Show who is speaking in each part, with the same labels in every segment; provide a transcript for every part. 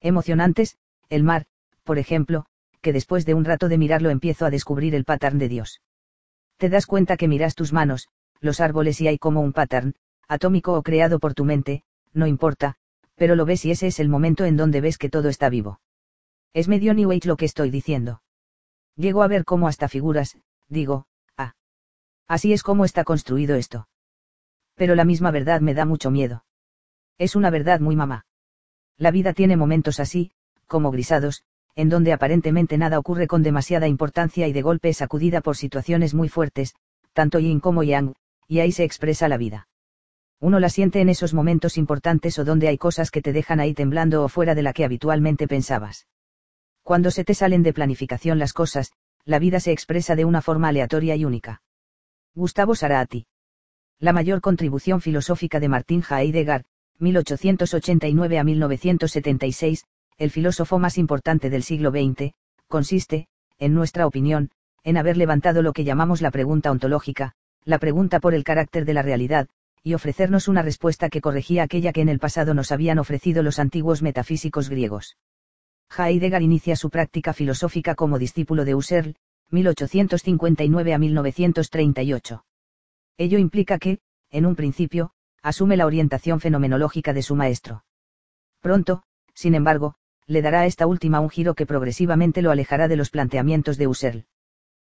Speaker 1: Emocionantes, el mar, por ejemplo, que después de un rato de mirarlo empiezo a descubrir el pattern de Dios. Te das cuenta que miras tus manos, los árboles y hay como un pattern, atómico o creado por tu mente, no importa, pero lo ves y ese es el momento en donde ves que todo está vivo. Es medio New Age lo que estoy diciendo. Llego a ver cómo hasta figuras, digo, ah. Así es como está construido esto. Pero la misma verdad me da mucho miedo. Es una verdad muy mamá. La vida tiene momentos así, como grisados, en donde aparentemente nada ocurre con demasiada importancia y de golpe es sacudida por situaciones muy fuertes, tanto yin como yang, y ahí se expresa la vida. Uno la siente en esos momentos importantes o donde hay cosas que te dejan ahí temblando o fuera de la que habitualmente pensabas. Cuando se te salen de planificación las cosas, la vida se expresa de una forma aleatoria y única. Gustavo Sarati. La mayor contribución filosófica de Martín Heidegger, 1889 a 1976, el filósofo más importante del siglo XX, consiste, en nuestra opinión, en haber levantado lo que llamamos la pregunta ontológica, la pregunta por el carácter de la realidad, y ofrecernos una respuesta que corregía aquella que en el pasado nos habían ofrecido los antiguos metafísicos griegos. Heidegger inicia su práctica filosófica como discípulo de Husserl, 1859 a 1938. Ello implica que, en un principio, asume la orientación fenomenológica de su maestro. Pronto, sin embargo, le dará a esta última un giro que progresivamente lo alejará de los planteamientos de Husserl.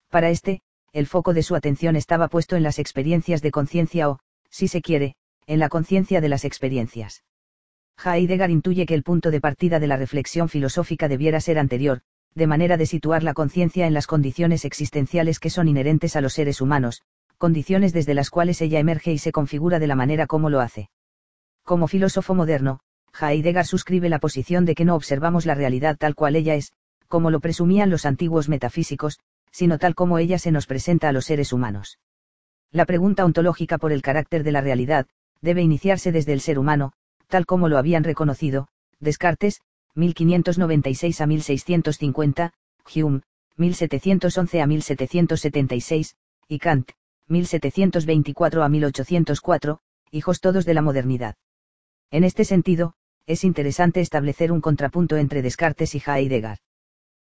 Speaker 1: Para este, el foco de su atención estaba puesto en las experiencias de conciencia o, si se quiere, en la conciencia de las experiencias. Heidegger intuye que el punto de partida de la reflexión filosófica debiera ser anterior, de manera de situar la conciencia en las condiciones existenciales que son inherentes a los seres humanos, condiciones desde las cuales ella emerge y se configura de la manera como lo hace. Como filósofo moderno, Heidegger suscribe la posición de que no observamos la realidad tal cual ella es, como lo presumían los antiguos metafísicos, sino tal como ella se nos presenta a los seres humanos. La pregunta ontológica por el carácter de la realidad, debe iniciarse desde el ser humano, tal como lo habían reconocido, Descartes, 1596 a 1650, Hume, 1711 a 1776, y Kant, 1724 a 1804, hijos todos de la modernidad. En este sentido, es interesante establecer un contrapunto entre Descartes y Heidegger.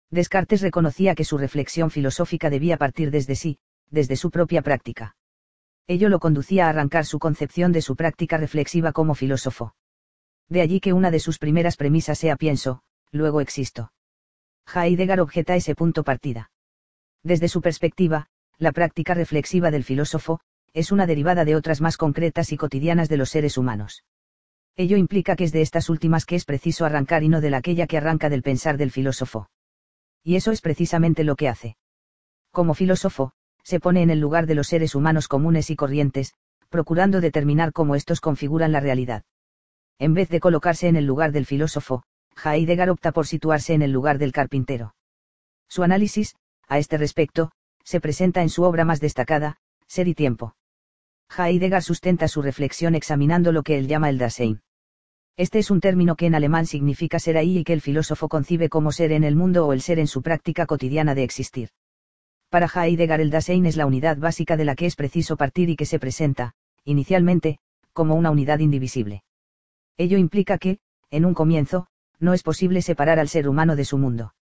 Speaker 1: Descartes reconocía que su reflexión filosófica debía partir desde sí, desde su propia práctica. Ello lo conducía a arrancar su concepción de su práctica reflexiva como filósofo. De allí que una de sus primeras premisas sea pienso, luego existo. Heidegger objeta ese punto partida. Desde su perspectiva, la práctica reflexiva del filósofo, es una derivada de otras más concretas y cotidianas de los seres humanos. Ello implica que es de estas últimas que es preciso arrancar y no de la aquella que arranca del pensar del filósofo. Y eso es precisamente lo que hace. Como filósofo, se pone en el lugar de los seres humanos comunes y corrientes, procurando determinar cómo estos configuran la realidad. En vez de colocarse en el lugar del filósofo, Heidegger opta por situarse en el lugar del carpintero. Su análisis, a este respecto, se presenta en su obra más destacada, Ser y Tiempo. Heidegger sustenta su reflexión examinando lo que él llama el Dasein. Este es un término que en alemán significa ser ahí y que el filósofo concibe como ser en el mundo o el ser en su práctica cotidiana de existir. Para Heidegger el Dasein es la unidad básica de la que es preciso partir y que se presenta, inicialmente, como una unidad indivisible. Ello implica que, en un comienzo, no es posible separar al ser humano de su mundo.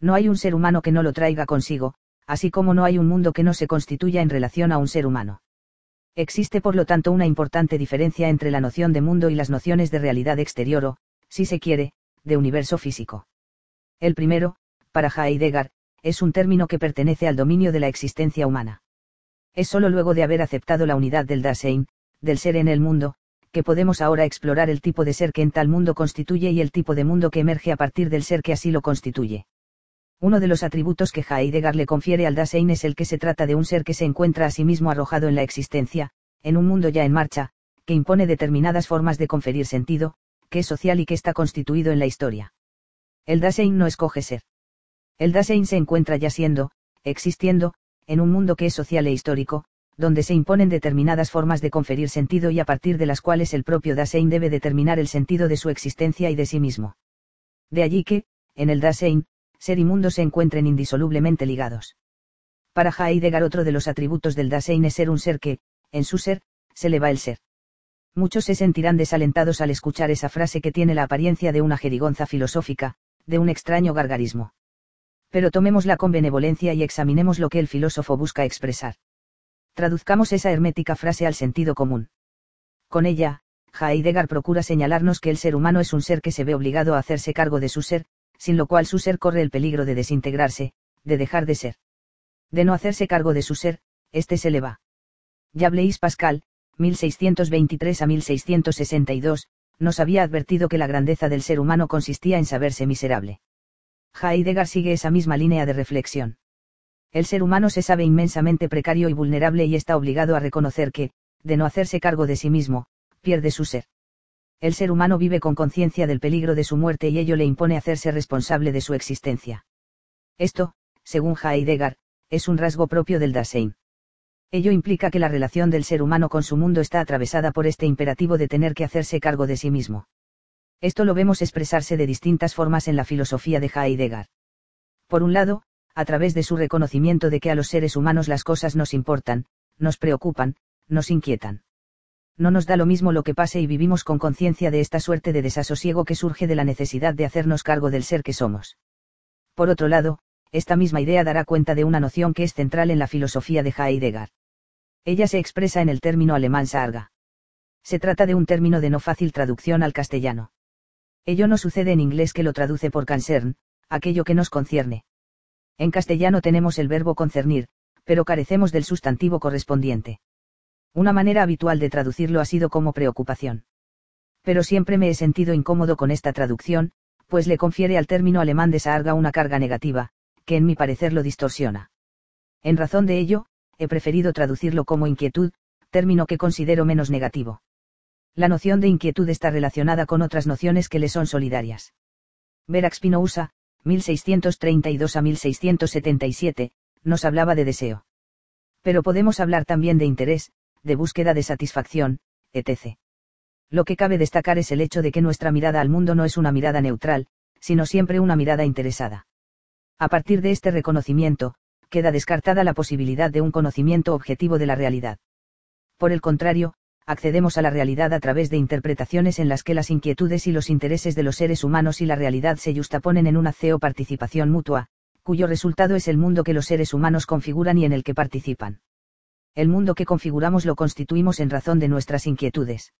Speaker 1: No hay un ser humano que no lo traiga consigo, así como no hay un mundo que no se constituya en relación a un ser humano. Existe por lo tanto una importante diferencia entre la noción de mundo y las nociones de realidad exterior o, si se quiere, de universo físico. El primero, para Heidegger, es un término que pertenece al dominio de la existencia humana. Es sólo luego de haber aceptado la unidad del Dasein, del ser en el mundo, que podemos ahora explorar el tipo de ser que en tal mundo constituye y el tipo de mundo que emerge a partir del ser que así lo constituye. Uno de los atributos que Heidegger le confiere al Dasein es el que se trata de un ser que se encuentra a sí mismo arrojado en la existencia, en un mundo ya en marcha, que impone determinadas formas de conferir sentido, que es social y que está constituido en la historia. El Dasein no escoge ser. El Dasein se encuentra ya siendo, existiendo, en un mundo que es social e histórico, donde se imponen determinadas formas de conferir sentido y a partir de las cuales el propio Dasein debe determinar el sentido de su existencia y de sí mismo. De allí que, en el Dasein, ser y mundo se encuentren indisolublemente ligados. Para Heidegger otro de los atributos del Dasein es ser un ser que, en su ser, se le va el ser. Muchos se sentirán desalentados al escuchar esa frase que tiene la apariencia de una jerigonza filosófica, de un extraño gargarismo. Pero tomémosla con benevolencia y examinemos lo que el filósofo busca expresar. Traduzcamos esa hermética frase al sentido común. Con ella, Heidegger procura señalarnos que el ser humano es un ser que se ve obligado a hacerse cargo de su ser, sin lo cual su ser corre el peligro de desintegrarse, de dejar de ser. De no hacerse cargo de su ser, éste se le va. Ya Blaise Pascal, 1623 a 1662, nos había advertido que la grandeza del ser humano consistía en saberse miserable. Heidegger sigue esa misma línea de reflexión. El ser humano se sabe inmensamente precario y vulnerable y está obligado a reconocer que, de no hacerse cargo de sí mismo, pierde su ser. El ser humano vive con conciencia del peligro de su muerte y ello le impone hacerse responsable de su existencia. Esto, según Heidegger, es un rasgo propio del Dasein. Ello implica que la relación del ser humano con su mundo está atravesada por este imperativo de tener que hacerse cargo de sí mismo. Esto lo vemos expresarse de distintas formas en la filosofía de Heidegger. Por un lado, a través de su reconocimiento de que a los seres humanos las cosas nos importan, nos preocupan, nos inquietan. No nos da lo mismo lo que pase y vivimos con conciencia de esta suerte de desasosiego que surge de la necesidad de hacernos cargo del ser que somos. Por otro lado, esta misma idea dará cuenta de una noción que es central en la filosofía de Heidegger. Ella se expresa en el término alemán sarga. Se trata de un término de no fácil traducción al castellano. Ello no sucede en inglés que lo traduce por concern, aquello que nos concierne. En castellano tenemos el verbo concernir, pero carecemos del sustantivo correspondiente. Una manera habitual de traducirlo ha sido como preocupación. Pero siempre me he sentido incómodo con esta traducción, pues le confiere al término alemán de sarga una carga negativa, que en mi parecer lo distorsiona. En razón de ello, he preferido traducirlo como inquietud, término que considero menos negativo. La noción de inquietud está relacionada con otras nociones que le son solidarias. Verax Spinoza, 1632 a 1677, nos hablaba de deseo. Pero podemos hablar también de interés, de búsqueda de satisfacción, etc. Lo que cabe destacar es el hecho de que nuestra mirada al mundo no es una mirada neutral, sino siempre una mirada interesada. A partir de este reconocimiento, queda descartada la posibilidad de un conocimiento objetivo de la realidad. Por el contrario, accedemos a la realidad a través de interpretaciones en las que las inquietudes y los intereses de los seres humanos y la realidad se justaponen en una CEO participación mutua, cuyo resultado es el mundo que los seres humanos configuran y en el que participan. El mundo que configuramos lo constituimos en razón de nuestras inquietudes.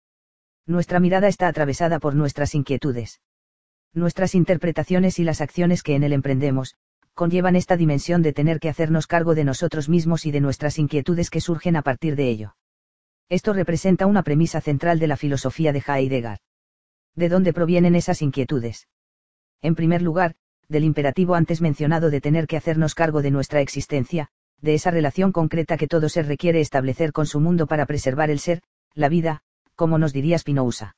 Speaker 1: Nuestra mirada está atravesada por nuestras inquietudes. Nuestras interpretaciones y las acciones que en él emprendemos, conllevan esta dimensión de tener que hacernos cargo de nosotros mismos y de nuestras inquietudes que surgen a partir de ello. Esto representa una premisa central de la filosofía de Heidegger. ¿De dónde provienen esas inquietudes? En primer lugar, del imperativo antes mencionado de tener que hacernos cargo de nuestra existencia, de esa relación concreta que todo ser requiere establecer con su mundo para preservar el ser, la vida, como nos diría Spinoza.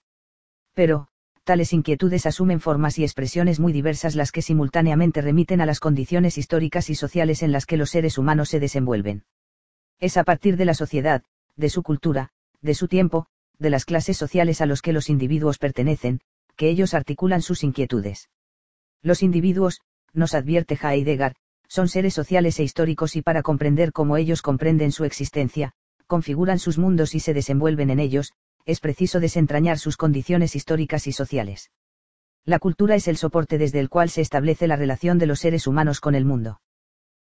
Speaker 1: Pero, tales inquietudes asumen formas y expresiones muy diversas las que simultáneamente remiten a las condiciones históricas y sociales en las que los seres humanos se desenvuelven. Es a partir de la sociedad, de su cultura, de su tiempo, de las clases sociales a los que los individuos pertenecen, que ellos articulan sus inquietudes. Los individuos, nos advierte Heidegger, son seres sociales e históricos y para comprender cómo ellos comprenden su existencia, configuran sus mundos y se desenvuelven en ellos, es preciso desentrañar sus condiciones históricas y sociales. La cultura es el soporte desde el cual se establece la relación de los seres humanos con el mundo.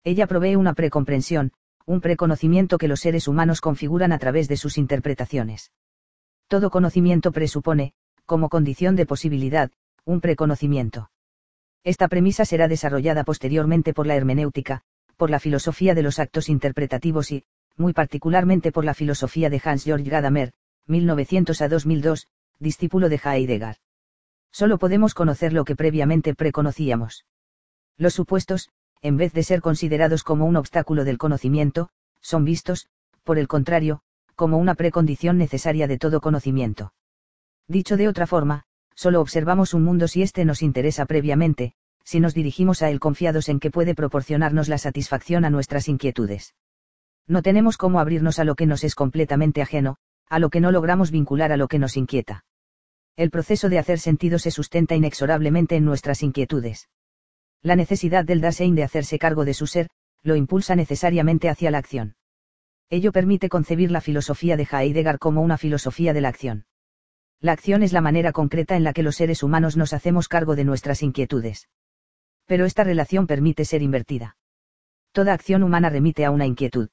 Speaker 1: Ella provee una precomprensión, un preconocimiento que los seres humanos configuran a través de sus interpretaciones. Todo conocimiento presupone, como condición de posibilidad, un preconocimiento. Esta premisa será desarrollada posteriormente por la hermenéutica, por la filosofía de los actos interpretativos y, muy particularmente por la filosofía de Hans Georg Gadamer, 1900 a 2002, discípulo de Heidegger. Solo podemos conocer lo que previamente preconocíamos. Los supuestos, en vez de ser considerados como un obstáculo del conocimiento, son vistos, por el contrario, como una precondición necesaria de todo conocimiento. Dicho de otra forma, solo observamos un mundo si éste nos interesa previamente, si nos dirigimos a él confiados en que puede proporcionarnos la satisfacción a nuestras inquietudes. No tenemos cómo abrirnos a lo que nos es completamente ajeno, a lo que no logramos vincular a lo que nos inquieta. El proceso de hacer sentido se sustenta inexorablemente en nuestras inquietudes. La necesidad del Dasein de hacerse cargo de su ser, lo impulsa necesariamente hacia la acción. Ello permite concebir la filosofía de Heidegger como una filosofía de la acción. La acción es la manera concreta en la que los seres humanos nos hacemos cargo de nuestras inquietudes. Pero esta relación permite ser invertida. Toda acción humana remite a una inquietud.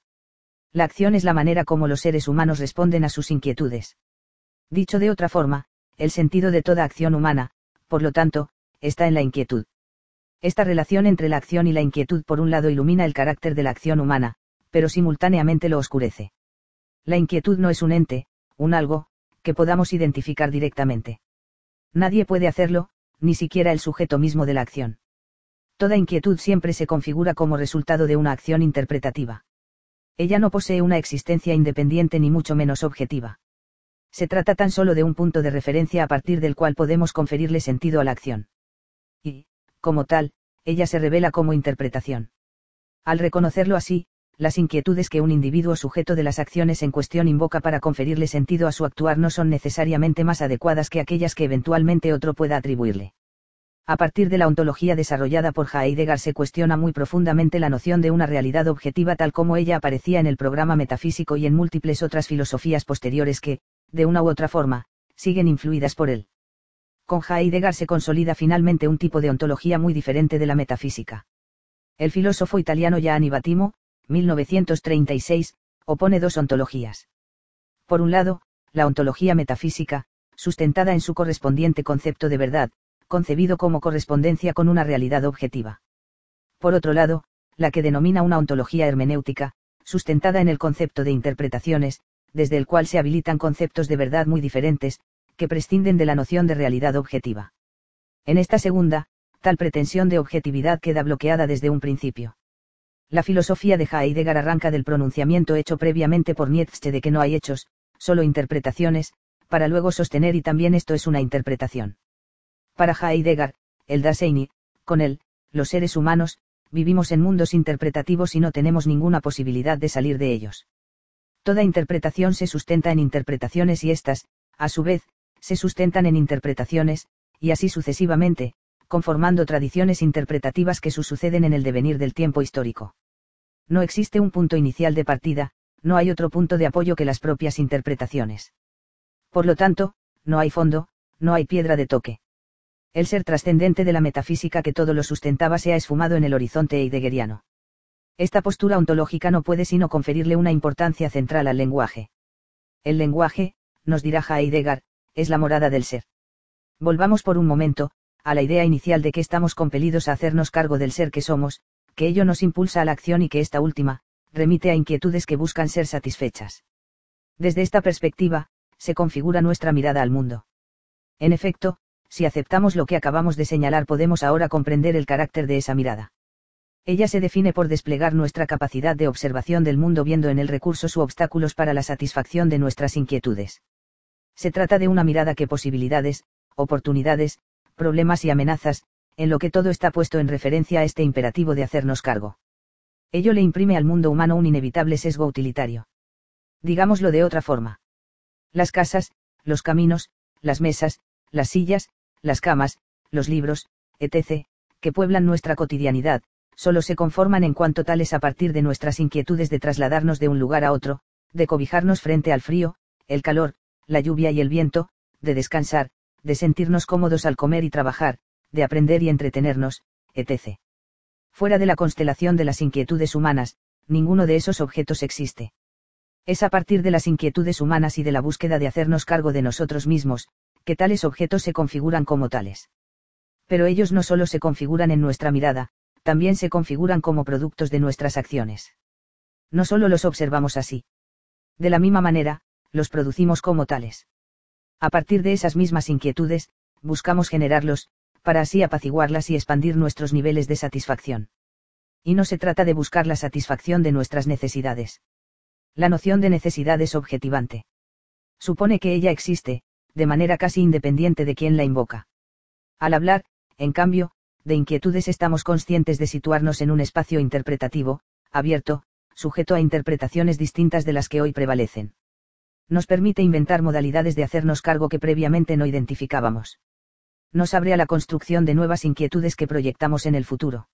Speaker 1: La acción es la manera como los seres humanos responden a sus inquietudes. Dicho de otra forma, el sentido de toda acción humana, por lo tanto, está en la inquietud. Esta relación entre la acción y la inquietud por un lado ilumina el carácter de la acción humana, pero simultáneamente lo oscurece. La inquietud no es un ente, un algo, que podamos identificar directamente. Nadie puede hacerlo, ni siquiera el sujeto mismo de la acción. Toda inquietud siempre se configura como resultado de una acción interpretativa. Ella no posee una existencia independiente ni mucho menos objetiva. Se trata tan solo de un punto de referencia a partir del cual podemos conferirle sentido a la acción. Y, como tal, ella se revela como interpretación. Al reconocerlo así, las inquietudes que un individuo sujeto de las acciones en cuestión invoca para conferirle sentido a su actuar no son necesariamente más adecuadas que aquellas que eventualmente otro pueda atribuirle. A partir de la ontología desarrollada por Heidegger se cuestiona muy profundamente la noción de una realidad objetiva tal como ella aparecía en el programa metafísico y en múltiples otras filosofías posteriores que, de una u otra forma, siguen influidas por él. Con Heidegger se consolida finalmente un tipo de ontología muy diferente de la metafísica. El filósofo italiano Gianni Battimo, 1936, opone dos ontologías. Por un lado, la ontología metafísica, sustentada en su correspondiente concepto de verdad, concebido como correspondencia con una realidad objetiva. Por otro lado, la que denomina una ontología hermenéutica, sustentada en el concepto de interpretaciones, desde el cual se habilitan conceptos de verdad muy diferentes, que prescinden de la noción de realidad objetiva. En esta segunda, tal pretensión de objetividad queda bloqueada desde un principio. La filosofía de Heidegger arranca del pronunciamiento hecho previamente por Nietzsche de que no hay hechos, solo interpretaciones, para luego sostener y también esto es una interpretación. Para Heidegger, el Dasein con él, los seres humanos, vivimos en mundos interpretativos y no tenemos ninguna posibilidad de salir de ellos. Toda interpretación se sustenta en interpretaciones y éstas, a su vez, se sustentan en interpretaciones, y así sucesivamente, conformando tradiciones interpretativas que suceden en el devenir del tiempo histórico. No existe un punto inicial de partida, no hay otro punto de apoyo que las propias interpretaciones. Por lo tanto, no hay fondo, no hay piedra de toque. El ser trascendente de la metafísica que todo lo sustentaba se ha esfumado en el horizonte heideggeriano. Esta postura ontológica no puede sino conferirle una importancia central al lenguaje. El lenguaje, nos dirá Heidegger, es la morada del ser. Volvamos por un momento, a la idea inicial de que estamos compelidos a hacernos cargo del ser que somos, que ello nos impulsa a la acción y que esta última, remite a inquietudes que buscan ser satisfechas. Desde esta perspectiva, se configura nuestra mirada al mundo. En efecto, si aceptamos lo que acabamos de señalar podemos ahora comprender el carácter de esa mirada. Ella se define por desplegar nuestra capacidad de observación del mundo viendo en el recursos u obstáculos para la satisfacción de nuestras inquietudes. Se trata de una mirada que posibilidades, oportunidades, problemas y amenazas, en lo que todo está puesto en referencia a este imperativo de hacernos cargo. Ello le imprime al mundo humano un inevitable sesgo utilitario. Digámoslo de otra forma. Las casas, los caminos, las mesas, las sillas, las camas, los libros, etc., que pueblan nuestra cotidianidad, solo se conforman en cuanto tales a partir de nuestras inquietudes de trasladarnos de un lugar a otro, de cobijarnos frente al frío, el calor, la lluvia y el viento, de descansar, de sentirnos cómodos al comer y trabajar, de aprender y entretenernos, etc. Fuera de la constelación de las inquietudes humanas, ninguno de esos objetos existe. Es a partir de las inquietudes humanas y de la búsqueda de hacernos cargo de nosotros mismos, que tales objetos se configuran como tales. Pero ellos no solo se configuran en nuestra mirada, también se configuran como productos de nuestras acciones. No solo los observamos así. De la misma manera, los producimos como tales. A partir de esas mismas inquietudes, buscamos generarlos, para así apaciguarlas y expandir nuestros niveles de satisfacción. Y no se trata de buscar la satisfacción de nuestras necesidades. La noción de necesidad es objetivante. Supone que ella existe, de manera casi independiente de quien la invoca. Al hablar, en cambio, de inquietudes estamos conscientes de situarnos en un espacio interpretativo, abierto, sujeto a interpretaciones distintas de las que hoy prevalecen. Nos permite inventar modalidades de hacernos cargo que previamente no identificábamos. Nos abre a la construcción de nuevas inquietudes que proyectamos en el futuro.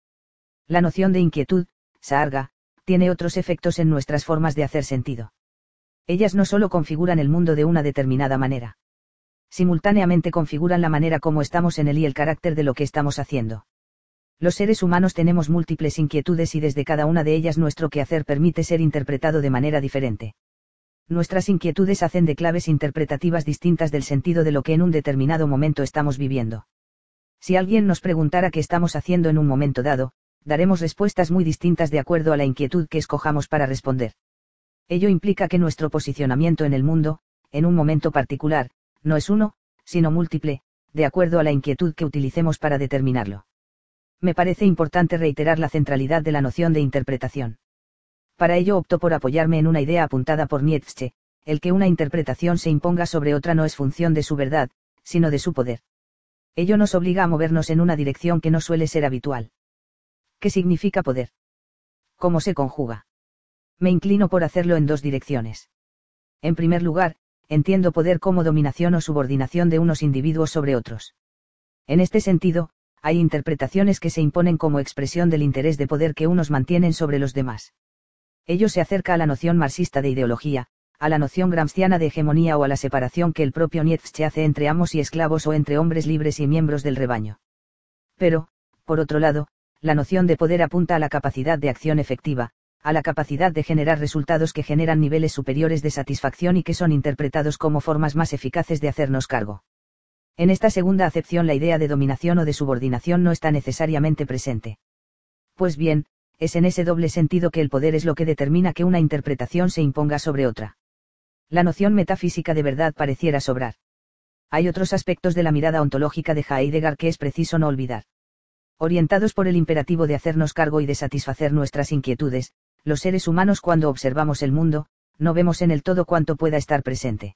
Speaker 1: La noción de inquietud, sarga, tiene otros efectos en nuestras formas de hacer sentido. Ellas no solo configuran el mundo de una determinada manera Simultáneamente configuran la manera como estamos en él y el carácter de lo que estamos haciendo. Los seres humanos tenemos múltiples inquietudes y desde cada una de ellas nuestro quehacer permite ser interpretado de manera diferente. Nuestras inquietudes hacen de claves interpretativas distintas del sentido de lo que en un determinado momento estamos viviendo. Si alguien nos preguntara qué estamos haciendo en un momento dado, daremos respuestas muy distintas de acuerdo a la inquietud que escojamos para responder. Ello implica que nuestro posicionamiento en el mundo, en un momento particular, no es uno, sino múltiple, de acuerdo a la inquietud que utilicemos para determinarlo. Me parece importante reiterar la centralidad de la noción de interpretación. Para ello opto por apoyarme en una idea apuntada por Nietzsche, el que una interpretación se imponga sobre otra no es función de su verdad, sino de su poder. Ello nos obliga a movernos en una dirección que no suele ser habitual. ¿Qué significa poder? ¿Cómo se conjuga? Me inclino por hacerlo en dos direcciones. En primer lugar, entiendo poder como dominación o subordinación de unos individuos sobre otros. En este sentido, hay interpretaciones que se imponen como expresión del interés de poder que unos mantienen sobre los demás. Ello se acerca a la noción marxista de ideología, a la noción gramsciana de hegemonía o a la separación que el propio Nietzsche hace entre amos y esclavos o entre hombres libres y miembros del rebaño. Pero, por otro lado, la noción de poder apunta a la capacidad de acción efectiva, a la capacidad de generar resultados que generan niveles superiores de satisfacción y que son interpretados como formas más eficaces de hacernos cargo. En esta segunda acepción la idea de dominación o de subordinación no está necesariamente presente. Pues bien, es en ese doble sentido que el poder es lo que determina que una interpretación se imponga sobre otra. La noción metafísica de verdad pareciera sobrar. Hay otros aspectos de la mirada ontológica de Heidegger que es preciso no olvidar. Orientados por el imperativo de hacernos cargo y de satisfacer nuestras inquietudes, los seres humanos cuando observamos el mundo, no vemos en el todo cuanto pueda estar presente.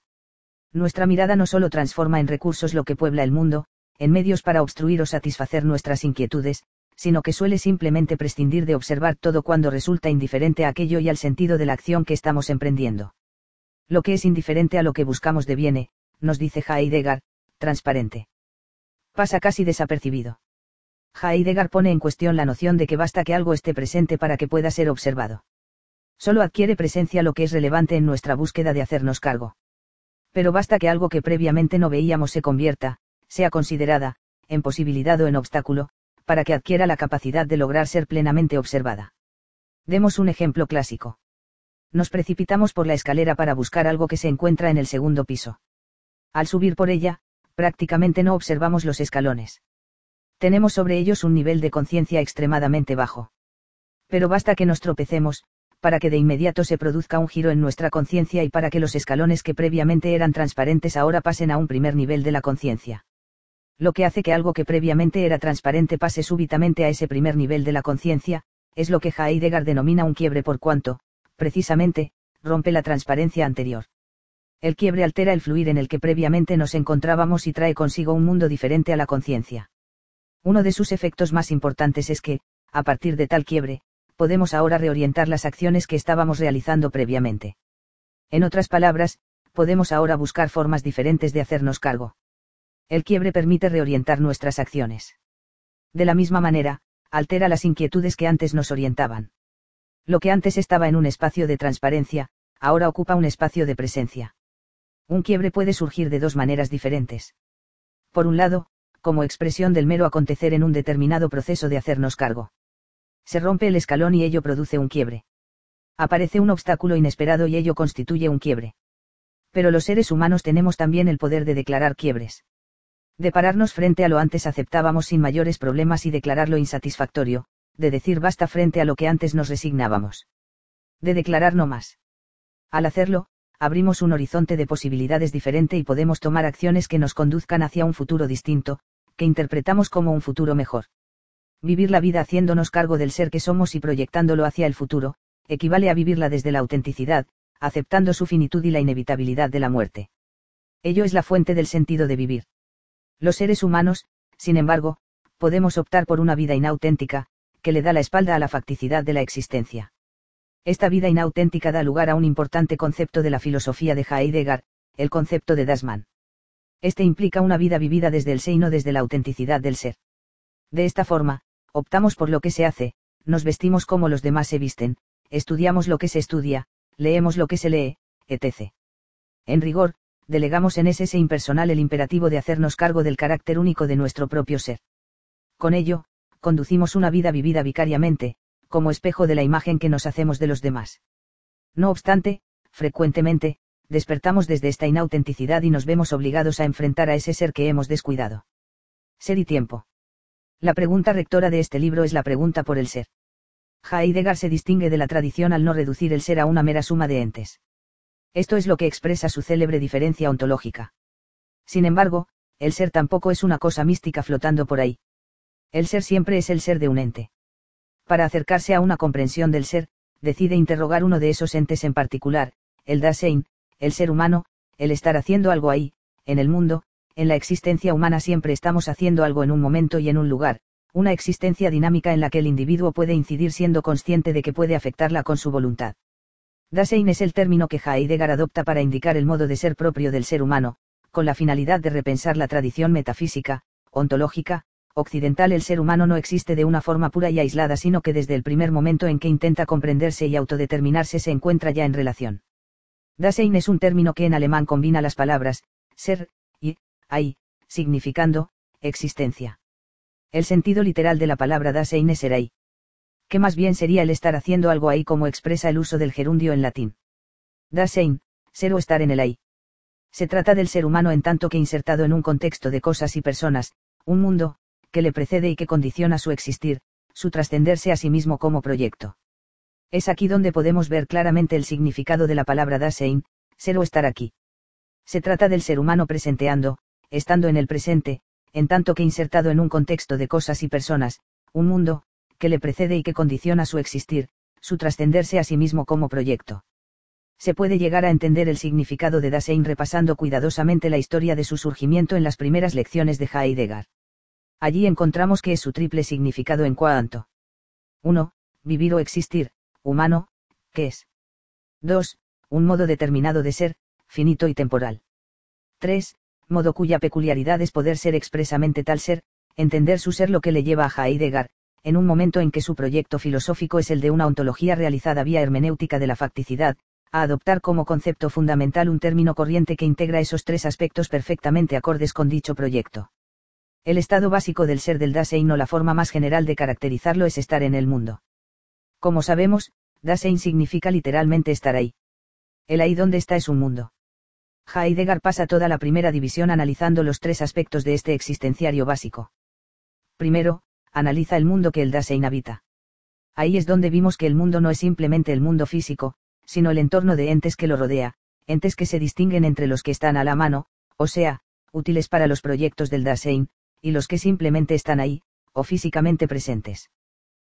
Speaker 1: Nuestra mirada no solo transforma en recursos lo que puebla el mundo, en medios para obstruir o satisfacer nuestras inquietudes, sino que suele simplemente prescindir de observar todo cuando resulta indiferente a aquello y al sentido de la acción que estamos emprendiendo. Lo que es indiferente a lo que buscamos deviene, nos dice Heidegger, transparente. Pasa casi desapercibido. Heidegger pone en cuestión la noción de que basta que algo esté presente para que pueda ser observado. Solo adquiere presencia lo que es relevante en nuestra búsqueda de hacernos cargo. Pero basta que algo que previamente no veíamos se convierta, sea considerada, en posibilidad o en obstáculo, para que adquiera la capacidad de lograr ser plenamente observada. Demos un ejemplo clásico. Nos precipitamos por la escalera para buscar algo que se encuentra en el segundo piso. Al subir por ella, prácticamente no observamos los escalones tenemos sobre ellos un nivel de conciencia extremadamente bajo. Pero basta que nos tropecemos, para que de inmediato se produzca un giro en nuestra conciencia y para que los escalones que previamente eran transparentes ahora pasen a un primer nivel de la conciencia. Lo que hace que algo que previamente era transparente pase súbitamente a ese primer nivel de la conciencia, es lo que Heidegger denomina un quiebre por cuanto, precisamente, rompe la transparencia anterior. El quiebre altera el fluir en el que previamente nos encontrábamos y trae consigo un mundo diferente a la conciencia. Uno de sus efectos más importantes es que, a partir de tal quiebre, podemos ahora reorientar las acciones que estábamos realizando previamente. En otras palabras, podemos ahora buscar formas diferentes de hacernos cargo. El quiebre permite reorientar nuestras acciones. De la misma manera, altera las inquietudes que antes nos orientaban. Lo que antes estaba en un espacio de transparencia, ahora ocupa un espacio de presencia. Un quiebre puede surgir de dos maneras diferentes. Por un lado, como expresión del mero acontecer en un determinado proceso de hacernos cargo. Se rompe el escalón y ello produce un quiebre. Aparece un obstáculo inesperado y ello constituye un quiebre. Pero los seres humanos tenemos también el poder de declarar quiebres. De pararnos frente a lo antes aceptábamos sin mayores problemas y declararlo insatisfactorio, de decir basta frente a lo que antes nos resignábamos. De declarar no más. Al hacerlo, abrimos un horizonte de posibilidades diferente y podemos tomar acciones que nos conduzcan hacia un futuro distinto, que interpretamos como un futuro mejor. Vivir la vida haciéndonos cargo del ser que somos y proyectándolo hacia el futuro, equivale a vivirla desde la autenticidad, aceptando su finitud y la inevitabilidad de la muerte. Ello es la fuente del sentido de vivir. Los seres humanos, sin embargo, podemos optar por una vida inauténtica, que le da la espalda a la facticidad de la existencia. Esta vida inauténtica da lugar a un importante concepto de la filosofía de Heidegger, el concepto de Dasman. Este implica una vida vivida desde el ser y no desde la autenticidad del ser. De esta forma, optamos por lo que se hace, nos vestimos como los demás se visten, estudiamos lo que se estudia, leemos lo que se lee, etc. En rigor, delegamos en ese impersonal el imperativo de hacernos cargo del carácter único de nuestro propio ser. Con ello, conducimos una vida vivida vicariamente, como espejo de la imagen que nos hacemos de los demás. No obstante, frecuentemente, despertamos desde esta inautenticidad y nos vemos obligados a enfrentar a ese ser que hemos descuidado. Ser y tiempo. La pregunta rectora de este libro es la pregunta por el ser. Heidegger se distingue de la tradición al no reducir el ser a una mera suma de entes. Esto es lo que expresa su célebre diferencia ontológica. Sin embargo, el ser tampoco es una cosa mística flotando por ahí. El ser siempre es el ser de un ente. Para acercarse a una comprensión del ser, decide interrogar uno de esos entes en particular, el Dasein, el ser humano, el estar haciendo algo ahí, en el mundo, en la existencia humana siempre estamos haciendo algo en un momento y en un lugar, una existencia dinámica en la que el individuo puede incidir siendo consciente de que puede afectarla con su voluntad. Dasein es el término que Heidegger adopta para indicar el modo de ser propio del ser humano, con la finalidad de repensar la tradición metafísica, ontológica, occidental el ser humano no existe de una forma pura y aislada sino que desde el primer momento en que intenta comprenderse y autodeterminarse se encuentra ya en relación. Dasein es un término que en alemán combina las palabras, ser, y, hay, significando, existencia. El sentido literal de la palabra Dasein es ser ahí. Que más bien sería el estar haciendo algo ahí como expresa el uso del gerundio en latín. Dasein, ser o estar en el ahí. Se trata del ser humano en tanto que insertado en un contexto de cosas y personas, un mundo, que le precede y que condiciona su existir, su trascenderse a sí mismo como proyecto. Es aquí donde podemos ver claramente el significado de la palabra Dasein, ser o estar aquí. Se trata del ser humano presenteando, estando en el presente, en tanto que insertado en un contexto de cosas y personas, un mundo, que le precede y que condiciona su existir, su trascenderse a sí mismo como proyecto. Se puede llegar a entender el significado de Dasein repasando cuidadosamente la historia de su surgimiento en las primeras lecciones de Heidegger. Allí encontramos que es su triple significado en cuanto 1. Vivir o existir, humano, que es 2. Un modo determinado de ser, finito y temporal. 3 modo cuya peculiaridad es poder ser expresamente tal ser, entender su ser lo que le lleva a Heidegger, en un momento en que su proyecto filosófico es el de una ontología realizada vía hermenéutica de la facticidad, a adoptar como concepto fundamental un término corriente que integra esos tres aspectos perfectamente acordes con dicho proyecto. El estado básico del ser del Dasein o la forma más general de caracterizarlo es estar en el mundo. Como sabemos, Dasein significa literalmente estar ahí. El ahí donde está es un mundo. Heidegger pasa toda la primera división analizando los tres aspectos de este existenciario básico. Primero, analiza el mundo que el Dasein habita. Ahí es donde vimos que el mundo no es simplemente el mundo físico, sino el entorno de entes que lo rodea, entes que se distinguen entre los que están a la mano, o sea, útiles para los proyectos del Dasein, y los que simplemente están ahí, o físicamente presentes.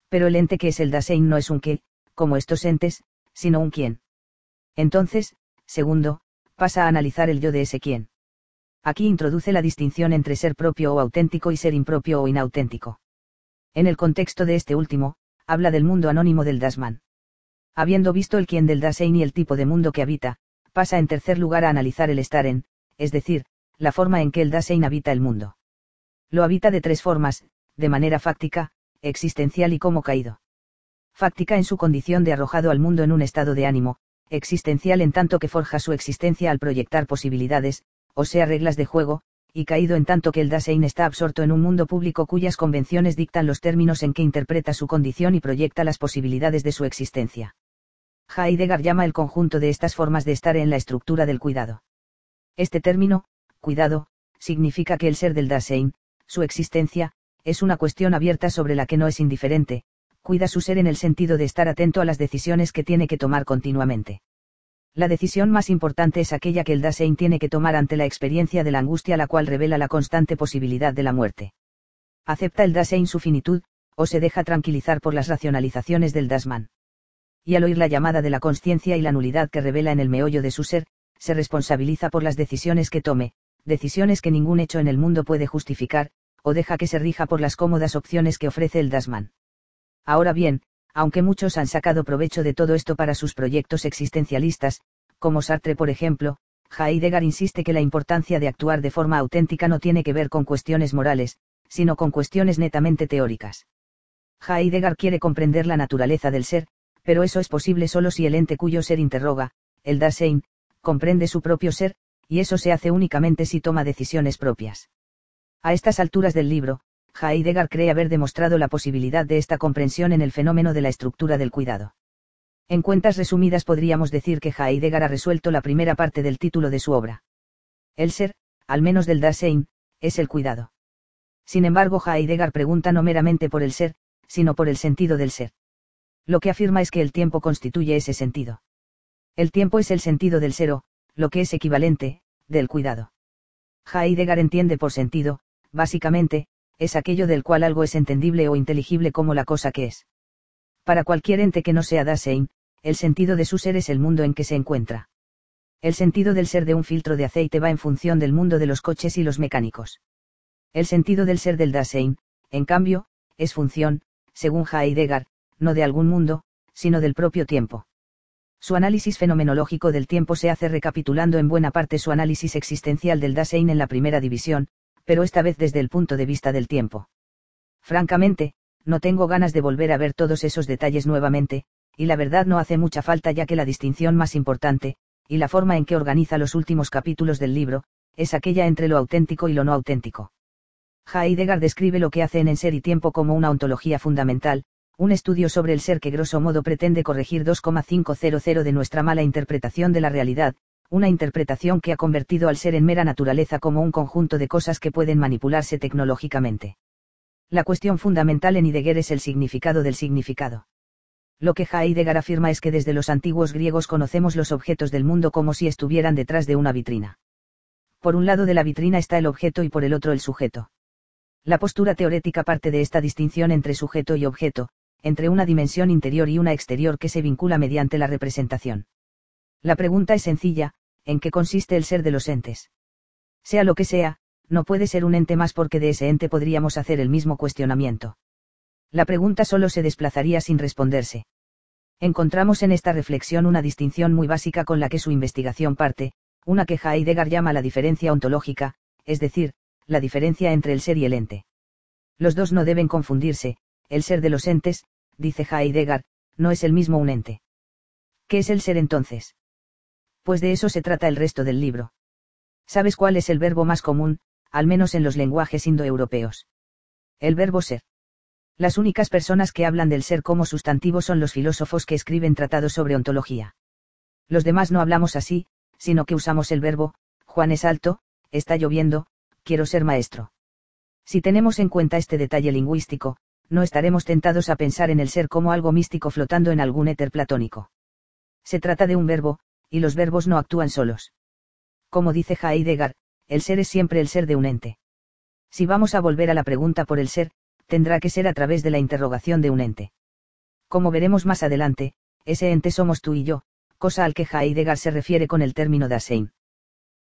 Speaker 1: Pero el ente que es el Dasein no es un qué, como estos entes, sino un quién. Entonces, segundo, pasa a analizar el yo de ese quién. Aquí introduce la distinción entre ser propio o auténtico y ser impropio o inauténtico. En el contexto de este último, habla del mundo anónimo del Dasman. Habiendo visto el quién del Dasein y el tipo de mundo que habita, pasa en tercer lugar a analizar el estar en, es decir, la forma en que el Dasein habita el mundo. Lo habita de tres formas, de manera fáctica, existencial y como caído. Fáctica en su condición de arrojado al mundo en un estado de ánimo, existencial en tanto que forja su existencia al proyectar posibilidades, o sea reglas de juego, y caído en tanto que el Dasein está absorto en un mundo público cuyas convenciones dictan los términos en que interpreta su condición y proyecta las posibilidades de su existencia. Heidegger llama el conjunto de estas formas de estar en la estructura del cuidado. Este término, cuidado, significa que el ser del Dasein, su existencia, es una cuestión abierta sobre la que no es indiferente, cuida su ser en el sentido de estar atento a las decisiones que tiene que tomar continuamente. La decisión más importante es aquella que el Dasein tiene que tomar ante la experiencia de la angustia la cual revela la constante posibilidad de la muerte. Acepta el Dasein su finitud, o se deja tranquilizar por las racionalizaciones del Dasman. Y al oír la llamada de la conciencia y la nulidad que revela en el meollo de su ser, se responsabiliza por las decisiones que tome, decisiones que ningún hecho en el mundo puede justificar, o deja que se rija por las cómodas opciones que ofrece el Dasman. Ahora bien, aunque muchos han sacado provecho de todo esto para sus proyectos existencialistas, como Sartre por ejemplo, Heidegger insiste que la importancia de actuar de forma auténtica no tiene que ver con cuestiones morales, sino con cuestiones netamente teóricas. Heidegger quiere comprender la naturaleza del ser, pero eso es posible solo si el ente cuyo ser interroga, el Dasein, comprende su propio ser, y eso se hace únicamente si toma decisiones propias. A estas alturas del libro, Heidegger cree haber demostrado la posibilidad de esta comprensión en el fenómeno de la estructura del cuidado. En cuentas resumidas podríamos decir que Heidegger ha resuelto la primera parte del título de su obra. El ser, al menos del Dasein, es el cuidado. Sin embargo, Heidegger pregunta no meramente por el ser, sino por el sentido del ser. Lo que afirma es que el tiempo constituye ese sentido. El tiempo es el sentido del ser o, lo que es equivalente, del cuidado. Heidegger entiende por sentido, básicamente, es aquello del cual algo es entendible o inteligible como la cosa que es. Para cualquier ente que no sea Dasein, el sentido de su ser es el mundo en que se encuentra. El sentido del ser de un filtro de aceite va en función del mundo de los coches y los mecánicos. El sentido del ser del Dasein, en cambio, es función, según Heidegger, no de algún mundo, sino del propio tiempo. Su análisis fenomenológico del tiempo se hace recapitulando en buena parte su análisis existencial del Dasein en la primera división, pero esta vez desde el punto de vista del tiempo. Francamente, no tengo ganas de volver a ver todos esos detalles nuevamente, y la verdad no hace mucha falta ya que la distinción más importante, y la forma en que organiza los últimos capítulos del libro, es aquella entre lo auténtico y lo no auténtico. Heidegger describe lo que hacen en Ser y Tiempo como una ontología fundamental, un estudio sobre el ser que grosso modo pretende corregir 2,500 de nuestra mala interpretación de la realidad, una interpretación que ha convertido al ser en mera naturaleza como un conjunto de cosas que pueden manipularse tecnológicamente. La cuestión fundamental en Heidegger es el significado del significado. Lo que Heidegger afirma es que desde los antiguos griegos conocemos los objetos del mundo como si estuvieran detrás de una vitrina. Por un lado de la vitrina está el objeto y por el otro el sujeto. La postura teorética parte de esta distinción entre sujeto y objeto, entre una dimensión interior y una exterior que se vincula mediante la representación. La pregunta es sencilla, ¿en qué consiste el ser de los entes? Sea lo que sea, no puede ser un ente más porque de ese ente podríamos hacer el mismo cuestionamiento. La pregunta solo se desplazaría sin responderse. Encontramos en esta reflexión una distinción muy básica con la que su investigación parte, una que Heidegger llama la diferencia ontológica, es decir, la diferencia entre el ser y el ente. Los dos no deben confundirse, el ser de los entes, dice Heidegger, no es el mismo un ente. ¿Qué es el ser entonces? Pues de eso se trata el resto del libro. ¿Sabes cuál es el verbo más común, al menos en los lenguajes indoeuropeos? El verbo ser. Las únicas personas que hablan del ser como sustantivo son los filósofos que escriben tratados sobre ontología. Los demás no hablamos así, sino que usamos el verbo, Juan es alto, está lloviendo, quiero ser maestro. Si tenemos en cuenta este detalle lingüístico, no estaremos tentados a pensar en el ser como algo místico flotando en algún éter platónico. Se trata de un verbo, y los verbos no actúan solos. Como dice Heidegger, el ser es siempre el ser de un ente. Si vamos a volver a la pregunta por el ser, tendrá que ser a través de la interrogación de un ente. Como veremos más adelante, ese ente somos tú y yo, cosa al que Heidegger se refiere con el término Dasein.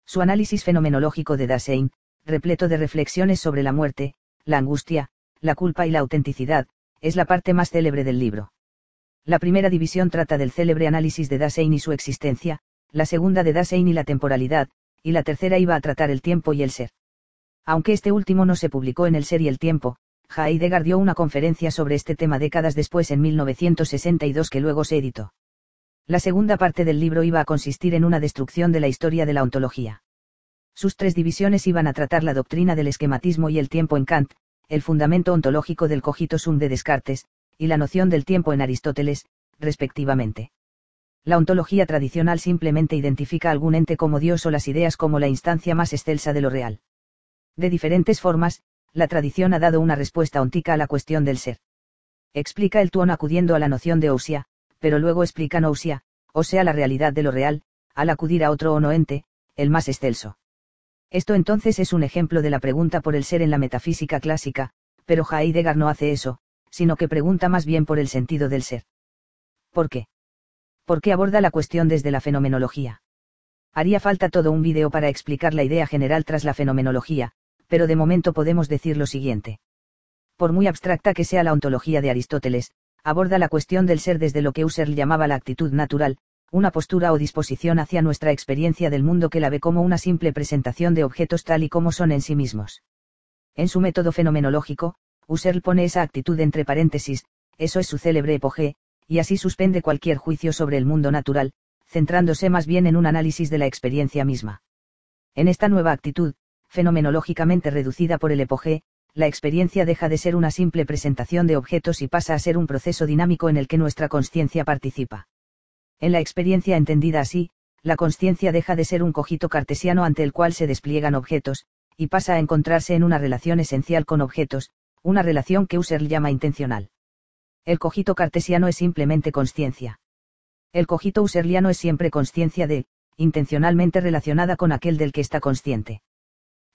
Speaker 1: Su análisis fenomenológico de Dasein, repleto de reflexiones sobre la muerte, la angustia, la culpa y la autenticidad, es la parte más célebre del libro. La primera división trata del célebre análisis de Dasein y su existencia, la segunda de Dasein y la temporalidad, y la tercera iba a tratar el tiempo y el ser. Aunque este último no se publicó en El ser y el tiempo, Heidegger dio una conferencia sobre este tema décadas después en 1962 que luego se editó. La segunda parte del libro iba a consistir en una destrucción de la historia de la ontología. Sus tres divisiones iban a tratar la doctrina del esquematismo y el tiempo en Kant, el fundamento ontológico del cogito sum de Descartes, y la noción del tiempo en Aristóteles, respectivamente. La ontología tradicional simplemente identifica algún ente como Dios o las ideas como la instancia más excelsa de lo real. De diferentes formas, la tradición ha dado una respuesta ontica a la cuestión del ser. Explica el tuón acudiendo a la noción de ousia, pero luego explica nousia, o sea la realidad de lo real, al acudir a otro o no ente, el más excelso. Esto entonces es un ejemplo de la pregunta por el ser en la metafísica clásica, pero Heidegger no hace eso, sino que pregunta más bien por el sentido del ser. ¿Por qué? ¿Por qué aborda la cuestión desde la fenomenología? Haría falta todo un vídeo para explicar la idea general tras la fenomenología, pero de momento podemos decir lo siguiente. Por muy abstracta que sea la ontología de Aristóteles, aborda la cuestión del ser desde lo que Husserl llamaba la actitud natural, una postura o disposición hacia nuestra experiencia del mundo que la ve como una simple presentación de objetos tal y como son en sí mismos. En su método fenomenológico, Husserl pone esa actitud entre paréntesis, eso es su célebre epogé, y así suspende cualquier juicio sobre el mundo natural, centrándose más bien en un análisis de la experiencia misma. En esta nueva actitud, fenomenológicamente reducida por el epoge, la experiencia deja de ser una simple presentación de objetos y pasa a ser un proceso dinámico en el que nuestra conciencia participa. En la experiencia entendida así, la conciencia deja de ser un cojito cartesiano ante el cual se despliegan objetos, y pasa a encontrarse en una relación esencial con objetos, una relación que Husserl llama intencional. El cogito cartesiano es simplemente conciencia. El cogito husserliano es siempre conciencia de, intencionalmente relacionada con aquel del que está consciente.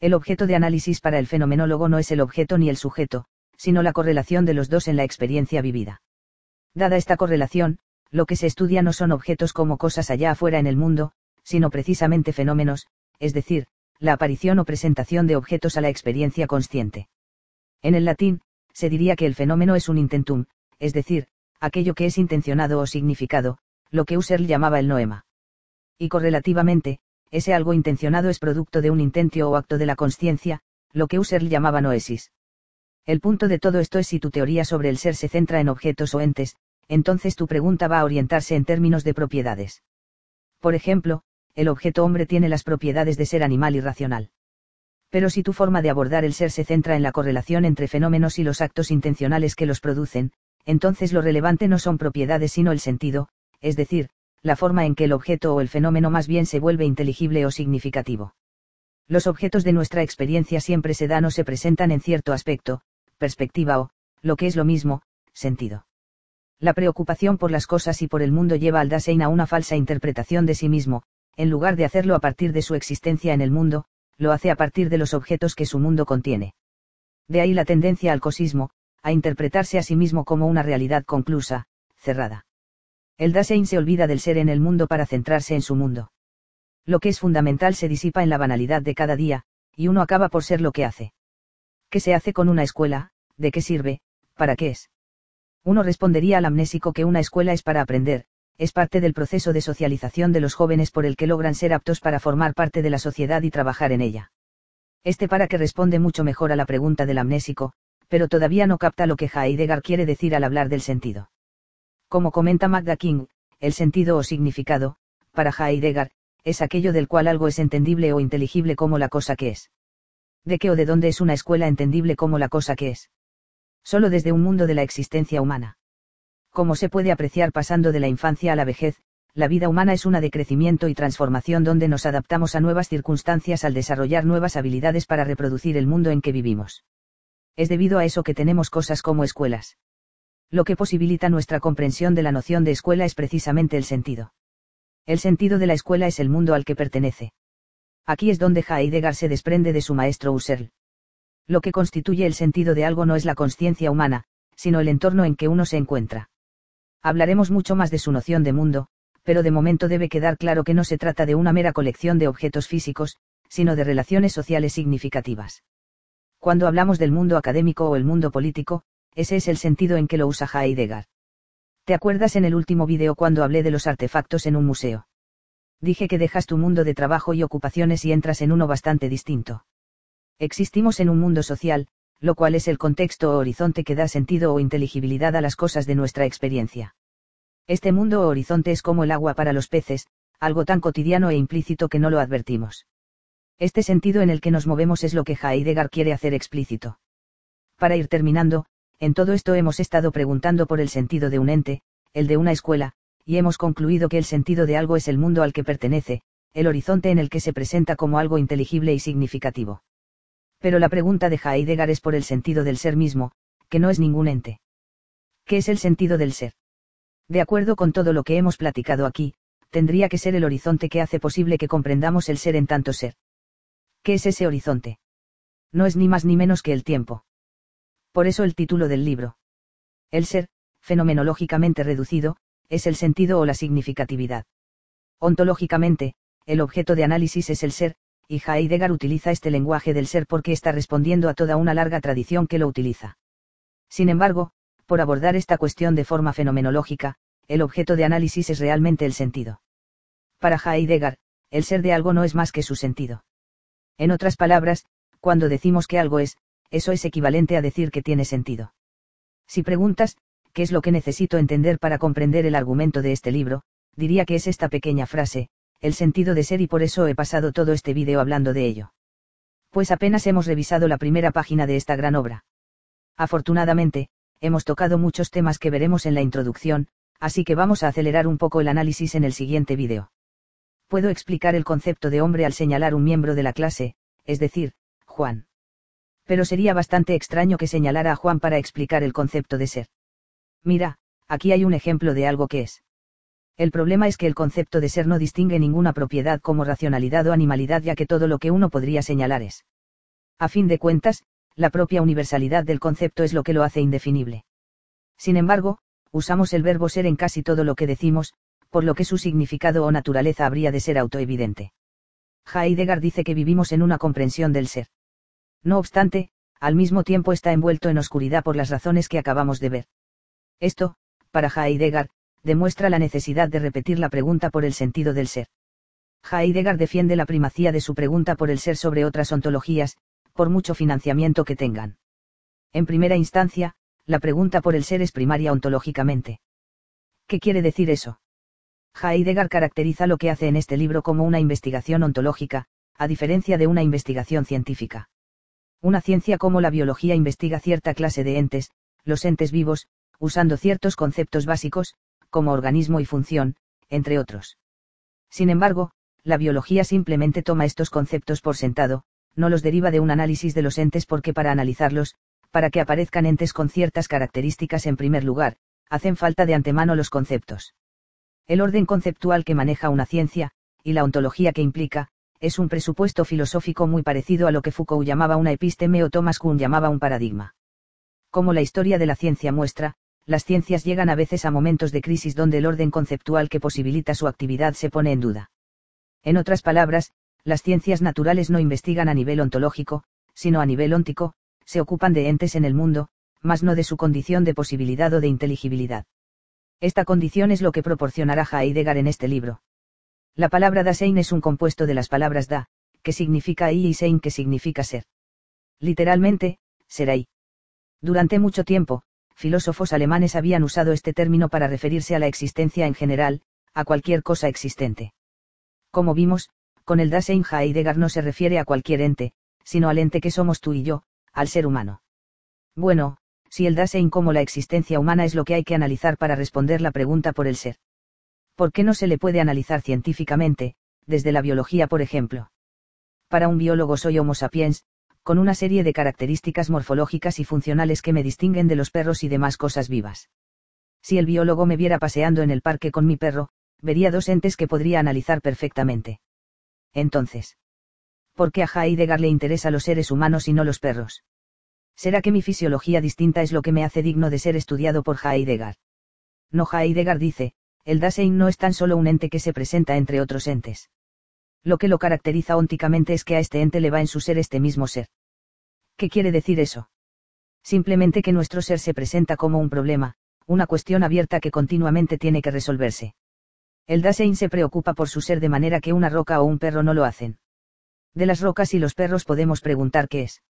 Speaker 1: El objeto de análisis para el fenomenólogo no es el objeto ni el sujeto, sino la correlación de los dos en la experiencia vivida. Dada esta correlación, lo que se estudia no son objetos como cosas allá afuera en el mundo, sino precisamente fenómenos, es decir, la aparición o presentación de objetos a la experiencia consciente. En el latín, se diría que el fenómeno es un intentum, es decir, aquello que es intencionado o significado, lo que Husserl llamaba el noema. Y correlativamente, ese algo intencionado es producto de un intentio o acto de la conciencia, lo que Husserl llamaba noesis. El punto de todo esto es si tu teoría sobre el ser se centra en objetos o entes, entonces tu pregunta va a orientarse en términos de propiedades. Por ejemplo, el objeto hombre tiene las propiedades de ser animal y racional. Pero si tu forma de abordar el ser se centra en la correlación entre fenómenos y los actos intencionales que los producen, entonces lo relevante no son propiedades sino el sentido, es decir, la forma en que el objeto o el fenómeno más bien se vuelve inteligible o significativo. Los objetos de nuestra experiencia siempre se dan o se presentan en cierto aspecto, perspectiva o, lo que es lo mismo, sentido. La preocupación por las cosas y por el mundo lleva al Dasein a una falsa interpretación de sí mismo, en lugar de hacerlo a partir de su existencia en el mundo, lo hace a partir de los objetos que su mundo contiene. De ahí la tendencia al cosismo, a interpretarse a sí mismo como una realidad conclusa, cerrada. El Dasein se olvida del ser en el mundo para centrarse en su mundo. Lo que es fundamental se disipa en la banalidad de cada día, y uno acaba por ser lo que hace. ¿Qué se hace con una escuela? ¿De qué sirve? ¿Para qué es? Uno respondería al amnésico que una escuela es para aprender, es parte del proceso de socialización de los jóvenes por el que logran ser aptos para formar parte de la sociedad y trabajar en ella. Este para que responde mucho mejor a la pregunta del amnésico, pero todavía no capta lo que Heidegger quiere decir al hablar del sentido. Como comenta Magda King, el sentido o significado, para Heidegger, es aquello del cual algo es entendible o inteligible como la cosa que es. ¿De qué o de dónde es una escuela entendible como la cosa que es? Solo desde un mundo de la existencia humana. Como se puede apreciar pasando de la infancia a la vejez, la vida humana es una de crecimiento y transformación donde nos adaptamos a nuevas circunstancias al desarrollar nuevas habilidades para reproducir el mundo en que vivimos. Es debido a eso que tenemos cosas como escuelas. Lo que posibilita nuestra comprensión de la noción de escuela es precisamente el sentido. El sentido de la escuela es el mundo al que pertenece. Aquí es donde Heidegger se desprende de su maestro Husserl. Lo que constituye el sentido de algo no es la conciencia humana, sino el entorno en que uno se encuentra. Hablaremos mucho más de su noción de mundo, pero de momento debe quedar claro que no se trata de una mera colección de objetos físicos, sino de relaciones sociales significativas. Cuando hablamos del mundo académico o el mundo político, ese es el sentido en que lo usa Heidegger. ¿Te acuerdas en el último vídeo cuando hablé de los artefactos en un museo? Dije que dejas tu mundo de trabajo y ocupaciones y entras en uno bastante distinto. Existimos en un mundo social, lo cual es el contexto o horizonte que da sentido o inteligibilidad a las cosas de nuestra experiencia. Este mundo o horizonte es como el agua para los peces, algo tan cotidiano e implícito que no lo advertimos. Este sentido en el que nos movemos es lo que Heidegger quiere hacer explícito. Para ir terminando, en todo esto hemos estado preguntando por el sentido de un ente, el de una escuela, y hemos concluido que el sentido de algo es el mundo al que pertenece, el horizonte en el que se presenta como algo inteligible y significativo. Pero la pregunta de Heidegger es por el sentido del ser mismo, que no es ningún ente. ¿Qué es el sentido del ser? De acuerdo con todo lo que hemos platicado aquí, tendría que ser el horizonte que hace posible que comprendamos el ser en tanto ser. ¿Qué es ese horizonte? No es ni más ni menos que el tiempo. Por eso el título del libro. El ser, fenomenológicamente reducido, es el sentido o la significatividad. Ontológicamente, el objeto de análisis es el ser, y Heidegger utiliza este lenguaje del ser porque está respondiendo a toda una larga tradición que lo utiliza. Sin embargo, por abordar esta cuestión de forma fenomenológica, el objeto de análisis es realmente el sentido. Para Heidegger, el ser de algo no es más que su sentido. En otras palabras, cuando decimos que algo es, eso es equivalente a decir que tiene sentido. Si preguntas, ¿qué es lo que necesito entender para comprender el argumento de este libro? Diría que es esta pequeña frase, el sentido de ser y por eso he pasado todo este vídeo hablando de ello. Pues apenas hemos revisado la primera página de esta gran obra. Afortunadamente, hemos tocado muchos temas que veremos en la introducción, así que vamos a acelerar un poco el análisis en el siguiente vídeo. Puedo explicar el concepto de hombre al señalar un miembro de la clase, es decir, Juan. Pero sería bastante extraño que señalara a Juan para explicar el concepto de ser. Mira, aquí hay un ejemplo de algo que es. El problema es que el concepto de ser no distingue ninguna propiedad como racionalidad o animalidad ya que todo lo que uno podría señalar es. A fin de cuentas, la propia universalidad del concepto es lo que lo hace indefinible. Sin embargo, usamos el verbo ser en casi todo lo que decimos, por lo que su significado o naturaleza habría de ser autoevidente. Heidegger dice que vivimos en una comprensión del ser. No obstante, al mismo tiempo está envuelto en oscuridad por las razones que acabamos de ver. Esto, para Heidegger, demuestra la necesidad de repetir la pregunta por el sentido del ser. Heidegger defiende la primacía de su pregunta por el ser sobre otras ontologías, por mucho financiamiento que tengan. En primera instancia, la pregunta por el ser es primaria ontológicamente. ¿Qué quiere decir eso? Heidegger caracteriza lo que hace en este libro como una investigación ontológica, a diferencia de una investigación científica. Una ciencia como la biología investiga cierta clase de entes, los entes vivos, usando ciertos conceptos básicos, como organismo y función, entre otros. Sin embargo, la biología simplemente toma estos conceptos por sentado, no los deriva de un análisis de los entes porque para analizarlos, para que aparezcan entes con ciertas características en primer lugar, hacen falta de antemano los conceptos. El orden conceptual que maneja una ciencia, y la ontología que implica, es un presupuesto filosófico muy parecido a lo que Foucault llamaba una episteme o Thomas Kuhn llamaba un paradigma. Como la historia de la ciencia muestra, las ciencias llegan a veces a momentos de crisis donde el orden conceptual que posibilita su actividad se pone en duda. En otras palabras, las ciencias naturales no investigan a nivel ontológico, sino a nivel óntico, se ocupan de entes en el mundo, mas no de su condición de posibilidad o de inteligibilidad. Esta condición es lo que proporcionará Heidegger en este libro. La palabra Dasein es un compuesto de las palabras da, que significa y y sein que significa ser. Literalmente, ser ahí. Durante mucho tiempo, filósofos alemanes habían usado este término para referirse a la existencia en general, a cualquier cosa existente. Como vimos, con el Dasein Heidegger no se refiere a cualquier ente, sino al ente que somos tú y yo, al ser humano. Bueno, si el Dasein como la existencia humana es lo que hay que analizar para responder la pregunta por el ser. ¿Por qué no se le puede analizar científicamente, desde la biología por ejemplo? Para un biólogo soy Homo sapiens, con una serie de características morfológicas y funcionales que me distinguen de los perros y demás cosas vivas. Si el biólogo me viera paseando en el parque con mi perro, vería dos entes que podría analizar perfectamente. Entonces, ¿por qué a Heidegger le interesa los seres humanos y no los perros? ¿Será que mi fisiología distinta es lo que me hace digno de ser estudiado por Heidegger? No Heidegger dice, el Dasein no es tan solo un ente que se presenta entre otros entes lo que lo caracteriza ónticamente es que a este ente le va en su ser este mismo ser. ¿Qué quiere decir eso? Simplemente que nuestro ser se presenta como un problema, una cuestión abierta que continuamente tiene que resolverse. El Dasein se preocupa por su ser de manera que una roca o un perro no lo hacen. De las rocas y los perros podemos preguntar qué es.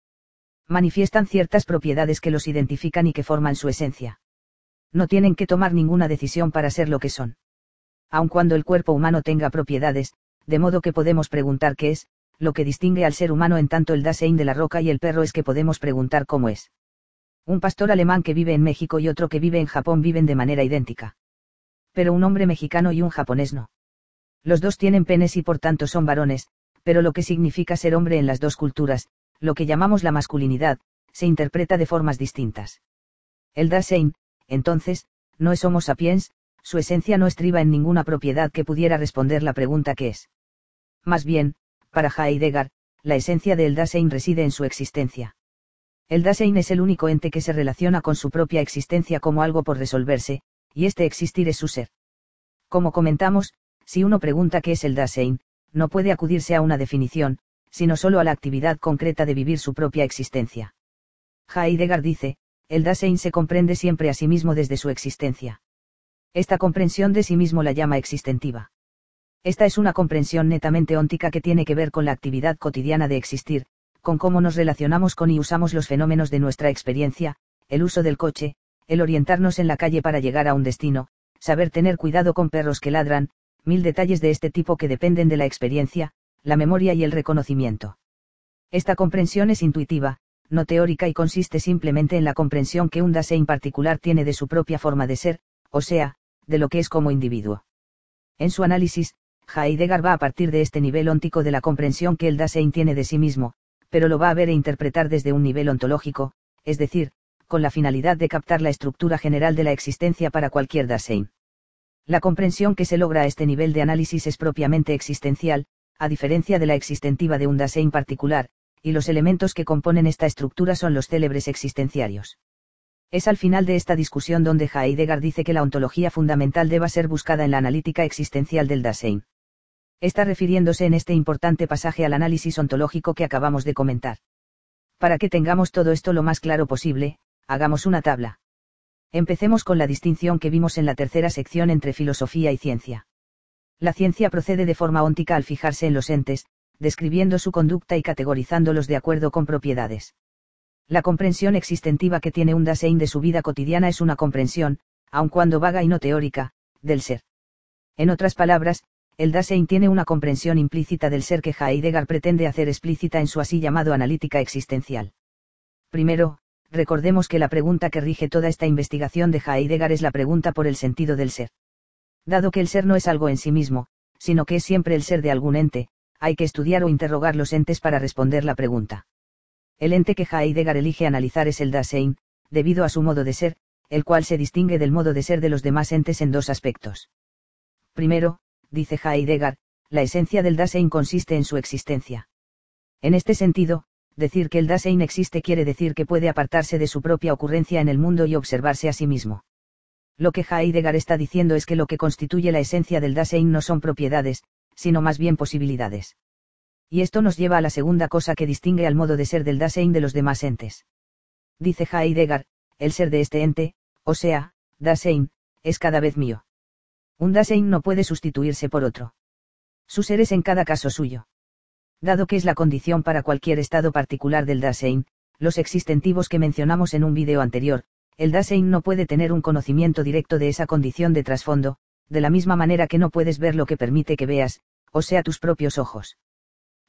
Speaker 1: Manifiestan ciertas propiedades que los identifican y que forman su esencia. No tienen que tomar ninguna decisión para ser lo que son. Aun cuando el cuerpo humano tenga propiedades, de modo que podemos preguntar qué es, lo que distingue al ser humano en tanto el Dasein de la roca y el perro es que podemos preguntar cómo es. Un pastor alemán que vive en México y otro que vive en Japón viven de manera idéntica. Pero un hombre mexicano y un japonés no. Los dos tienen penes y por tanto son varones, pero lo que significa ser hombre en las dos culturas, lo que llamamos la masculinidad, se interpreta de formas distintas. El Dasein, entonces, no es Homo sapiens, su esencia no estriba en ninguna propiedad que pudiera responder la pregunta que es. Más bien, para Heidegger, la esencia del Dasein reside en su existencia. El Dasein es el único ente que se relaciona con su propia existencia como algo por resolverse, y este existir es su ser. Como comentamos, si uno pregunta qué es el Dasein, no puede acudirse a una definición, sino solo a la actividad concreta de vivir su propia existencia. Heidegger dice, el Dasein se comprende siempre a sí mismo desde su existencia. Esta comprensión de sí mismo la llama existentiva. Esta es una comprensión netamente óntica que tiene que ver con la actividad cotidiana de existir, con cómo nos relacionamos con y usamos los fenómenos de nuestra experiencia, el uso del coche, el orientarnos en la calle para llegar a un destino, saber tener cuidado con perros que ladran, mil detalles de este tipo que dependen de la experiencia, la memoria y el reconocimiento. Esta comprensión es intuitiva, no teórica y consiste simplemente en la comprensión que un Dasein particular tiene de su propia forma de ser, o sea, de lo que es como individuo. En su análisis, Heidegger va a partir de este nivel óntico de la comprensión que el Dasein tiene de sí mismo, pero lo va a ver e interpretar desde un nivel ontológico, es decir, con la finalidad de captar la estructura general de la existencia para cualquier Dasein. La comprensión que se logra a este nivel de análisis es propiamente existencial, a diferencia de la existentiva de un Dasein particular, y los elementos que componen esta estructura son los célebres existenciarios. Es al final de esta discusión donde Heidegger dice que la ontología fundamental deba ser buscada en la analítica existencial del Dasein. Está refiriéndose en este importante pasaje al análisis ontológico que acabamos de comentar. Para que tengamos todo esto lo más claro posible, hagamos una tabla. Empecemos con la distinción que vimos en la tercera sección entre filosofía y ciencia. La ciencia procede de forma óntica al fijarse en los entes, describiendo su conducta y categorizándolos de acuerdo con propiedades. La comprensión existentiva que tiene un Dasein de su vida cotidiana es una comprensión, aun cuando vaga y no teórica, del ser. En otras palabras, el Dasein tiene una comprensión implícita del ser que Heidegger pretende hacer explícita en su así llamado analítica existencial. Primero, recordemos que la pregunta que rige toda esta investigación de Heidegger es la pregunta por el sentido del ser. Dado que el ser no es algo en sí mismo, sino que es siempre el ser de algún ente, hay que estudiar o interrogar los entes para responder la pregunta. El ente que Heidegger elige analizar es el Dasein, debido a su modo de ser, el cual se distingue del modo de ser de los demás entes en dos aspectos. Primero, dice Heidegger, la esencia del Dasein consiste en su existencia. En este sentido, decir que el Dasein existe quiere decir que puede apartarse de su propia ocurrencia en el mundo y observarse a sí mismo. Lo que Heidegger está diciendo es que lo que constituye la esencia del Dasein no son propiedades, sino más bien posibilidades. Y esto nos lleva a la segunda cosa que distingue al modo de ser del Dasein de los demás entes. Dice Heidegger, el ser de este ente, o sea, Dasein, es cada vez mío. Un Dasein no puede sustituirse por otro. Su ser es en cada caso suyo. Dado que es la condición para cualquier estado particular del Dasein, los existentivos que mencionamos en un vídeo anterior, el Dasein no puede tener un conocimiento directo de esa condición de trasfondo, de la misma manera que no puedes ver lo que permite que veas, o sea tus propios ojos.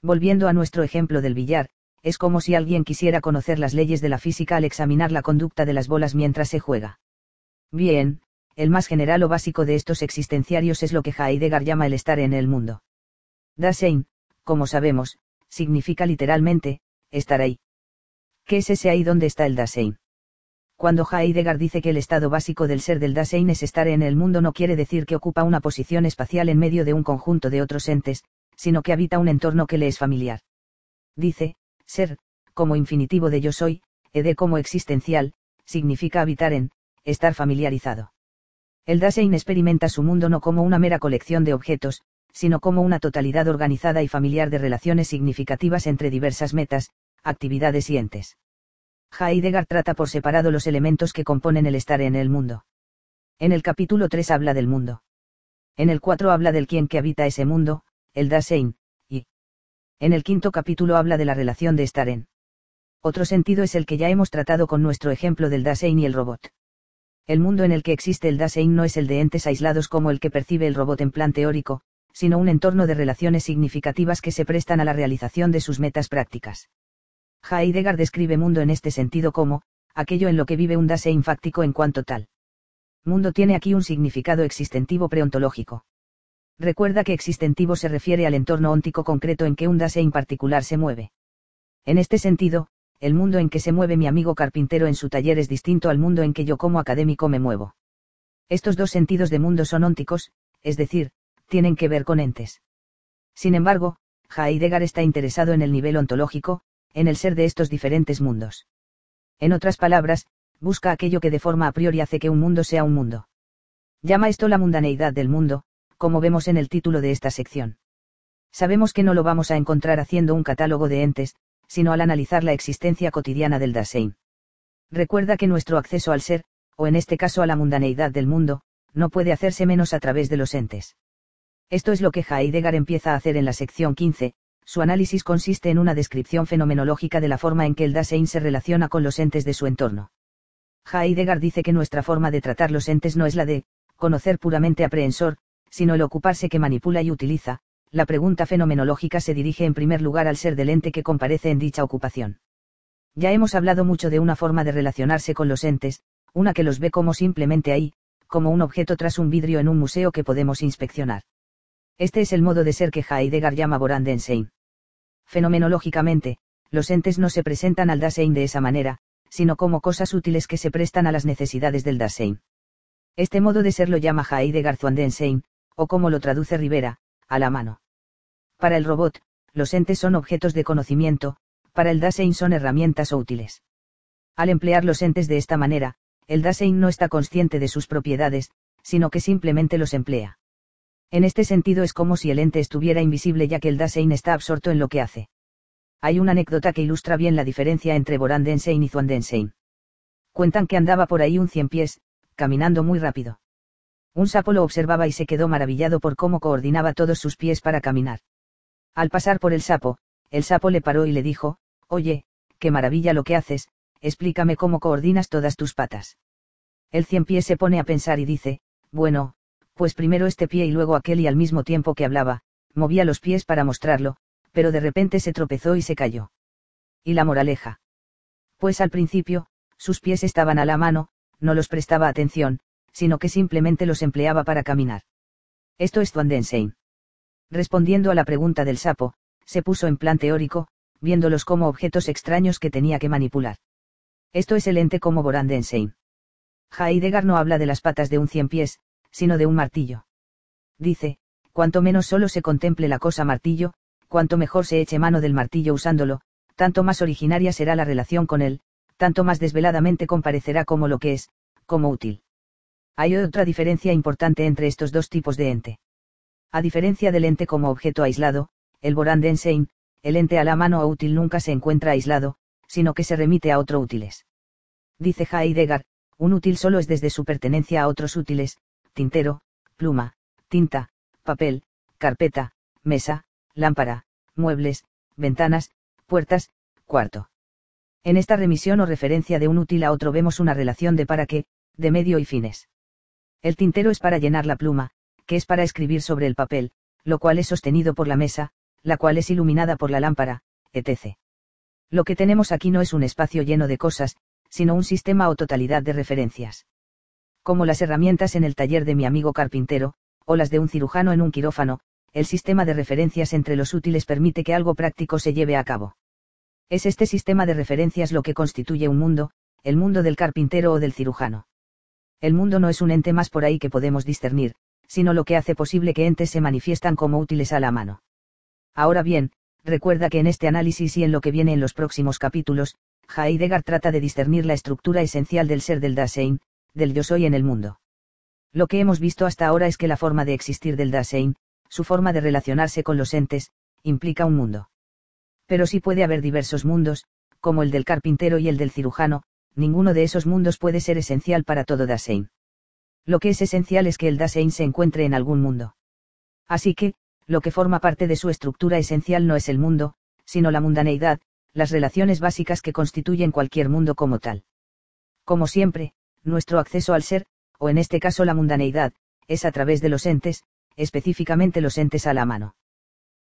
Speaker 1: Volviendo a nuestro ejemplo del billar, es como si alguien quisiera conocer las leyes de la física al examinar la conducta de las bolas mientras se juega. Bien, el más general o básico de estos existenciarios es lo que Heidegger llama el estar en el mundo. Dasein, como sabemos, significa literalmente, estar ahí. ¿Qué es ese ahí donde está el Dasein? Cuando Heidegger dice que el estado básico del ser del Dasein es estar en el mundo no quiere decir que ocupa una posición espacial en medio de un conjunto de otros entes, sino que habita un entorno que le es familiar. Dice, ser, como infinitivo de yo soy, ed como existencial, significa habitar en, estar familiarizado. El Dasein experimenta su mundo no como una mera colección de objetos, sino como una totalidad organizada y familiar de relaciones significativas entre diversas metas, actividades y entes. Heidegger trata por separado los elementos que componen el estar en el mundo. En el capítulo 3 habla del mundo. En el 4 habla del quien que habita ese mundo, el Dasein, y en el quinto capítulo habla de la relación de estar en. Otro sentido es el que ya hemos tratado con nuestro ejemplo del Dasein y el robot. El mundo en el que existe el Dasein no es el de entes aislados como el que percibe el robot en plan teórico, sino un entorno de relaciones significativas que se prestan a la realización de sus metas prácticas. Heidegger describe mundo en este sentido como, aquello en lo que vive un Dasein fáctico en cuanto tal. Mundo tiene aquí un significado existentivo preontológico. Recuerda que existentivo se refiere al entorno óntico concreto en que un Dasein particular se mueve. En este sentido, el mundo en que se mueve mi amigo carpintero en su taller es distinto al mundo en que yo como académico me muevo. Estos dos sentidos de mundo son ónticos, es decir, tienen que ver con entes. Sin embargo, Heidegger está interesado en el nivel ontológico, en el ser de estos diferentes mundos. En otras palabras, busca aquello que de forma a priori hace que un mundo sea un mundo. Llama esto la mundaneidad del mundo, como vemos en el título de esta sección. Sabemos que no lo vamos a encontrar haciendo un catálogo de entes, sino al analizar la existencia cotidiana del Dasein. Recuerda que nuestro acceso al ser, o en este caso a la mundaneidad del mundo, no puede hacerse menos a través de los entes. Esto es lo que Heidegger empieza a hacer en la sección 15, su análisis consiste en una descripción fenomenológica de la forma en que el Dasein se relaciona con los entes de su entorno. Heidegger dice que nuestra forma de tratar los entes no es la de, conocer puramente aprehensor, sino el ocuparse que manipula y utiliza, la pregunta fenomenológica se dirige en primer lugar al ser del ente que comparece en dicha ocupación. Ya hemos hablado mucho de una forma de relacionarse con los entes, una que los ve como simplemente ahí, como un objeto tras un vidrio en un museo que podemos inspeccionar. Este es el modo de ser que Heidegger llama Borandensein. Fenomenológicamente, los entes no se presentan al Dasein de esa manera, sino como cosas útiles que se prestan a las necesidades del Dasein. Este modo de ser lo llama Heidegger Zuandensein, o como lo traduce Rivera, a la mano. Para el robot, los entes son objetos de conocimiento, para el Dasein son herramientas útiles. Al emplear los entes de esta manera, el Dasein no está consciente de sus propiedades, sino que simplemente los emplea. En este sentido es como si el ente estuviera invisible ya que el Dasein está absorto en lo que hace. Hay una anécdota que ilustra bien la diferencia entre Borandensein y Zuandensein. Cuentan que andaba por ahí un cien pies, caminando muy rápido. Un sapo lo observaba y se quedó maravillado por cómo coordinaba todos sus pies para caminar. Al pasar por el sapo, el sapo le paró y le dijo, Oye, qué maravilla lo que haces, explícame cómo coordinas todas tus patas. El cien pies se pone a pensar y dice, bueno, pues primero este pie y luego aquel y al mismo tiempo que hablaba, movía los pies para mostrarlo, pero de repente se tropezó y se cayó. ¿Y la moraleja? Pues al principio, sus pies estaban a la mano, no los prestaba atención, sino que simplemente los empleaba para caminar. Esto es Twandensein. Respondiendo a la pregunta del sapo, se puso en plan teórico, viéndolos como objetos extraños que tenía que manipular. Esto es el ente como Borandensein. Heidegger no habla de las patas de un cien pies, sino de un martillo. Dice, cuanto menos solo se contemple la cosa martillo, cuanto mejor se eche mano del martillo usándolo, tanto más originaria será la relación con él, tanto más desveladamente comparecerá como lo que es, como útil. Hay otra diferencia importante entre estos dos tipos de ente. A diferencia del ente como objeto aislado, el Borandensein, el ente a la mano o útil nunca se encuentra aislado, sino que se remite a otro útiles. Dice Heidegger, un útil solo es desde su pertenencia a otros útiles, tintero, pluma, tinta, papel, carpeta, mesa, lámpara, muebles, ventanas, puertas, cuarto. En esta remisión o referencia de un útil a otro vemos una relación de para qué, de medio y fines. El tintero es para llenar la pluma, que es para escribir sobre el papel, lo cual es sostenido por la mesa, la cual es iluminada por la lámpara, etc. Lo que tenemos aquí no es un espacio lleno de cosas, sino un sistema o totalidad de referencias. Como las herramientas en el taller de mi amigo carpintero, o las de un cirujano en un quirófano, el sistema de referencias entre los útiles permite que algo práctico se lleve a cabo. Es este sistema de referencias lo que constituye un mundo, el mundo del carpintero o del cirujano. El mundo no es un ente más por ahí que podemos discernir, sino lo que hace posible que entes se manifiestan como útiles a la mano. Ahora bien, recuerda que en este análisis y en lo que viene en los próximos capítulos, Heidegger trata de discernir la estructura esencial del ser del Dasein, del yo soy en el mundo. Lo que hemos visto hasta ahora es que la forma de existir del Dasein, su forma de relacionarse con los entes, implica un mundo. Pero si puede haber diversos mundos, como el del carpintero y el del cirujano, ninguno de esos mundos puede ser esencial para todo Dasein. Lo que es esencial es que el Dasein se encuentre en algún mundo. Así que, lo que forma parte de su estructura esencial no es el mundo, sino la mundaneidad, las relaciones básicas que constituyen cualquier mundo como tal. Como siempre, nuestro acceso al ser, o en este caso la mundaneidad, es a través de los entes, específicamente los entes a la mano.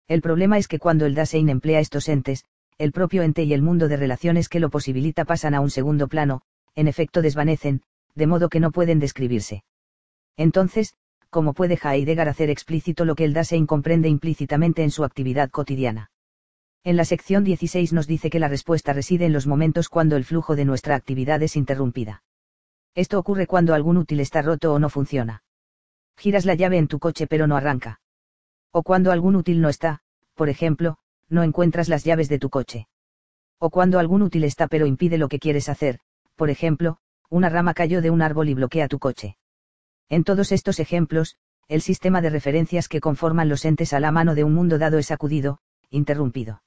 Speaker 1: El problema es que cuando el Dasein emplea estos entes, el propio ente y el mundo de relaciones que lo posibilita pasan a un segundo plano, en efecto desvanecen, de modo que no pueden describirse. Entonces, ¿cómo puede Heidegger hacer explícito lo que el Dasein comprende implícitamente en su actividad cotidiana? En la sección 16 nos dice que la respuesta reside en los momentos cuando el flujo de nuestra actividad es interrumpida. Esto ocurre cuando algún útil está roto o no funciona. Giras la llave en tu coche pero no arranca. O cuando algún útil no está, por ejemplo, no encuentras las llaves de tu coche. O cuando algún útil está pero impide lo que quieres hacer, por ejemplo, una rama cayó de un árbol y bloquea tu coche. En todos estos ejemplos, el sistema de referencias que conforman los entes a la mano de un mundo dado es sacudido, interrumpido.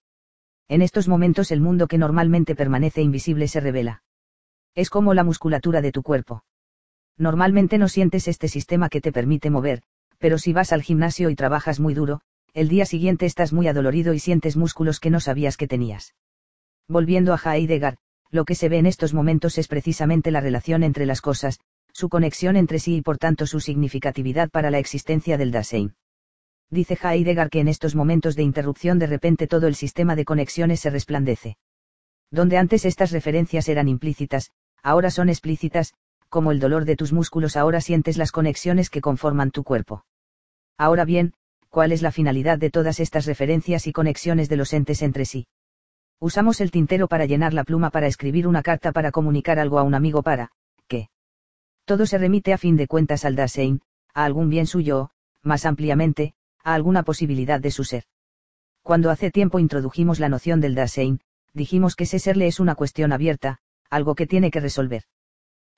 Speaker 1: En estos momentos el mundo que normalmente permanece invisible se revela. Es como la musculatura de tu cuerpo. Normalmente no sientes este sistema que te permite mover, pero si vas al gimnasio y trabajas muy duro, el día siguiente estás muy adolorido y sientes músculos que no sabías que tenías. Volviendo a Heidegger, lo que se ve en estos momentos es precisamente la relación entre las cosas, su conexión entre sí y por tanto su significatividad para la existencia del Dasein. Dice Heidegger que en estos momentos de interrupción de repente todo el sistema de conexiones se resplandece. Donde antes estas referencias eran implícitas, ahora son explícitas, como el dolor de tus músculos ahora sientes las conexiones que conforman tu cuerpo. Ahora bien, ¿cuál es la finalidad de todas estas referencias y conexiones de los entes entre sí? Usamos el tintero para llenar la pluma para escribir una carta para comunicar algo a un amigo para, ¿qué? Todo se remite a fin de cuentas al Dasein, a algún bien suyo más ampliamente, a alguna posibilidad de su ser. Cuando hace tiempo introdujimos la noción del Dasein, dijimos que ese serle es una cuestión abierta, algo que tiene que resolver.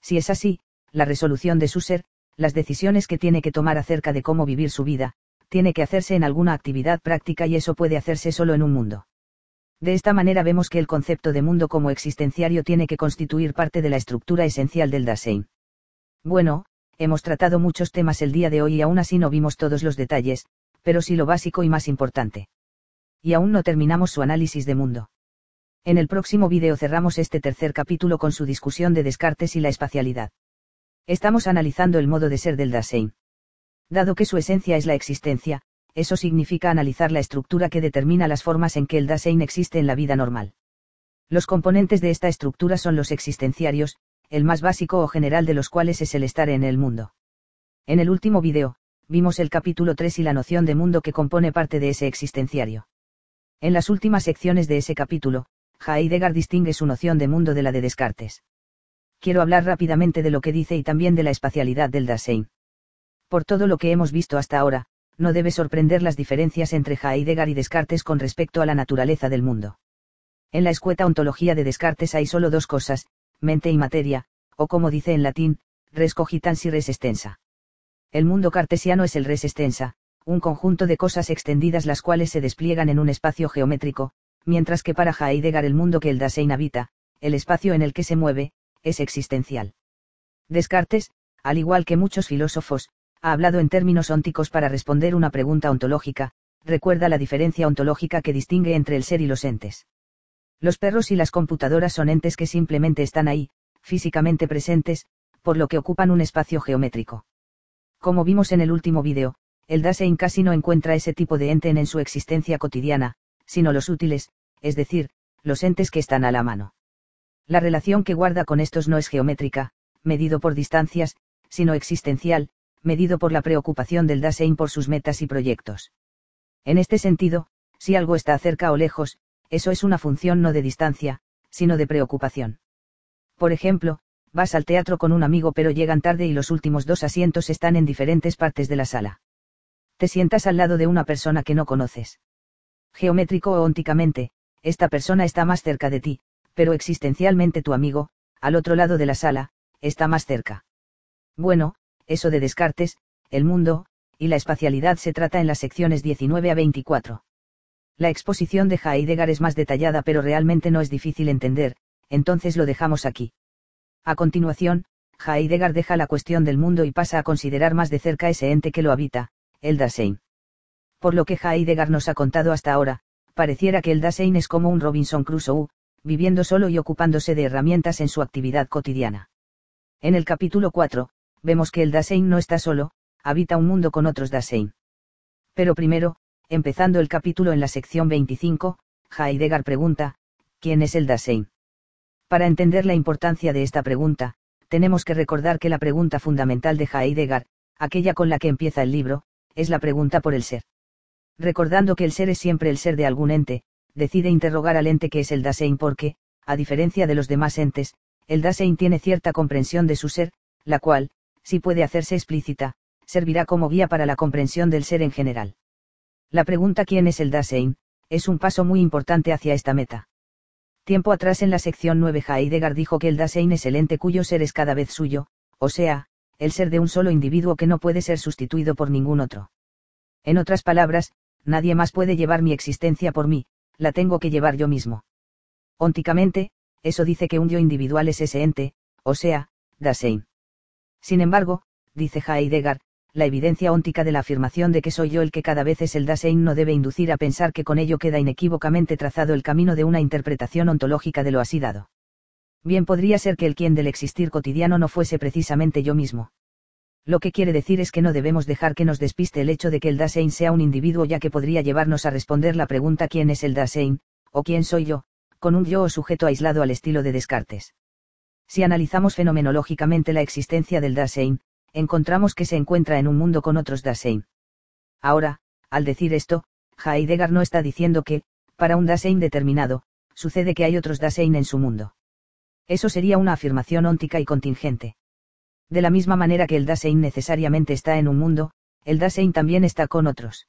Speaker 1: Si es así, la resolución de su ser, las decisiones que tiene que tomar acerca de cómo vivir su vida, tiene que hacerse en alguna actividad práctica y eso puede hacerse solo en un mundo. De esta manera vemos que el concepto de mundo como existenciario tiene que constituir parte de la estructura esencial del Dasein. Bueno, hemos tratado muchos temas el día de hoy y aún así no vimos todos los detalles, pero sí lo básico y más importante. Y aún no terminamos su análisis de mundo. En el próximo vídeo cerramos este tercer capítulo con su discusión de Descartes y la espacialidad. Estamos analizando el modo de ser del Dasein. Dado que su esencia es la existencia, eso significa analizar la estructura que determina las formas en que el Dasein existe en la vida normal. Los componentes de esta estructura son los existenciarios, el más básico o general de los cuales es el estar en el mundo. En el último vídeo, vimos el capítulo 3 y la noción de mundo que compone parte de ese existenciario. En las últimas secciones de ese capítulo, Heidegger distingue su noción de mundo de la de Descartes. Quiero hablar rápidamente de lo que dice y también de la espacialidad del Dasein. Por todo lo que hemos visto hasta ahora, no debe sorprender las diferencias entre Heidegger y Descartes con respecto a la naturaleza del mundo. En la escueta ontología de Descartes hay solo dos cosas, mente y materia, o como dice en latín, res cogitans y res extensa. El mundo cartesiano es el res extensa, un conjunto de cosas extendidas las cuales se despliegan en un espacio geométrico, mientras que para Heidegger el mundo que el Dasein habita, el espacio en el que se mueve, es existencial. Descartes, al igual que muchos filósofos, ha hablado en términos ónticos para responder una pregunta ontológica, recuerda la diferencia ontológica que distingue entre el ser y los entes. Los perros y las computadoras son entes que simplemente están ahí, físicamente presentes, por lo que ocupan un espacio geométrico. Como vimos en el último vídeo, el Dasein casi no encuentra ese tipo de ente en su existencia cotidiana, sino los útiles, es decir, los entes que están a la mano. La relación que guarda con estos no es geométrica, medido por distancias, sino existencial, medido por la preocupación del Dasein por sus metas y proyectos. En este sentido, si algo está cerca o lejos, eso es una función no de distancia, sino de preocupación. Por ejemplo, vas al teatro con un amigo pero llegan tarde y los últimos dos asientos están en diferentes partes de la sala. Te sientas al lado de una persona que no conoces. Geométrico o ónticamente, esta persona está más cerca de ti, pero existencialmente tu amigo, al otro lado de la sala, está más cerca. Bueno, eso de Descartes, el mundo, y la espacialidad se trata en las secciones 19 a 24. La exposición de Heidegger es más detallada pero realmente no es difícil entender, entonces lo dejamos aquí. A continuación, Heidegger deja la cuestión del mundo y pasa a considerar más de cerca ese ente que lo habita, el Dasein. Por lo que Heidegger nos ha contado hasta ahora, pareciera que el Dasein es como un Robinson Crusoe, viviendo solo y ocupándose de herramientas en su actividad cotidiana. En el capítulo 4, vemos que el Dasein no está solo, habita un mundo con otros Dasein. Pero primero, Empezando el capítulo en la sección 25, Heidegger pregunta, ¿quién es el Dasein? Para entender la importancia de esta pregunta, tenemos que recordar que la pregunta fundamental de Heidegger, aquella con la que empieza el libro, es la pregunta por el ser. Recordando que el ser es siempre el ser de algún ente, decide interrogar al ente que es el Dasein porque, a diferencia de los demás entes, el Dasein tiene cierta comprensión de su ser, la cual, si puede hacerse explícita, servirá como guía para la comprensión del ser en general. La pregunta ¿quién es el Dasein? es un paso muy importante hacia esta meta. Tiempo atrás en la sección 9 Heidegger dijo que el Dasein es el ente cuyo ser es cada vez suyo, o sea, el ser de un solo individuo que no puede ser sustituido por ningún otro. En otras palabras, nadie más puede llevar mi existencia por mí, la tengo que llevar yo mismo. Ónticamente, eso dice que un yo individual es ese ente, o sea, Dasein. Sin embargo, dice Heidegger, la evidencia óntica de la afirmación de que soy yo el que cada vez es el Dasein no debe inducir a pensar que con ello queda inequívocamente trazado el camino de una interpretación ontológica de lo así dado. Bien podría ser que el quien del existir cotidiano no fuese precisamente yo mismo. Lo que quiere decir es que no debemos dejar que nos despiste el hecho de que el Dasein sea un individuo ya que podría llevarnos a responder la pregunta ¿quién es el Dasein? o ¿quién soy yo? con un yo o sujeto aislado al estilo de Descartes. Si analizamos fenomenológicamente la existencia del Dasein, encontramos que se encuentra en un mundo con otros Dasein. Ahora, al decir esto, Heidegger no está diciendo que, para un Dasein determinado, sucede que hay otros Dasein en su mundo. Eso sería una afirmación óntica y contingente. De la misma manera que el Dasein necesariamente está en un mundo, el Dasein también está con otros.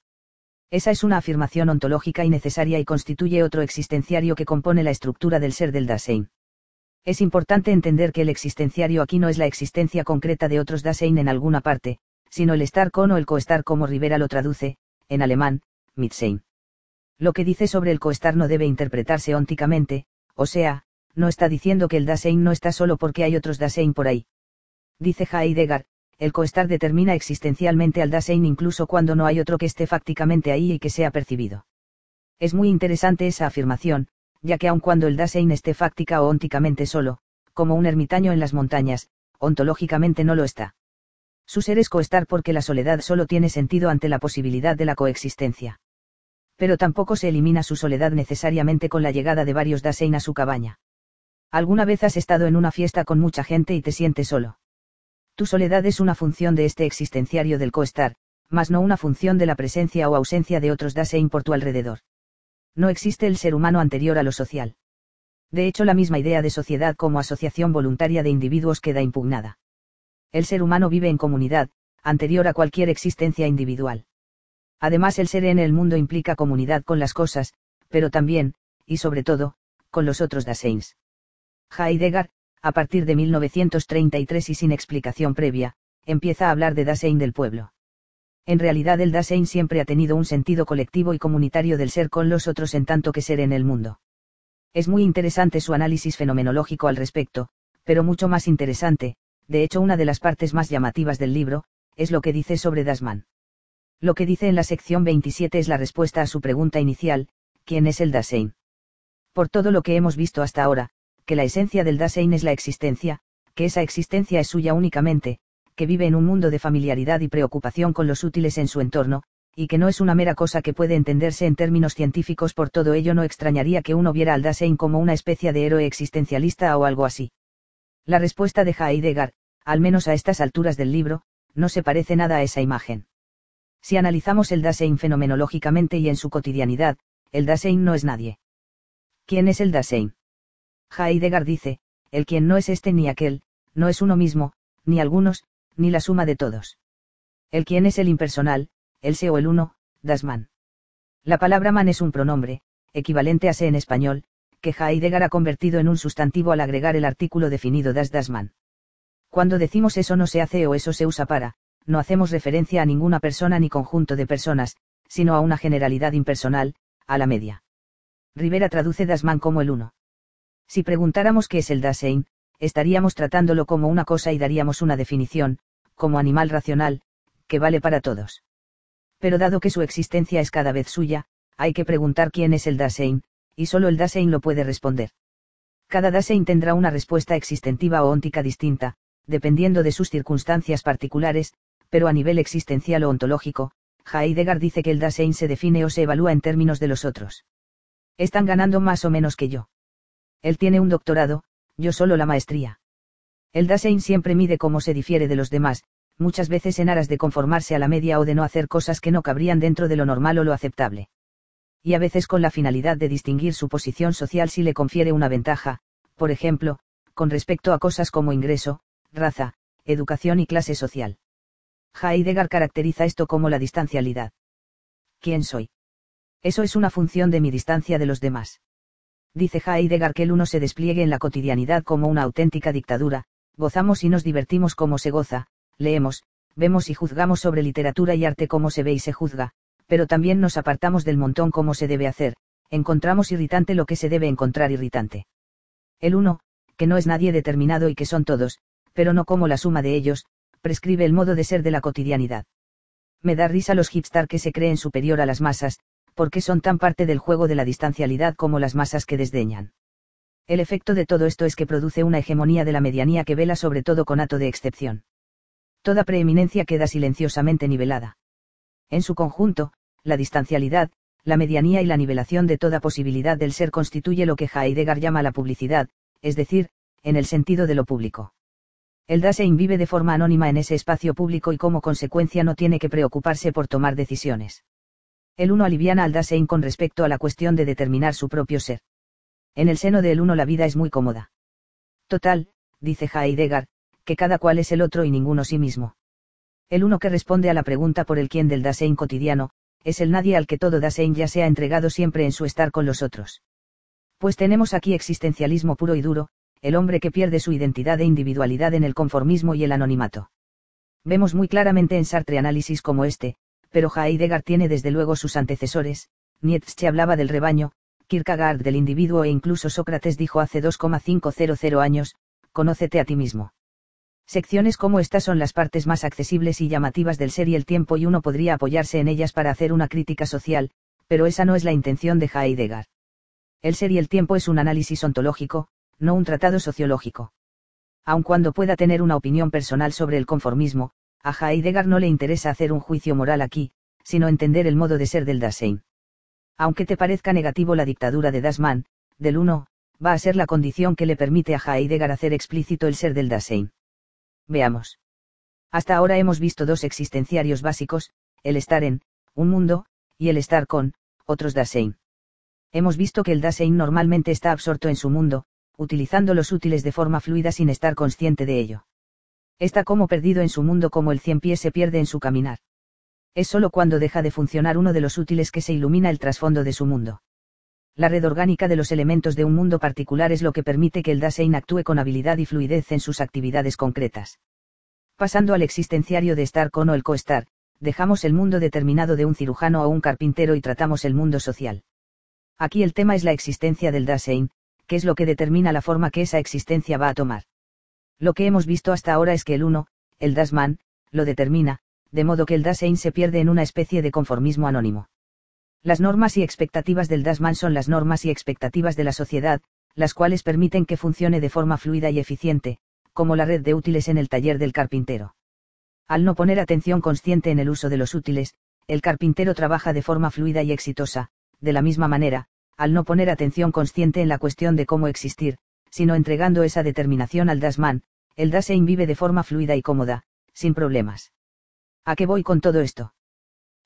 Speaker 1: Esa es una afirmación ontológica y necesaria y constituye otro existenciario que compone la estructura del ser del Dasein. Es importante entender que el existenciario aquí no es la existencia concreta de otros Dasein en alguna parte, sino el estar con o el coestar como Rivera lo traduce, en alemán, Mitsein. Lo que dice sobre el coestar no debe interpretarse ónticamente, o sea, no está diciendo que el Dasein no está solo porque hay otros Dasein por ahí. Dice Heidegger, el coestar determina existencialmente al Dasein incluso cuando no hay otro que esté fácticamente ahí y que sea percibido. Es muy interesante esa afirmación, ya que aun cuando el Dasein esté fáctica o ónticamente solo, como un ermitaño en las montañas, ontológicamente no lo está. Su ser es coestar porque la soledad solo tiene sentido ante la posibilidad de la coexistencia. Pero tampoco se elimina su soledad necesariamente con la llegada de varios Dasein a su cabaña. ¿Alguna vez has estado en una fiesta con mucha gente y te sientes solo? Tu soledad es una función de este existenciario del coestar, mas no una función de la presencia o ausencia de otros Dasein por tu alrededor no existe el ser humano anterior a lo social. De hecho, la misma idea de sociedad como asociación voluntaria de individuos queda impugnada. El ser humano vive en comunidad, anterior a cualquier existencia individual. Además, el ser en el mundo implica comunidad con las cosas, pero también, y sobre todo, con los otros Daseins. Heidegger, a partir de 1933 y sin explicación previa, empieza a hablar de Dasein del pueblo. En realidad el Dasein siempre ha tenido un sentido colectivo y comunitario del ser con los otros en tanto que ser en el mundo. Es muy interesante su análisis fenomenológico al respecto, pero mucho más interesante, de hecho una de las partes más llamativas del libro, es lo que dice sobre Dasman. Lo que dice en la sección 27 es la respuesta a su pregunta inicial, ¿quién es el Dasein? Por todo lo que hemos visto hasta ahora, que la esencia del Dasein es la existencia, que esa existencia es suya únicamente, que vive en un mundo de familiaridad y preocupación con los útiles en su entorno, y que no es una mera cosa que puede entenderse en términos científicos, por todo ello no extrañaría que uno viera al Dasein como una especie de héroe existencialista o algo así. La respuesta de Heidegger, al menos a estas alturas del libro, no se parece nada a esa imagen. Si analizamos el Dasein fenomenológicamente y en su cotidianidad, el Dasein no es nadie. ¿Quién es el Dasein? Heidegger dice, el quien no es este ni aquel, no es uno mismo, ni algunos, ni la suma de todos. El quien es el impersonal, el se o el uno, das man. La palabra man es un pronombre, equivalente a se en español, que Heidegger ha convertido en un sustantivo al agregar el artículo definido das das man. Cuando decimos eso no se hace o eso se usa para, no hacemos referencia a ninguna persona ni conjunto de personas, sino a una generalidad impersonal, a la media. Rivera traduce Dasman como el uno. Si preguntáramos qué es el Dasein, estaríamos tratándolo como una cosa y daríamos una definición, como animal racional, que vale para todos. Pero dado que su existencia es cada vez suya, hay que preguntar quién es el Dasein, y solo el Dasein lo puede responder. Cada Dasein tendrá una respuesta existentiva o óntica distinta, dependiendo de sus circunstancias particulares, pero a nivel existencial o ontológico, Heidegger dice que el Dasein se define o se evalúa en términos de los otros. Están ganando más o menos que yo. Él tiene un doctorado, yo solo la maestría. El Dasein siempre mide cómo se difiere de los demás, muchas veces en aras de conformarse a la media o de no hacer cosas que no cabrían dentro de lo normal o lo aceptable. Y a veces con la finalidad de distinguir su posición social si le confiere una ventaja, por ejemplo, con respecto a cosas como ingreso, raza, educación y clase social. Heidegger caracteriza esto como la distancialidad. ¿Quién soy? Eso es una función de mi distancia de los demás dice Heidegger que el uno se despliegue en la cotidianidad como una auténtica dictadura, gozamos y nos divertimos como se goza, leemos, vemos y juzgamos sobre literatura y arte como se ve y se juzga, pero también nos apartamos del montón como se debe hacer, encontramos irritante lo que se debe encontrar irritante. El uno, que no es nadie determinado y que son todos, pero no como la suma de ellos, prescribe el modo de ser de la cotidianidad. Me da risa los hipster que se creen superior a las masas, porque son tan parte del juego de la distancialidad como las masas que desdeñan. El efecto de todo esto es que produce una hegemonía de la medianía que vela sobre todo con ato de excepción. Toda preeminencia queda silenciosamente nivelada. En su conjunto, la distancialidad, la medianía y la nivelación de toda posibilidad del ser constituye lo que Heidegger llama la publicidad, es decir, en el sentido de lo público. El Dasein vive de forma anónima en ese espacio público y como consecuencia no tiene que preocuparse por tomar decisiones. El uno aliviana al Dasein con respecto a la cuestión de determinar su propio ser. En el seno del uno la vida es muy cómoda. Total, dice Heidegger, que cada cual es el otro y ninguno sí mismo. El uno que responde a la pregunta por el quién del Dasein cotidiano, es el nadie al que todo Dasein ya se ha entregado siempre en su estar con los otros. Pues tenemos aquí existencialismo puro y duro, el hombre que pierde su identidad e individualidad en el conformismo y el anonimato. Vemos muy claramente en Sartre análisis como este, pero Heidegger tiene desde luego sus antecesores, Nietzsche hablaba del rebaño, Kierkegaard del individuo e incluso Sócrates dijo hace 2,500 años, conócete a ti mismo. Secciones como estas son las partes más accesibles y llamativas del ser y el tiempo y uno podría apoyarse en ellas para hacer una crítica social, pero esa no es la intención de Heidegger. El ser y el tiempo es un análisis ontológico, no un tratado sociológico. Aun cuando pueda tener una opinión personal sobre el conformismo, a Heidegger no le interesa hacer un juicio moral aquí, sino entender el modo de ser del Dasein. Aunque te parezca negativo la dictadura de Dasman, del uno, va a ser la condición que le permite a Heidegger hacer explícito el ser del Dasein. Veamos. Hasta ahora hemos visto dos existenciarios básicos, el estar en, un mundo, y el estar con, otros Dasein. Hemos visto que el Dasein normalmente está absorto en su mundo, utilizando los útiles de forma fluida sin estar consciente de ello. Está como perdido en su mundo como el cien pies se pierde en su caminar. Es solo cuando deja de funcionar uno de los útiles que se ilumina el trasfondo de su mundo. La red orgánica de los elementos de un mundo particular es lo que permite que el Dasein actúe con habilidad y fluidez en sus actividades concretas. Pasando al existenciario de estar con o el coestar, dejamos el mundo determinado de un cirujano o un carpintero y tratamos el mundo social. Aquí el tema es la existencia del Dasein, que es lo que determina la forma que esa existencia va a tomar. Lo que hemos visto hasta ahora es que el uno, el Dasman, lo determina, de modo que el Dasein se pierde en una especie de conformismo anónimo. Las normas y expectativas del Dasman son las normas y expectativas de la sociedad, las cuales permiten que funcione de forma fluida y eficiente, como la red de útiles en el taller del carpintero. Al no poner atención consciente en el uso de los útiles, el carpintero trabaja de forma fluida y exitosa, de la misma manera, al no poner atención consciente en la cuestión de cómo existir, sino entregando esa determinación al Dasman, el Dasein vive de forma fluida y cómoda, sin problemas. ¿A qué voy con todo esto?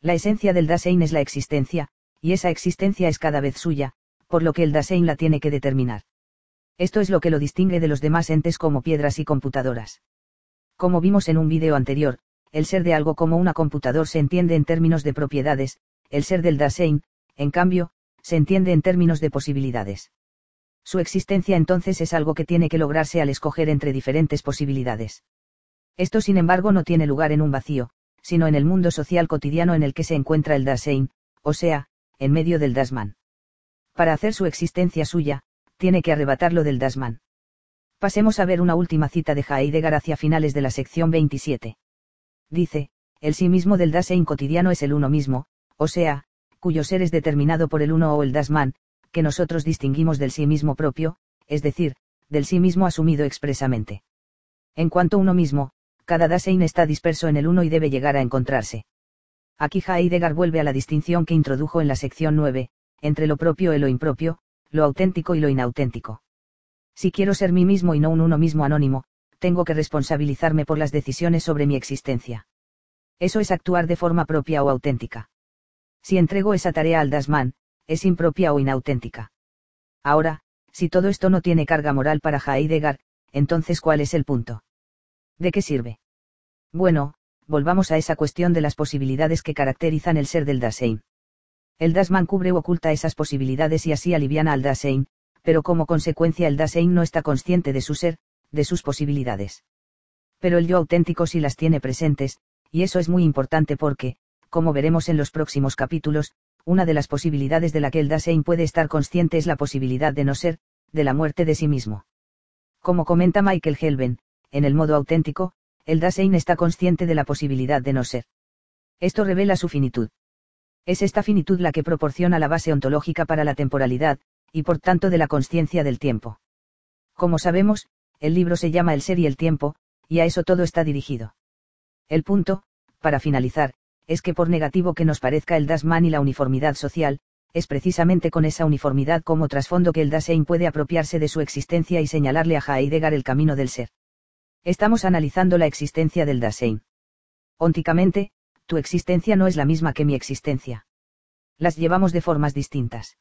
Speaker 1: La esencia del Dasein es la existencia, y esa existencia es cada vez suya, por lo que el Dasein la tiene que determinar. Esto es lo que lo distingue de los demás entes como piedras y computadoras. Como vimos en un vídeo anterior, el ser de algo como una computador se entiende en términos de propiedades, el ser del Dasein, en cambio, se entiende en términos de posibilidades. Su existencia entonces es algo que tiene que lograrse al escoger entre diferentes posibilidades. Esto sin embargo no tiene lugar en un vacío, sino en el mundo social cotidiano en el que se encuentra el Dasein, o sea, en medio del Dasman. Para hacer su existencia suya, tiene que arrebatarlo del Dasman. Pasemos a ver una última cita de Heidegger hacia finales de la sección 27. Dice, el sí mismo del Dasein cotidiano es el uno mismo, o sea, cuyo ser es determinado por el uno o el dasman, que nosotros distinguimos del sí mismo propio, es decir, del sí mismo asumido expresamente. En cuanto uno mismo, cada Dasein está disperso en el uno y debe llegar a encontrarse. Aquí Heidegger vuelve a la distinción que introdujo en la sección 9, entre lo propio y lo impropio, lo auténtico y lo inauténtico. Si quiero ser mí mismo y no un uno mismo anónimo, tengo que responsabilizarme por las decisiones sobre mi existencia. Eso es actuar de forma propia o auténtica. Si entrego esa tarea al Dasman, es impropia o inauténtica. Ahora, si todo esto no tiene carga moral para Heidegger, entonces ¿cuál es el punto? ¿De qué sirve? Bueno, volvamos a esa cuestión de las posibilidades que caracterizan el ser del Dasein. El Dasman cubre o oculta esas posibilidades y así aliviana al Dasein, pero como consecuencia el Dasein no está consciente de su ser, de sus posibilidades. Pero el yo auténtico sí las tiene presentes, y eso es muy importante porque, como veremos en los próximos capítulos, una de las posibilidades de la que el Dasein puede estar consciente es la posibilidad de no ser, de la muerte de sí mismo. Como comenta Michael Helven, en el modo auténtico, el Dasein está consciente de la posibilidad de no ser. Esto revela su finitud. Es esta finitud la que proporciona la base ontológica para la temporalidad, y por tanto de la conciencia del tiempo. Como sabemos, el libro se llama El ser y el tiempo, y a eso todo está dirigido. El punto, para finalizar, es que por negativo que nos parezca el Dasman y la uniformidad social, es precisamente con esa uniformidad como trasfondo que el Dasein puede apropiarse de su existencia y señalarle a Heidegger el camino del ser. Estamos analizando la existencia del Dasein. Ónticamente, tu existencia no es la misma que mi existencia. Las llevamos de formas distintas.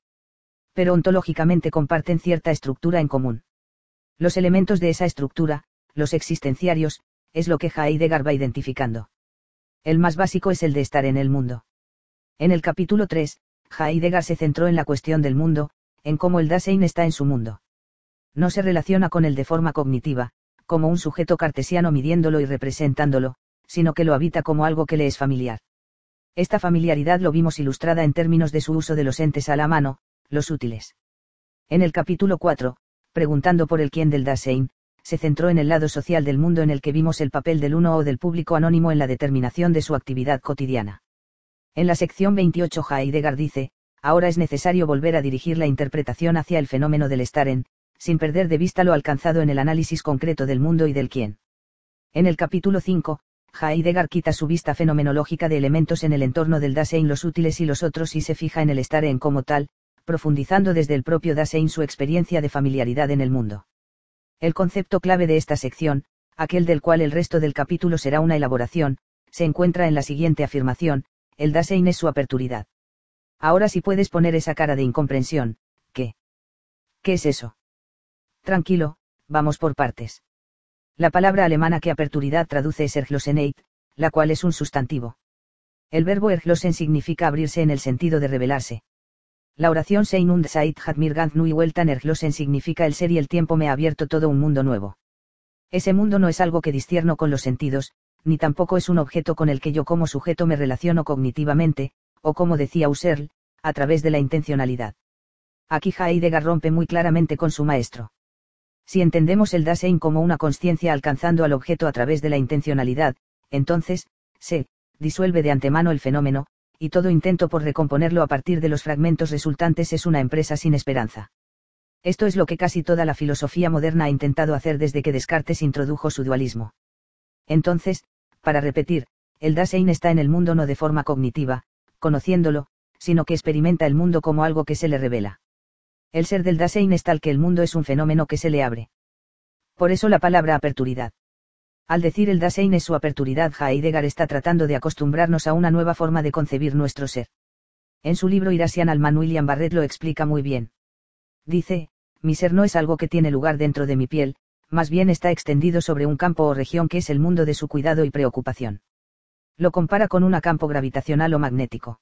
Speaker 1: Pero ontológicamente comparten cierta estructura en común. Los elementos de esa estructura, los existenciarios, es lo que Heidegger va identificando. El más básico es el de estar en el mundo. En el capítulo 3, Heidegger se centró en la cuestión del mundo, en cómo el Dasein está en su mundo. No se relaciona con él de forma cognitiva, como un sujeto cartesiano midiéndolo y representándolo, sino que lo habita como algo que le es familiar. Esta familiaridad lo vimos ilustrada en términos de su uso de los entes a la mano, los útiles. En el capítulo 4, preguntando por el quién del Dasein, se centró en el lado social del mundo en el que vimos el papel del uno o del público anónimo en la determinación de su actividad cotidiana. En la sección 28 Heidegger dice, ahora es necesario volver a dirigir la interpretación hacia el fenómeno del estar en, sin perder de vista lo alcanzado en el análisis concreto del mundo y del quién. En el capítulo 5, Heidegger quita su vista fenomenológica de elementos en el entorno del Dasein los útiles y los otros y se fija en el estar en como tal, profundizando desde el propio Dasein su experiencia de familiaridad en el mundo. El concepto clave de esta sección, aquel del cual el resto del capítulo será una elaboración, se encuentra en la siguiente afirmación, el Dasein es su aperturidad. Ahora si puedes poner esa cara de incomprensión, ¿qué? ¿Qué es eso? Tranquilo, vamos por partes. La palabra alemana que aperturidad traduce es Erglosenheit, la cual es un sustantivo. El verbo erglosen significa abrirse en el sentido de revelarse. La oración Sein und Zeit hat mir ganz neu Weltan erglosen significa el ser y el tiempo me ha abierto todo un mundo nuevo. Ese mundo no es algo que discierno con los sentidos, ni tampoco es un objeto con el que yo como sujeto me relaciono cognitivamente, o como decía Husserl, a través de la intencionalidad. Aquí Heidegger rompe muy claramente con su maestro. Si entendemos el Dasein como una conciencia alcanzando al objeto a través de la intencionalidad, entonces, se, disuelve de antemano el fenómeno, y todo intento por recomponerlo a partir de los fragmentos resultantes es una empresa sin esperanza. Esto es lo que casi toda la filosofía moderna ha intentado hacer desde que Descartes introdujo su dualismo. Entonces, para repetir, el Dasein está en el mundo no de forma cognitiva, conociéndolo, sino que experimenta el mundo como algo que se le revela. El ser del Dasein es tal que el mundo es un fenómeno que se le abre. Por eso la palabra aperturidad. Al decir el Dasein es su aperturidad, Heidegger está tratando de acostumbrarnos a una nueva forma de concebir nuestro ser. En su libro Irasian Alman William Barrett lo explica muy bien. Dice, mi ser no es algo que tiene lugar dentro de mi piel, más bien está extendido sobre un campo o región que es el mundo de su cuidado y preocupación. Lo compara con un campo gravitacional o magnético.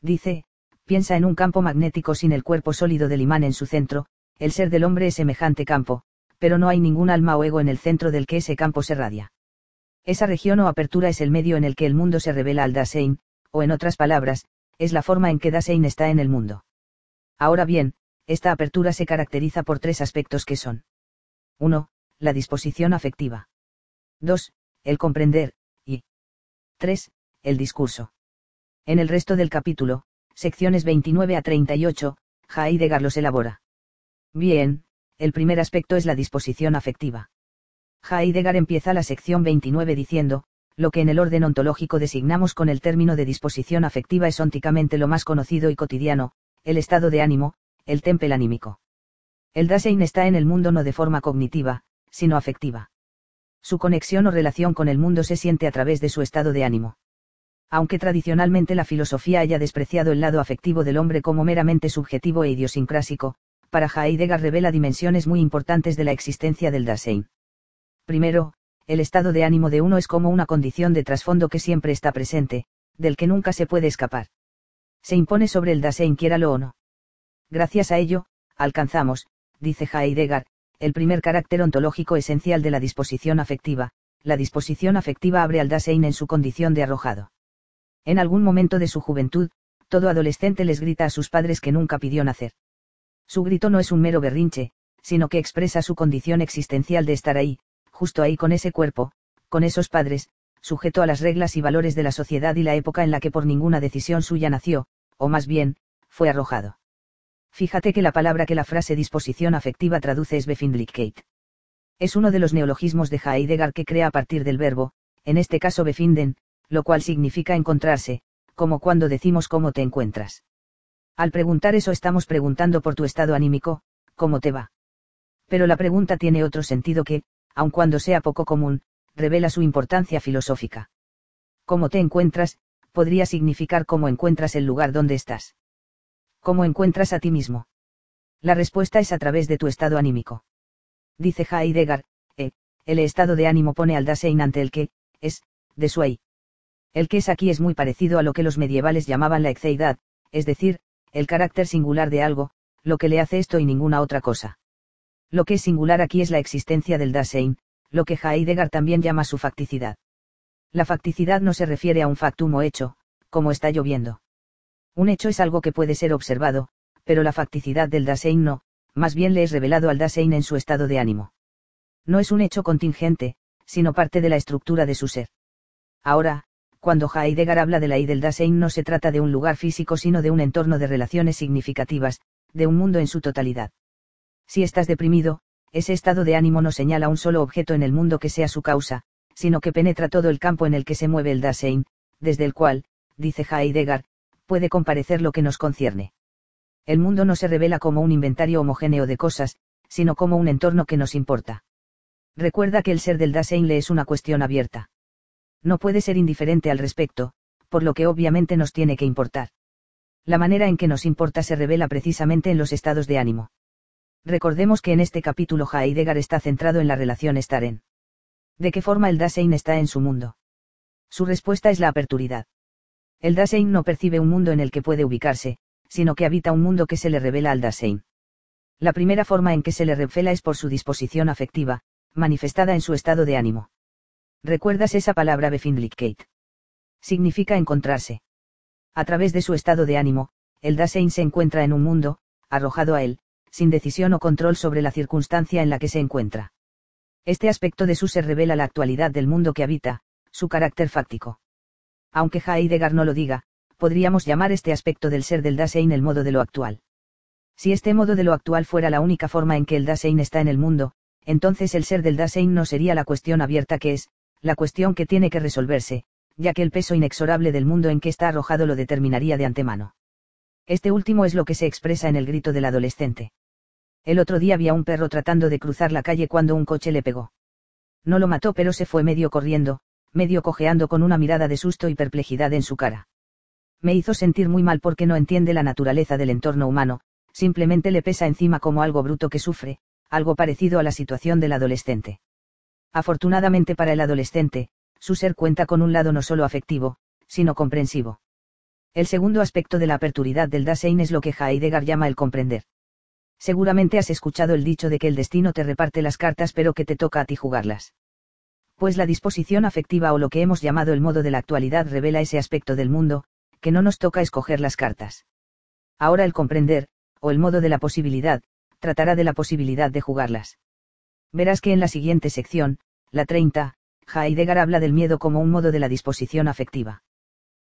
Speaker 1: Dice, piensa en un campo magnético sin el cuerpo sólido del imán en su centro, el ser del hombre es semejante campo, pero no hay ningún alma o ego en el centro del que ese campo se radia. Esa región o apertura es el medio en el que el mundo se revela al Dasein, o en otras palabras, es la forma en que Dasein está en el mundo. Ahora bien, esta apertura se caracteriza por tres aspectos que son 1. La disposición afectiva. 2. El comprender, y 3. El discurso. En el resto del capítulo, secciones 29 a 38, Heidegger los elabora. Bien, el primer aspecto es la disposición afectiva. Heidegger empieza la sección 29 diciendo, lo que en el orden ontológico designamos con el término de disposición afectiva es ónticamente lo más conocido y cotidiano, el estado de ánimo, el tempel anímico. El Dasein está en el mundo no de forma cognitiva, sino afectiva. Su conexión o relación con el mundo se siente a través de su estado de ánimo. Aunque tradicionalmente la filosofía haya despreciado el lado afectivo del hombre como meramente subjetivo e idiosincrásico, para Heidegger revela dimensiones muy importantes de la existencia del Dasein. Primero, el estado de ánimo de uno es como una condición de trasfondo que siempre está presente, del que nunca se puede escapar. Se impone sobre el Dasein quiéralo o no. Gracias a ello, alcanzamos, dice Heidegger, el primer carácter ontológico esencial de la disposición afectiva, la disposición afectiva abre al Dasein en su condición de arrojado. En algún momento de su juventud, todo adolescente les grita a sus padres que nunca pidió nacer. Su grito no es un mero berrinche, sino que expresa su condición existencial de estar ahí, justo ahí con ese cuerpo, con esos padres, sujeto a las reglas y valores de la sociedad y la época en la que por ninguna decisión suya nació, o más bien, fue arrojado. Fíjate que la palabra que la frase disposición afectiva traduce es Befindlichkeit. Es uno de los neologismos de Heidegger que crea a partir del verbo, en este caso befinden, lo cual significa encontrarse, como cuando decimos cómo te encuentras. Al preguntar eso estamos preguntando por tu estado anímico, cómo te va. Pero la pregunta tiene otro sentido que, aun cuando sea poco común, revela su importancia filosófica. Cómo te encuentras, podría significar cómo encuentras el lugar donde estás. ¿Cómo encuentras a ti mismo? La respuesta es a través de tu estado anímico. Dice Heidegger, eh, el estado de ánimo pone al Dasein ante el que, es, de su ahí. El que es aquí es muy parecido a lo que los medievales llamaban la exceidad, es decir, el carácter singular de algo, lo que le hace esto y ninguna otra cosa. Lo que es singular aquí es la existencia del Dasein, lo que Heidegger también llama su facticidad. La facticidad no se refiere a un factum o hecho, como está lloviendo. Un hecho es algo que puede ser observado, pero la facticidad del Dasein no, más bien le es revelado al Dasein en su estado de ánimo. No es un hecho contingente, sino parte de la estructura de su ser. Ahora, cuando Heidegger habla de la I del Dasein no se trata de un lugar físico sino de un entorno de relaciones significativas, de un mundo en su totalidad. Si estás deprimido, ese estado de ánimo no señala un solo objeto en el mundo que sea su causa, sino que penetra todo el campo en el que se mueve el Dasein, desde el cual, dice Heidegger, puede comparecer lo que nos concierne. El mundo no se revela como un inventario homogéneo de cosas, sino como un entorno que nos importa. Recuerda que el ser del Dasein le es una cuestión abierta. No puede ser indiferente al respecto, por lo que obviamente nos tiene que importar. La manera en que nos importa se revela precisamente en los estados de ánimo. Recordemos que en este capítulo Heidegger está centrado en la relación Staren. ¿De qué forma el Dasein está en su mundo? Su respuesta es la aperturidad. El Dasein no percibe un mundo en el que puede ubicarse, sino que habita un mundo que se le revela al Dasein. La primera forma en que se le revela es por su disposición afectiva, manifestada en su estado de ánimo. ¿Recuerdas esa palabra Befindlichkeit? Significa encontrarse. A través de su estado de ánimo, el Dasein se encuentra en un mundo, arrojado a él, sin decisión o control sobre la circunstancia en la que se encuentra. Este aspecto de su ser revela la actualidad del mundo que habita, su carácter fáctico. Aunque Heidegger no lo diga, podríamos llamar este aspecto del ser del Dasein el modo de lo actual. Si este modo de lo actual fuera la única forma en que el Dasein está en el mundo, entonces el ser del Dasein no sería la cuestión abierta que es, la cuestión que tiene que resolverse, ya que el peso inexorable del mundo en que está arrojado lo determinaría de antemano. Este último es lo que se expresa en el grito del adolescente. El otro día había un perro tratando de cruzar la calle cuando un coche le pegó. No lo mató pero se fue medio corriendo, medio cojeando con una mirada de susto y perplejidad en su cara. Me hizo sentir muy mal porque no entiende la naturaleza del entorno humano, simplemente le pesa encima como algo bruto que sufre, algo parecido a la situación del adolescente. Afortunadamente para el adolescente, su ser cuenta con un lado no solo afectivo, sino comprensivo. El segundo aspecto de la aperturidad del Dasein es lo que Heidegger llama el comprender. Seguramente has escuchado el dicho de que el destino te reparte las cartas pero que te toca a ti jugarlas pues la disposición afectiva o lo que hemos llamado el modo de la actualidad revela ese aspecto del mundo, que no nos toca escoger las cartas. Ahora el comprender, o el modo de la posibilidad, tratará de la posibilidad de jugarlas. Verás que en la siguiente sección, la 30, Heidegger habla del miedo como un modo de la disposición afectiva.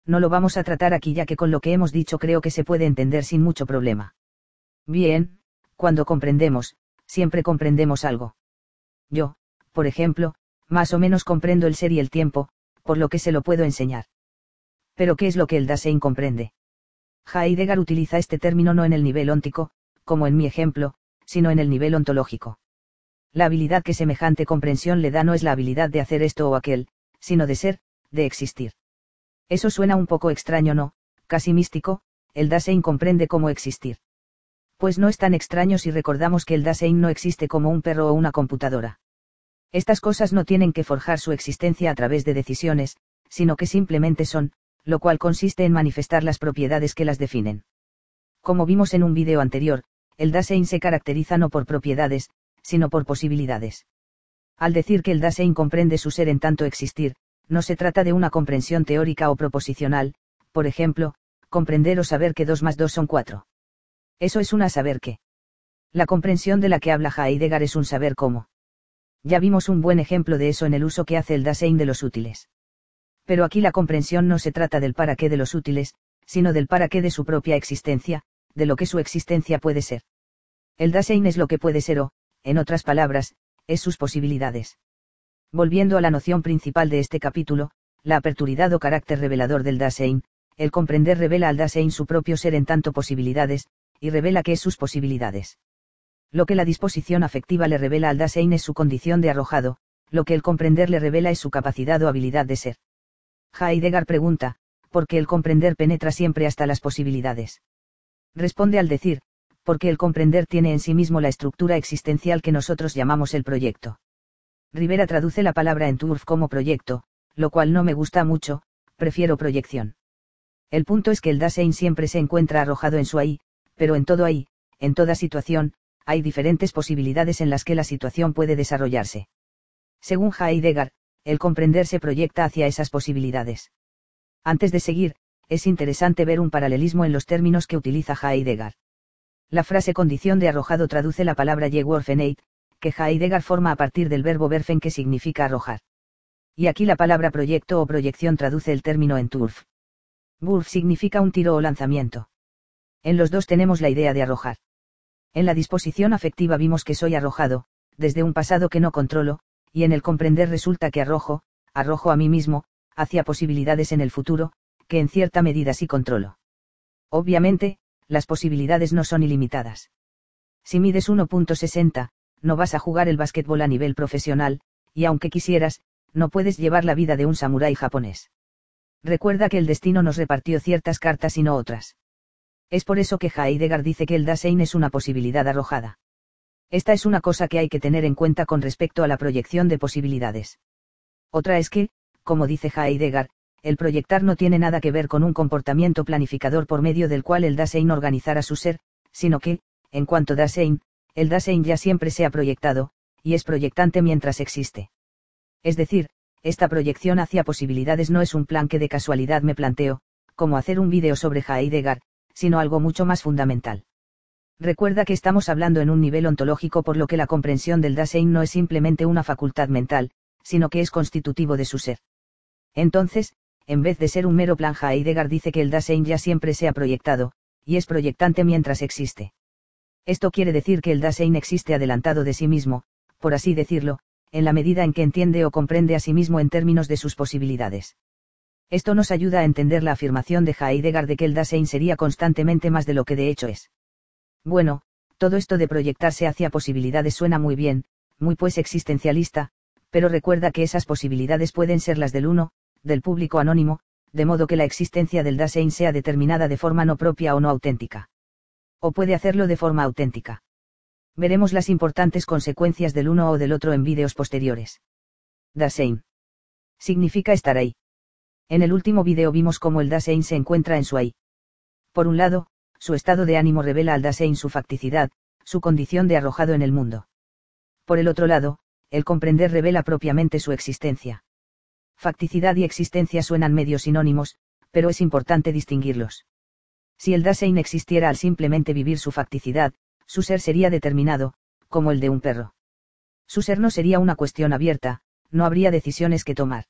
Speaker 1: No lo vamos a tratar aquí ya que con lo que hemos dicho creo que se puede entender sin mucho problema. Bien, cuando comprendemos, siempre comprendemos algo. Yo, por ejemplo, más o menos comprendo el ser y el tiempo, por lo que se lo puedo enseñar. Pero ¿qué es lo que el Dasein comprende? Heidegger utiliza este término no en el nivel óntico, como en mi ejemplo, sino en el nivel ontológico. La habilidad que semejante comprensión le da no es la habilidad de hacer esto o aquel, sino de ser, de existir. Eso suena un poco extraño, ¿no? Casi místico, el Dasein comprende cómo existir. Pues no es tan extraño si recordamos que el Dasein no existe como un perro o una computadora. Estas cosas no tienen que forjar su existencia a través de decisiones, sino que simplemente son, lo cual consiste en manifestar las propiedades que las definen. Como vimos en un vídeo anterior, el Dasein se caracteriza no por propiedades, sino por posibilidades. Al decir que el Dasein comprende su ser en tanto existir, no se trata de una comprensión teórica o proposicional, por ejemplo, comprender o saber que 2 más 2 son 4. Eso es una saber qué. La comprensión de la que habla Heidegger es un saber cómo. Ya vimos un buen ejemplo de eso en el uso que hace el Dasein de los útiles. Pero aquí la comprensión no se trata del para qué de los útiles, sino del para qué de su propia existencia, de lo que su existencia puede ser. El Dasein es lo que puede ser o, en otras palabras, es sus posibilidades. Volviendo a la noción principal de este capítulo, la aperturidad o carácter revelador del Dasein, el comprender revela al Dasein su propio ser en tanto posibilidades, y revela qué es sus posibilidades. Lo que la disposición afectiva le revela al Dasein es su condición de arrojado, lo que el comprender le revela es su capacidad o habilidad de ser. Heidegger pregunta, ¿por qué el comprender penetra siempre hasta las posibilidades? Responde al decir, porque el comprender tiene en sí mismo la estructura existencial que nosotros llamamos el proyecto. Rivera traduce la palabra en Turf como proyecto, lo cual no me gusta mucho, prefiero proyección. El punto es que el Dasein siempre se encuentra arrojado en su ahí, pero en todo ahí, en toda situación, hay diferentes posibilidades en las que la situación puede desarrollarse. Según Heidegger, el comprender se proyecta hacia esas posibilidades. Antes de seguir, es interesante ver un paralelismo en los términos que utiliza Heidegger. La frase condición de arrojado traduce la palabra Geworfenheit, que Heidegger forma a partir del verbo werfen que significa arrojar. Y aquí la palabra proyecto o proyección traduce el término en turf. Wurf significa un tiro o lanzamiento. En los dos tenemos la idea de arrojar. En la disposición afectiva vimos que soy arrojado, desde un pasado que no controlo, y en el comprender resulta que arrojo, arrojo a mí mismo, hacia posibilidades en el futuro, que en cierta medida sí controlo. Obviamente, las posibilidades no son ilimitadas. Si mides 1.60, no vas a jugar el básquetbol a nivel profesional, y aunque quisieras, no puedes llevar la vida de un samurái japonés. Recuerda que el destino nos repartió ciertas cartas y no otras. Es por eso que Heidegger dice que el Dasein es una posibilidad arrojada. Esta es una cosa que hay que tener en cuenta con respecto a la proyección de posibilidades. Otra es que, como dice Heidegger, el proyectar no tiene nada que ver con un comportamiento planificador por medio del cual el Dasein organizara su ser, sino que, en cuanto Dasein, el Dasein ya siempre se ha proyectado, y es proyectante mientras existe. Es decir, esta proyección hacia posibilidades no es un plan que de casualidad me planteo, como hacer un vídeo sobre Heidegger, sino algo mucho más fundamental. Recuerda que estamos hablando en un nivel ontológico por lo que la comprensión del Dasein no es simplemente una facultad mental, sino que es constitutivo de su ser. Entonces, en vez de ser un mero plan Heidegger dice que el Dasein ya siempre se ha proyectado, y es proyectante mientras existe. Esto quiere decir que el Dasein existe adelantado de sí mismo, por así decirlo, en la medida en que entiende o comprende a sí mismo en términos de sus posibilidades. Esto nos ayuda a entender la afirmación de Heidegger de que el Dasein sería constantemente más de lo que de hecho es. Bueno, todo esto de proyectarse hacia posibilidades suena muy bien, muy pues existencialista, pero recuerda que esas posibilidades pueden ser las del uno, del público anónimo, de modo que la existencia del Dasein sea determinada de forma no propia o no auténtica. O puede hacerlo de forma auténtica. Veremos las importantes consecuencias del uno o del otro en vídeos posteriores. Dasein. Significa estar ahí. En el último vídeo vimos cómo el Dasein se encuentra en su ahí. Por un lado, su estado de ánimo revela al Dasein su facticidad, su condición de arrojado en el mundo. Por el otro lado, el comprender revela propiamente su existencia. Facticidad y existencia suenan medio sinónimos, pero es importante distinguirlos. Si el Dasein existiera al simplemente vivir su facticidad, su ser sería determinado, como el de un perro. Su ser no sería una cuestión abierta, no habría decisiones que tomar.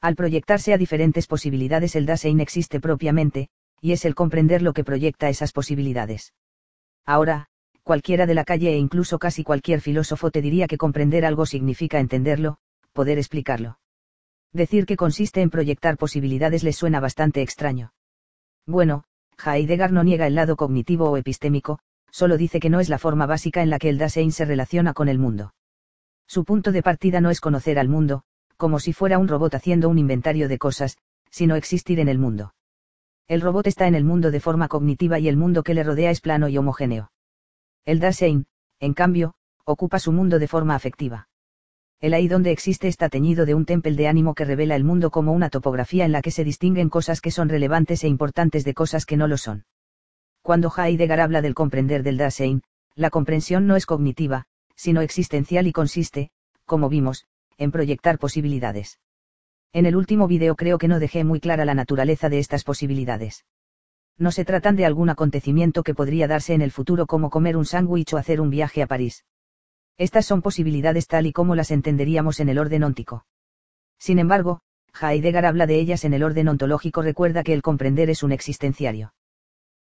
Speaker 1: Al proyectarse a diferentes posibilidades el Dasein existe propiamente, y es el comprender lo que proyecta esas posibilidades. Ahora, cualquiera de la calle e incluso casi cualquier filósofo te diría que comprender algo significa entenderlo, poder explicarlo. Decir que consiste en proyectar posibilidades les suena bastante extraño. Bueno, Heidegger no niega el lado cognitivo o epistémico, solo dice que no es la forma básica en la que el Dasein se relaciona con el mundo. Su punto de partida no es conocer al mundo, como si fuera un robot haciendo un inventario de cosas, sino existir en el mundo. El robot está en el mundo de forma cognitiva y el mundo que le rodea es plano y homogéneo. El Dasein, en cambio, ocupa su mundo de forma afectiva. El ahí donde existe está teñido de un tempel de ánimo que revela el mundo como una topografía en la que se distinguen cosas que son relevantes e importantes de cosas que no lo son. Cuando Heidegger habla del comprender del Dasein, la comprensión no es cognitiva, sino existencial y consiste, como vimos, en proyectar posibilidades. En el último video creo que no dejé muy clara la naturaleza de estas posibilidades. No se tratan de algún acontecimiento que podría darse en el futuro como comer un sándwich o hacer un viaje a París. Estas son posibilidades tal y como las entenderíamos en el orden óntico. Sin embargo, Heidegger habla de ellas en el orden ontológico recuerda que el comprender es un existenciario.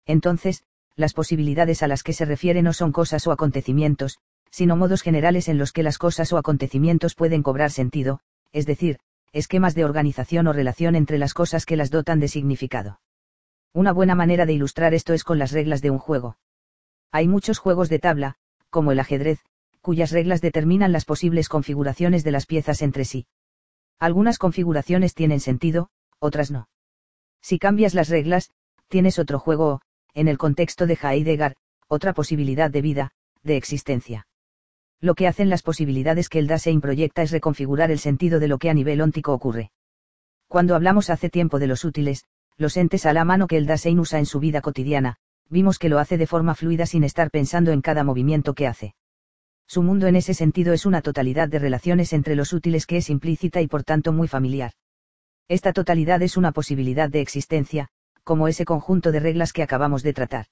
Speaker 1: Entonces, las posibilidades a las que se refiere no son cosas o acontecimientos, sino modos generales en los que las cosas o acontecimientos pueden cobrar sentido, es decir, esquemas de organización o relación entre las cosas que las dotan de significado. Una buena manera de ilustrar esto es con las reglas de un juego. Hay muchos juegos de tabla, como el ajedrez, cuyas reglas determinan las posibles configuraciones de las piezas entre sí. Algunas configuraciones tienen sentido, otras no. Si cambias las reglas, tienes otro juego o, en el contexto de Heidegger, otra posibilidad de vida, de existencia. Lo que hacen las posibilidades que el Dasein proyecta es reconfigurar el sentido de lo que a nivel óntico ocurre. Cuando hablamos hace tiempo de los útiles, los entes a la mano que el Dasein usa en su vida cotidiana, vimos que lo hace de forma fluida sin estar pensando en cada movimiento que hace. Su mundo en ese sentido es una totalidad de relaciones entre los útiles que es implícita y por tanto muy familiar. Esta totalidad es una posibilidad de existencia, como ese conjunto de reglas que acabamos de tratar.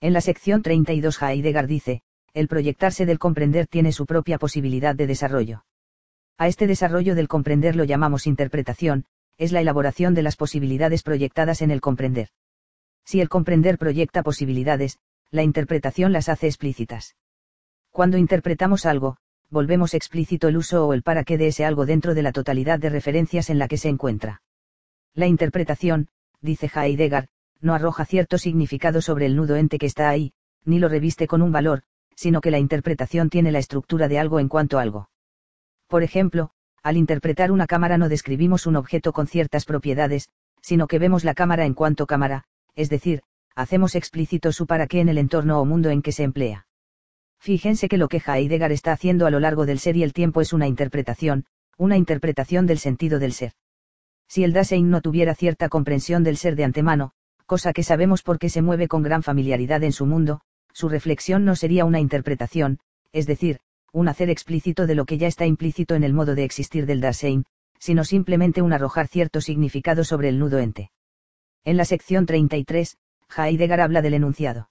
Speaker 1: En la sección 32 Heidegger dice, el proyectarse del comprender tiene su propia posibilidad de desarrollo. A este desarrollo del comprender lo llamamos interpretación, es la elaboración de las posibilidades proyectadas en el comprender. Si el comprender proyecta posibilidades, la interpretación las hace explícitas. Cuando interpretamos algo, volvemos explícito el uso o el para qué de ese algo dentro de la totalidad de referencias en la que se encuentra. La interpretación, dice Heidegger, no arroja cierto significado sobre el nudo ente que está ahí, ni lo reviste con un valor, sino que la interpretación tiene la estructura de algo en cuanto a algo. Por ejemplo, al interpretar una cámara no describimos un objeto con ciertas propiedades, sino que vemos la cámara en cuanto cámara, es decir, hacemos explícito su para qué en el entorno o mundo en que se emplea. Fíjense que lo que Heidegger está haciendo a lo largo del ser y el tiempo es una interpretación, una interpretación del sentido del ser. Si el Dasein no tuviera cierta comprensión del ser de antemano, cosa que sabemos porque se mueve con gran familiaridad en su mundo, su reflexión no sería una interpretación, es decir, un hacer explícito de lo que ya está implícito en el modo de existir del Dasein, sino simplemente un arrojar cierto significado sobre el nudo ente. En la sección 33, Heidegger habla del enunciado.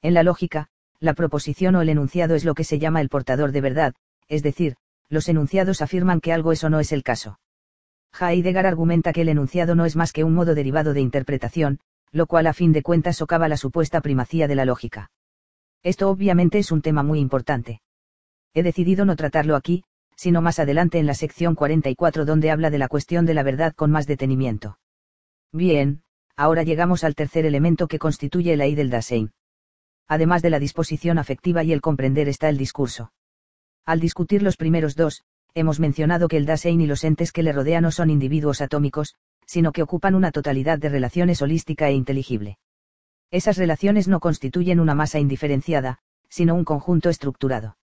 Speaker 1: En la lógica, la proposición o el enunciado es lo que se llama el portador de verdad, es decir, los enunciados afirman que algo es o no es el caso. Heidegger argumenta que el enunciado no es más que un modo derivado de interpretación, lo cual a fin de cuentas socava la supuesta primacía de la lógica. Esto obviamente es un tema muy importante. He decidido no tratarlo aquí, sino más adelante en la sección 44 donde habla de la cuestión de la verdad con más detenimiento. Bien, ahora llegamos al tercer elemento que constituye la I del Dasein. Además de la disposición afectiva y el comprender está el discurso. Al discutir los primeros dos, hemos mencionado que el Dasein y los entes que le rodean no son individuos atómicos, sino que ocupan una totalidad de relaciones holística e inteligible. Esas relaciones no constituyen una masa indiferenciada, sino un conjunto estructurado.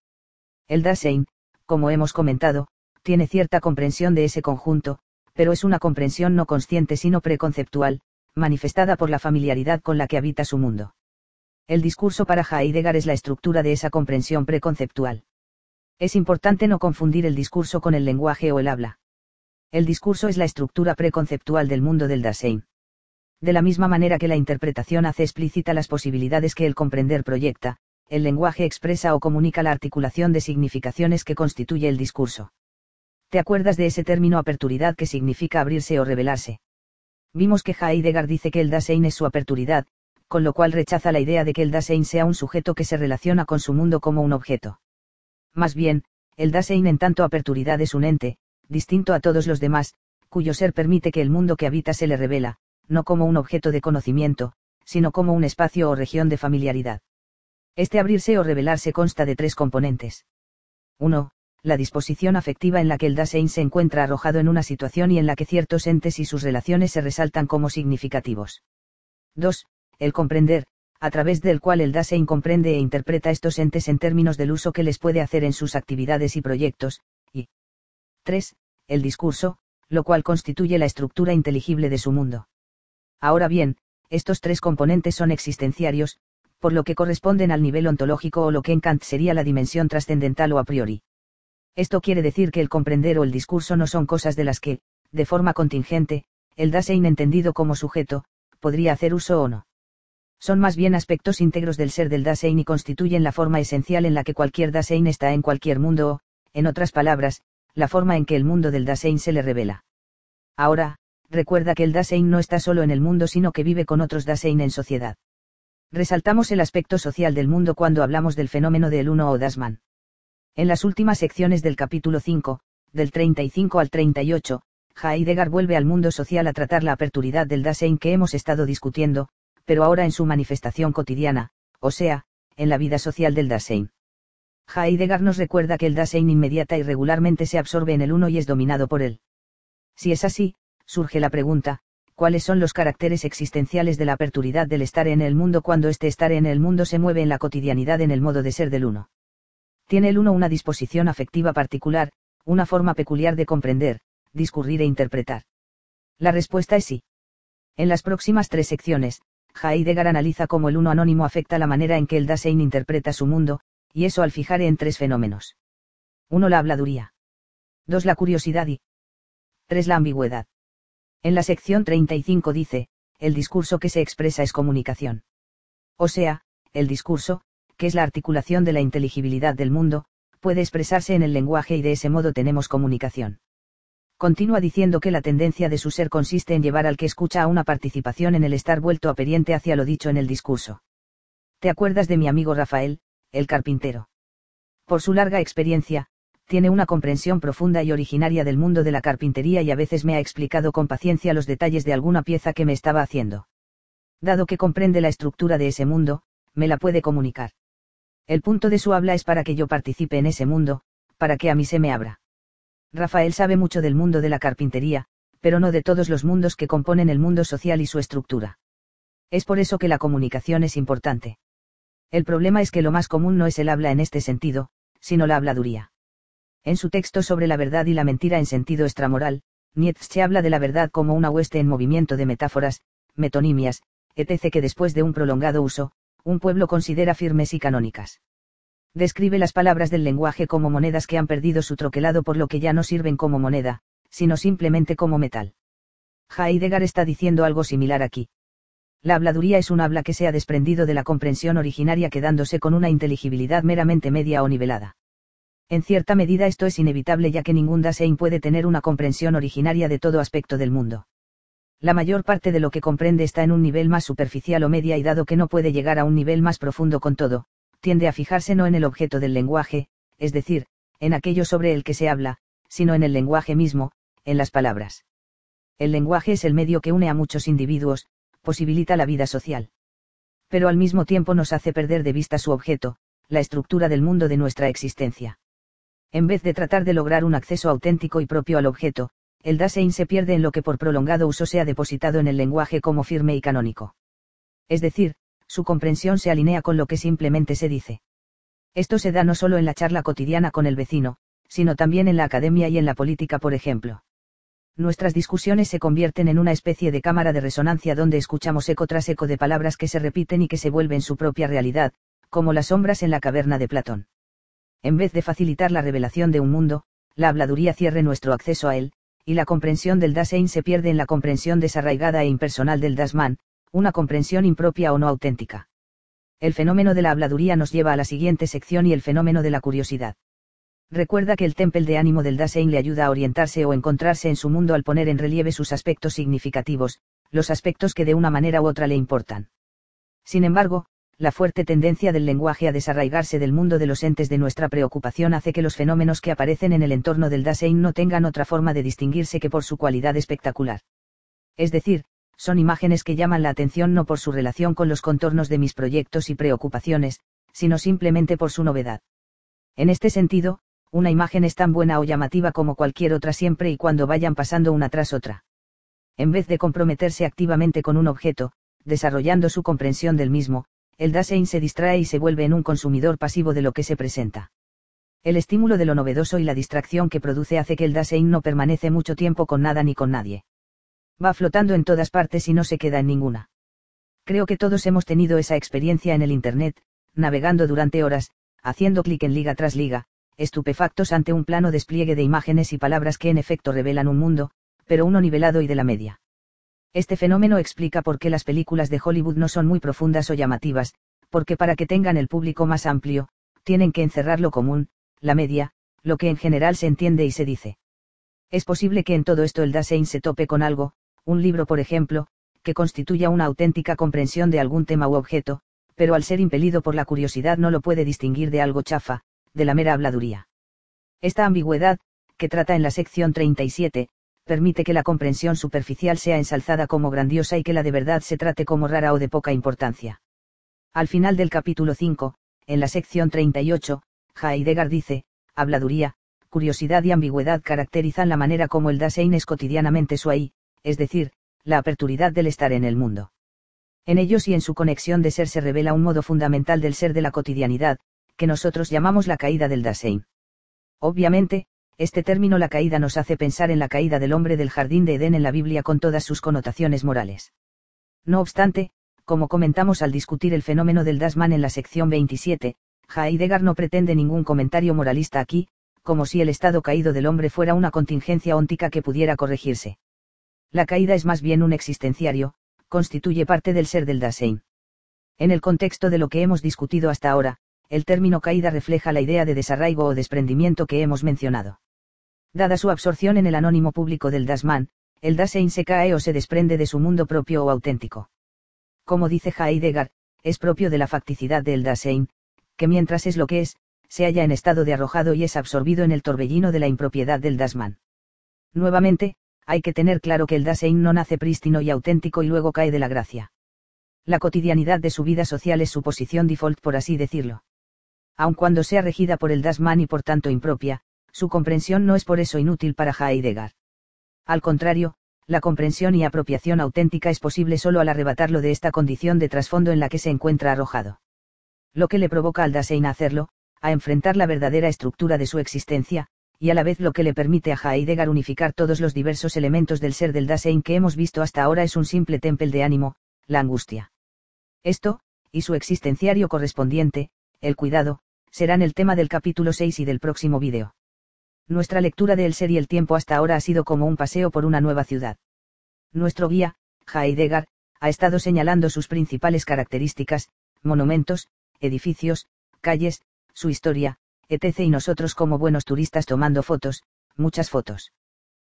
Speaker 1: El Dasein, como hemos comentado, tiene cierta comprensión de ese conjunto, pero es una comprensión no consciente sino preconceptual, manifestada por la familiaridad con la que habita su mundo. El discurso para Heidegger es la estructura de esa comprensión preconceptual. Es importante no confundir el discurso con el lenguaje o el habla. El discurso es la estructura preconceptual del mundo del Dasein. De la misma manera que la interpretación hace explícita las posibilidades que el comprender proyecta, el lenguaje expresa o comunica la articulación de significaciones que constituye el discurso. ¿Te acuerdas de ese término aperturidad que significa abrirse o revelarse? Vimos que Heidegger dice que el Dasein es su aperturidad, con lo cual rechaza la idea de que el Dasein sea un sujeto que se relaciona con su mundo como un objeto. Más bien, el Dasein en tanto aperturidad es un ente, distinto a todos los demás, cuyo ser permite que el mundo que habita se le revela, no como un objeto de conocimiento, sino como un espacio o región de familiaridad. Este abrirse o revelarse consta de tres componentes. 1. La disposición afectiva en la que el Dasein se encuentra arrojado en una situación y en la que ciertos entes y sus relaciones se resaltan como significativos. 2. El comprender, a través del cual el Dasein comprende e interpreta estos entes en términos del uso que les puede hacer en sus actividades y proyectos, y 3. El discurso, lo cual constituye la estructura inteligible de su mundo. Ahora bien, estos tres componentes son existenciarios, por lo que corresponden al nivel ontológico o lo que en Kant sería la dimensión trascendental o a priori. Esto quiere decir que el comprender o el discurso no son cosas de las que, de forma contingente, el Dasein entendido como sujeto, podría hacer uso o no. Son más bien aspectos íntegros del ser del Dasein y constituyen la forma esencial en la que cualquier Dasein está en cualquier mundo o, en otras palabras, la forma en que el mundo del Dasein se le revela. Ahora, recuerda que el Dasein no está solo en el mundo sino que vive con otros Dasein en sociedad. Resaltamos el aspecto social del mundo cuando hablamos del fenómeno del uno o Dasman. En las últimas secciones del capítulo 5, del 35 al 38, Heidegger vuelve al mundo social a tratar la aperturidad del Dasein que hemos estado discutiendo, pero ahora en su manifestación cotidiana, o sea, en la vida social del Dasein. Heidegger nos recuerda que el Dasein inmediata y regularmente se absorbe en el uno y es dominado por él. Si es así, surge la pregunta, ¿cuáles son los caracteres existenciales de la aperturidad del estar en el mundo cuando este estar en el mundo se mueve en la cotidianidad en el modo de ser del uno? Tiene el uno una disposición afectiva particular, una forma peculiar de comprender, discurrir e interpretar. La respuesta es sí. En las próximas tres secciones, Heidegger analiza cómo el uno anónimo afecta la manera en que el Dasein interpreta su mundo, y eso al fijar en tres fenómenos. 1. La habladuría. 2. La curiosidad y 3. La ambigüedad. En la sección 35 dice, el discurso que se expresa es comunicación. O sea, el discurso, que es la articulación de la inteligibilidad del mundo, puede expresarse en el lenguaje y de ese modo tenemos comunicación. Continúa diciendo que la tendencia de su ser consiste en llevar al que escucha a una participación en el estar vuelto aperiente hacia lo dicho en el discurso. ¿Te acuerdas de mi amigo Rafael, el carpintero? Por su larga experiencia, tiene una comprensión profunda y originaria del mundo de la carpintería y a veces me ha explicado con paciencia los detalles de alguna pieza que me estaba haciendo. Dado que comprende la estructura de ese mundo, me la puede comunicar. El punto de su habla es para que yo participe en ese mundo, para que a mí se me abra. Rafael sabe mucho del mundo de la carpintería, pero no de todos los mundos que componen el mundo social y su estructura. Es por eso que la comunicación es importante. El problema es que lo más común no es el habla en este sentido, sino la habladuría. En su texto sobre la verdad y la mentira en sentido extramoral, Nietzsche habla de la verdad como una hueste en movimiento de metáforas, metonimias, etc. que después de un prolongado uso, un pueblo considera firmes y canónicas describe las palabras del lenguaje como monedas que han perdido su troquelado por lo que ya no sirven como moneda, sino simplemente como metal. Heidegger está diciendo algo similar aquí. La habladuría es un habla que se ha desprendido de la comprensión originaria quedándose con una inteligibilidad meramente media o nivelada. En cierta medida esto es inevitable ya que ningún Dasein puede tener una comprensión originaria de todo aspecto del mundo. La mayor parte de lo que comprende está en un nivel más superficial o media y dado que no puede llegar a un nivel más profundo con todo, tiende a fijarse no en el objeto del lenguaje, es decir, en aquello sobre el que se habla, sino en el lenguaje mismo, en las palabras. El lenguaje es el medio que une a muchos individuos, posibilita la vida social. Pero al mismo tiempo nos hace perder de vista su objeto, la estructura del mundo de nuestra existencia. En vez de tratar de lograr un acceso auténtico y propio al objeto, el Dasein se pierde en lo que por prolongado uso se ha depositado en el lenguaje como firme y canónico. Es decir, su comprensión se alinea con lo que simplemente se dice. Esto se da no solo en la charla cotidiana con el vecino, sino también en la academia y en la política, por ejemplo. Nuestras discusiones se convierten en una especie de cámara de resonancia donde escuchamos eco tras eco de palabras que se repiten y que se vuelven su propia realidad, como las sombras en la caverna de Platón. En vez de facilitar la revelación de un mundo, la habladuría cierre nuestro acceso a él, y la comprensión del Dasein se pierde en la comprensión desarraigada e impersonal del Dasman, una comprensión impropia o no auténtica. El fenómeno de la habladuría nos lleva a la siguiente sección y el fenómeno de la curiosidad. Recuerda que el tempel de ánimo del Dasein le ayuda a orientarse o encontrarse en su mundo al poner en relieve sus aspectos significativos, los aspectos que de una manera u otra le importan. Sin embargo, la fuerte tendencia del lenguaje a desarraigarse del mundo de los entes de nuestra preocupación hace que los fenómenos que aparecen en el entorno del Dasein no tengan otra forma de distinguirse que por su cualidad espectacular. Es decir, son imágenes que llaman la atención no por su relación con los contornos de mis proyectos y preocupaciones, sino simplemente por su novedad. En este sentido, una imagen es tan buena o llamativa como cualquier otra siempre y cuando vayan pasando una tras otra. En vez de comprometerse activamente con un objeto, desarrollando su comprensión del mismo, el Dasein se distrae y se vuelve en un consumidor pasivo de lo que se presenta. El estímulo de lo novedoso y la distracción que produce hace que el Dasein no permanece mucho tiempo con nada ni con nadie. Va flotando en todas partes y no se queda en ninguna. Creo que todos hemos tenido esa experiencia en el Internet, navegando durante horas, haciendo clic en liga tras liga, estupefactos ante un plano despliegue de imágenes y palabras que en efecto revelan un mundo, pero uno nivelado y de la media. Este fenómeno explica por qué las películas de Hollywood no son muy profundas o llamativas, porque para que tengan el público más amplio, tienen que encerrar lo común, la media, lo que en general se entiende y se dice. Es posible que en todo esto el Dasein se tope con algo, un libro por ejemplo, que constituya una auténtica comprensión de algún tema u objeto, pero al ser impelido por la curiosidad no lo puede distinguir de algo chafa, de la mera habladuría. Esta ambigüedad, que trata en la sección 37, permite que la comprensión superficial sea ensalzada como grandiosa y que la de verdad se trate como rara o de poca importancia. Al final del capítulo 5, en la sección 38, Heidegger dice, habladuría, curiosidad y ambigüedad caracterizan la manera como el Dasein es cotidianamente suai, es decir, la aperturidad del estar en el mundo. En ellos y en su conexión de ser se revela un modo fundamental del ser de la cotidianidad, que nosotros llamamos la caída del Dasein. Obviamente, este término la caída nos hace pensar en la caída del hombre del jardín de Edén en la Biblia con todas sus connotaciones morales. No obstante, como comentamos al discutir el fenómeno del Dasman en la sección 27, Heidegger no pretende ningún comentario moralista aquí, como si el estado caído del hombre fuera una contingencia óntica que pudiera corregirse. La caída es más bien un existenciario, constituye parte del ser del Dasein. En el contexto de lo que hemos discutido hasta ahora, el término caída refleja la idea de desarraigo o desprendimiento que hemos mencionado. Dada su absorción en el anónimo público del Dasman, el Dasein se cae o se desprende de su mundo propio o auténtico. Como dice Heidegger, es propio de la facticidad del Dasein, que mientras es lo que es, se halla en estado de arrojado y es absorbido en el torbellino de la impropiedad del Dasman. Nuevamente, hay que tener claro que el Dasein no nace prístino y auténtico y luego cae de la gracia. La cotidianidad de su vida social es su posición default por así decirlo aun cuando sea regida por el Dasman y por tanto impropia, su comprensión no es por eso inútil para Heidegger. Al contrario, la comprensión y apropiación auténtica es posible solo al arrebatarlo de esta condición de trasfondo en la que se encuentra arrojado. Lo que le provoca al Dasein a hacerlo, a enfrentar la verdadera estructura de su existencia, y a la vez lo que le permite a Heidegger unificar todos los diversos elementos del ser del Dasein que hemos visto hasta ahora es un simple tempel de ánimo, la angustia. Esto, y su existenciario correspondiente, el cuidado, serán el tema del capítulo 6 y del próximo vídeo. Nuestra lectura de El ser y el tiempo hasta ahora ha sido como un paseo por una nueva ciudad. Nuestro guía, Heidegger, ha estado señalando sus principales características, monumentos, edificios, calles, su historia, etc. y nosotros como buenos turistas tomando fotos, muchas fotos.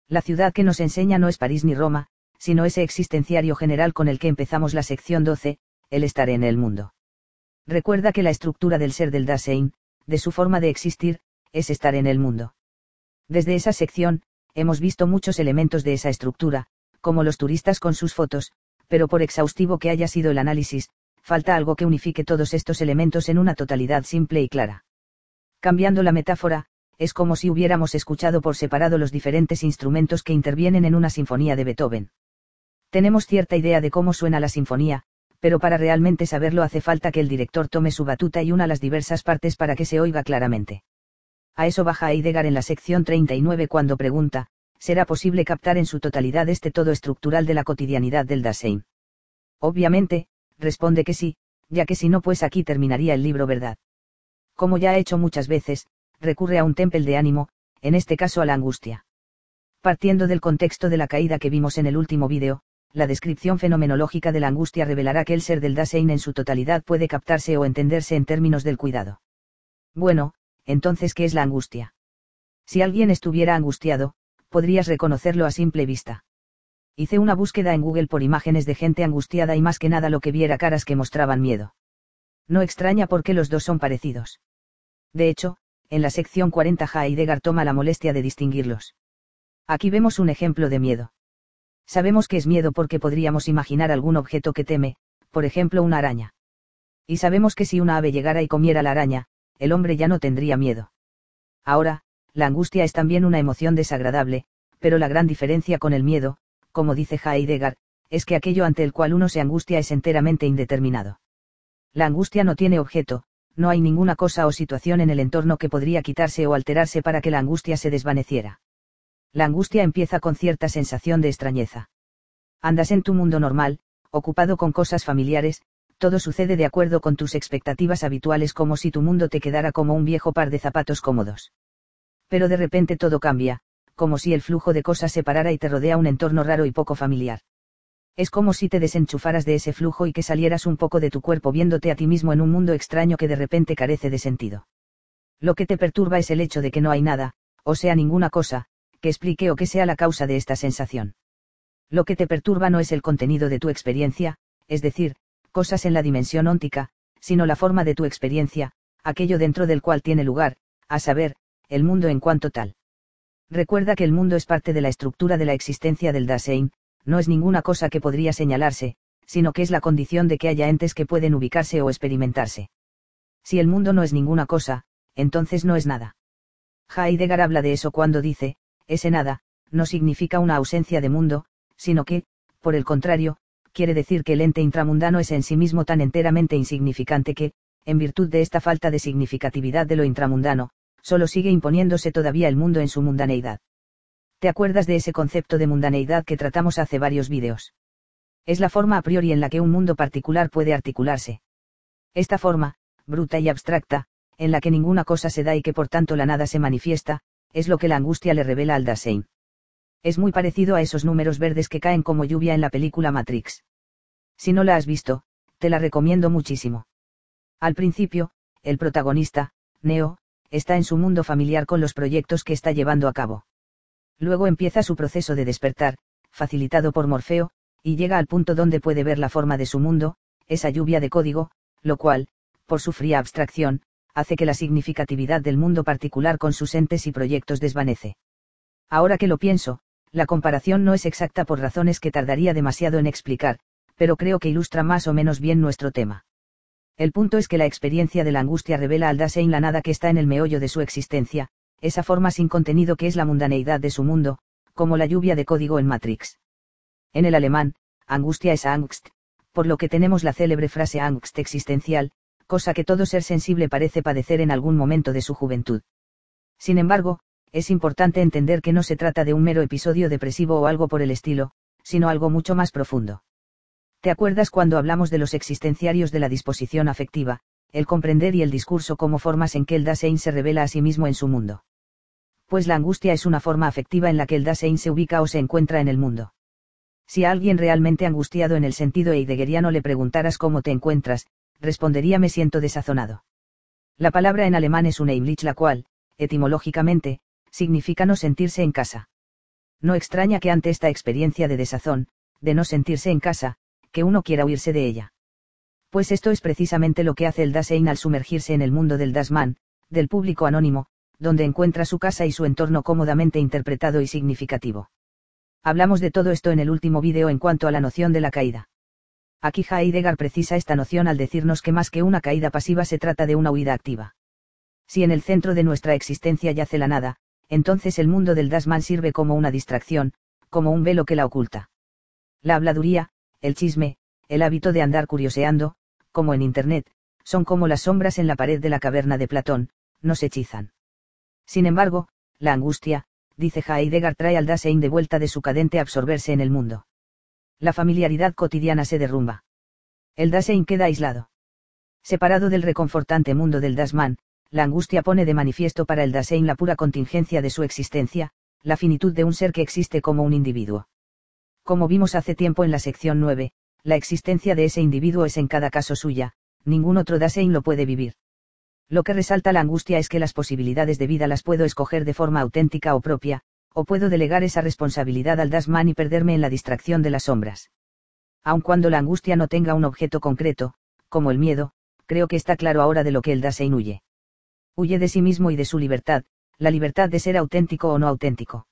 Speaker 1: La ciudad que nos enseña no es París ni Roma, sino ese existenciario general con el que empezamos la sección 12, el estar en el mundo. Recuerda que la estructura del ser del Dasein, de su forma de existir, es estar en el mundo. Desde esa sección, hemos visto muchos elementos de esa estructura, como los turistas con sus fotos, pero por exhaustivo que haya sido el análisis, falta algo que unifique todos estos elementos en una totalidad simple y clara. Cambiando la metáfora, es como si hubiéramos escuchado por separado los diferentes instrumentos que intervienen en una sinfonía de Beethoven. Tenemos cierta idea de cómo suena la sinfonía, pero para realmente saberlo hace falta que el director tome su batuta y una las diversas partes para que se oiga claramente. A eso baja Heidegger en la sección 39 cuando pregunta, ¿será posible captar en su totalidad este todo estructural de la cotidianidad del Dasein? Obviamente, responde que sí, ya que si no pues aquí terminaría el libro verdad. Como ya ha hecho muchas veces, recurre a un tempel de ánimo, en este caso a la angustia. Partiendo del contexto de la caída que vimos en el último vídeo, la descripción fenomenológica de la angustia revelará que el ser del Dasein en su totalidad puede captarse o entenderse en términos del cuidado. Bueno, entonces, ¿qué es la angustia? Si alguien estuviera angustiado, podrías reconocerlo a simple vista. Hice una búsqueda en Google por imágenes de gente angustiada y más que nada lo que viera caras que mostraban miedo. No extraña porque los dos son parecidos. De hecho, en la sección 40 Heidegger toma la molestia de distinguirlos. Aquí vemos un ejemplo de miedo. Sabemos que es miedo porque podríamos imaginar algún objeto que teme, por ejemplo una araña. Y sabemos que si una ave llegara y comiera la araña, el hombre ya no tendría miedo. Ahora, la angustia es también una emoción desagradable, pero la gran diferencia con el miedo, como dice Heidegger, es que aquello ante el cual uno se angustia es enteramente indeterminado. La angustia no tiene objeto, no hay ninguna cosa o situación en el entorno que podría quitarse o alterarse para que la angustia se desvaneciera la angustia empieza con cierta sensación de extrañeza. Andas en tu mundo normal, ocupado con cosas familiares, todo sucede de acuerdo con tus expectativas habituales como si tu mundo te quedara como un viejo par de zapatos cómodos. Pero de repente todo cambia, como si el flujo de cosas se parara y te rodea un entorno raro y poco familiar. Es como si te desenchufaras de ese flujo y que salieras un poco de tu cuerpo viéndote a ti mismo en un mundo extraño que de repente carece de sentido. Lo que te perturba es el hecho de que no hay nada, o sea ninguna cosa, que explique o que sea la causa de esta sensación. Lo que te perturba no es el contenido de tu experiencia, es decir, cosas en la dimensión óntica, sino la forma de tu experiencia, aquello dentro del cual tiene lugar, a saber, el mundo en cuanto tal. Recuerda que el mundo es parte de la estructura de la existencia del Dasein, no es ninguna cosa que podría señalarse, sino que es la condición de que haya entes que pueden ubicarse o experimentarse. Si el mundo no es ninguna cosa, entonces no es nada. Heidegger habla de eso cuando dice, ese nada, no significa una ausencia de mundo, sino que, por el contrario, quiere decir que el ente intramundano es en sí mismo tan enteramente insignificante que, en virtud de esta falta de significatividad de lo intramundano, solo sigue imponiéndose todavía el mundo en su mundaneidad. ¿Te acuerdas de ese concepto de mundaneidad que tratamos hace varios vídeos? Es la forma a priori en la que un mundo particular puede articularse. Esta forma, bruta y abstracta, en la que ninguna cosa se da y que por tanto la nada se manifiesta, es lo que la angustia le revela al Dasein. Es muy parecido a esos números verdes que caen como lluvia en la película Matrix. Si no la has visto, te la recomiendo muchísimo. Al principio, el protagonista, Neo, está en su mundo familiar con los proyectos que está llevando a cabo. Luego empieza su proceso de despertar, facilitado por Morfeo, y llega al punto donde puede ver la forma de su mundo, esa lluvia de código, lo cual, por su fría abstracción, hace que la significatividad del mundo particular con sus entes y proyectos desvanece. Ahora que lo pienso, la comparación no es exacta por razones que tardaría demasiado en explicar, pero creo que ilustra más o menos bien nuestro tema. El punto es que la experiencia de la angustia revela al Dasein la nada que está en el meollo de su existencia, esa forma sin contenido que es la mundaneidad de su mundo, como la lluvia de código en Matrix. En el alemán, angustia es Angst, por lo que tenemos la célebre frase Angst existencial, cosa que todo ser sensible parece padecer en algún momento de su juventud. Sin embargo, es importante entender que no se trata de un mero episodio depresivo o algo por el estilo, sino algo mucho más profundo. ¿Te acuerdas cuando hablamos de los existenciarios de la disposición afectiva, el comprender y el discurso como formas en que el Dasein se revela a sí mismo en su mundo? Pues la angustia es una forma afectiva en la que el Dasein se ubica o se encuentra en el mundo. Si a alguien realmente angustiado en el sentido heideggeriano le preguntaras cómo te encuentras, respondería me siento desazonado. La palabra en alemán es un Heimlich la cual, etimológicamente, significa no sentirse en casa. No extraña que ante esta experiencia de desazón, de no sentirse en casa, que uno quiera huirse de ella. Pues esto es precisamente lo que hace el Dasein al sumergirse en el mundo del Dasman, del público anónimo, donde encuentra su casa y su entorno cómodamente interpretado y significativo. Hablamos de todo esto en el último vídeo en cuanto a la noción de la caída. Aquí Heidegger precisa esta noción al decirnos que más que una caída pasiva se trata de una huida activa. Si en el centro de nuestra existencia yace la nada, entonces el mundo del Dasman sirve como una distracción, como un velo que la oculta. La habladuría, el chisme, el hábito de andar curioseando, como en Internet, son como las sombras en la pared de la caverna de Platón, nos hechizan. Sin embargo, la angustia, dice Heidegger, trae al Dasein de vuelta de su cadente absorberse en el mundo. La familiaridad cotidiana se derrumba. El Dasein queda aislado. Separado del reconfortante mundo del Dasman, la angustia pone de manifiesto para el Dasein la pura contingencia de su existencia, la finitud de un ser que existe como un individuo. Como vimos hace tiempo en la sección 9, la existencia de ese individuo es en cada caso suya, ningún otro Dasein lo puede vivir. Lo que resalta la angustia es que las posibilidades de vida las puedo escoger de forma auténtica o propia, o puedo delegar esa responsabilidad al Dasman y perderme en la distracción de las sombras. Aun cuando la angustia no tenga un objeto concreto, como el miedo, creo que está claro ahora de lo que el Dasein huye huye de sí mismo y de su libertad, la libertad de ser auténtico o no auténtico.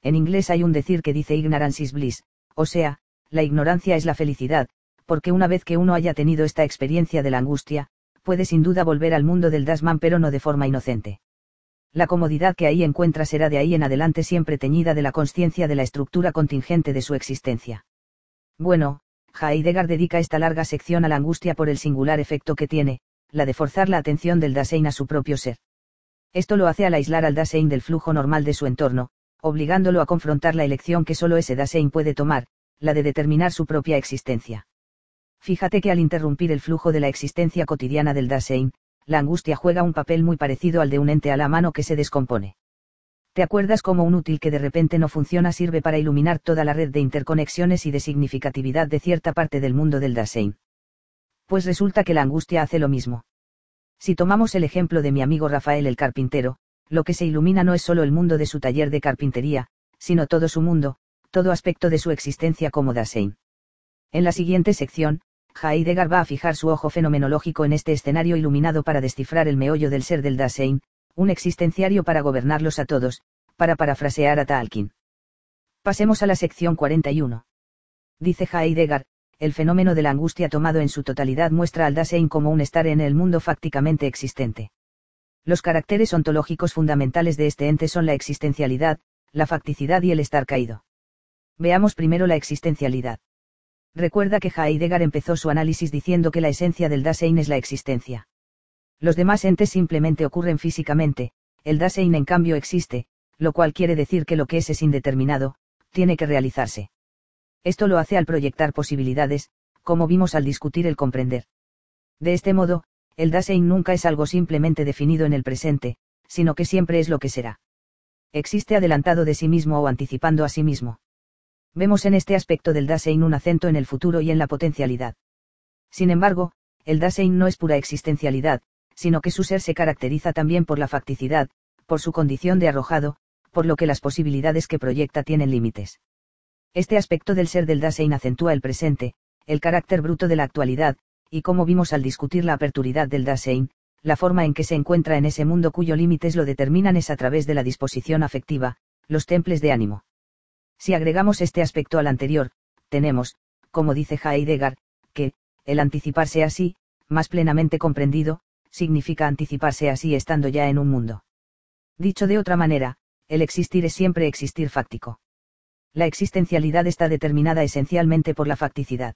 Speaker 1: En inglés hay un decir que dice ignorance is bliss, o sea, la ignorancia es la felicidad, porque una vez que uno haya tenido esta experiencia de la angustia, puede sin duda volver al mundo del Dasman pero no de forma inocente. La comodidad que ahí encuentra será de ahí en adelante siempre teñida de la conciencia de la estructura contingente de su existencia. Bueno, Heidegger dedica esta larga sección a la angustia por el singular efecto que tiene, la de forzar la atención del Dasein a su propio ser. Esto lo hace al aislar al Dasein del flujo normal de su entorno, obligándolo a confrontar la elección que solo ese Dasein puede tomar, la de determinar su propia existencia. Fíjate que al interrumpir el flujo de la existencia cotidiana del Dasein, la angustia juega un papel muy parecido al de un ente a la mano que se descompone. ¿Te acuerdas cómo un útil que de repente no funciona sirve para iluminar toda la red de interconexiones y de significatividad de cierta parte del mundo del Dasein? Pues resulta que la angustia hace lo mismo. Si tomamos el ejemplo de mi amigo Rafael el carpintero, lo que se ilumina no es solo el mundo de su taller de carpintería, sino todo su mundo, todo aspecto de su existencia como Dasein. En la siguiente sección, Heidegger va a fijar su ojo fenomenológico en este escenario iluminado para descifrar el meollo del ser del Dasein, un existenciario para gobernarlos a todos, para parafrasear a Tolkien. Pasemos a la sección 41. Dice Heidegger, el fenómeno de la angustia tomado en su totalidad muestra al Dasein como un estar en el mundo fácticamente existente. Los caracteres ontológicos fundamentales de este ente son la existencialidad, la facticidad y el estar caído. Veamos primero la existencialidad. Recuerda que Heidegger empezó su análisis diciendo que la esencia del Dasein es la existencia. Los demás entes simplemente ocurren físicamente, el Dasein en cambio existe, lo cual quiere decir que lo que es es indeterminado, tiene que realizarse. Esto lo hace al proyectar posibilidades, como vimos al discutir el comprender. De este modo, el Dasein nunca es algo simplemente definido en el presente, sino que siempre es lo que será. Existe adelantado de sí mismo o anticipando a sí mismo. Vemos en este aspecto del Dasein un acento en el futuro y en la potencialidad. Sin embargo, el Dasein no es pura existencialidad, sino que su ser se caracteriza también por la facticidad, por su condición de arrojado, por lo que las posibilidades que proyecta tienen límites. Este aspecto del ser del Dasein acentúa el presente, el carácter bruto de la actualidad, y como vimos al discutir la aperturidad del Dasein, la forma en que se encuentra en ese mundo cuyo límites lo determinan es a través de la disposición afectiva, los temples de ánimo. Si agregamos este aspecto al anterior, tenemos, como dice Heidegger, que, el anticiparse así, más plenamente comprendido, significa anticiparse así estando ya en un mundo. Dicho de otra manera, el existir es siempre existir fáctico la existencialidad está determinada esencialmente por la facticidad.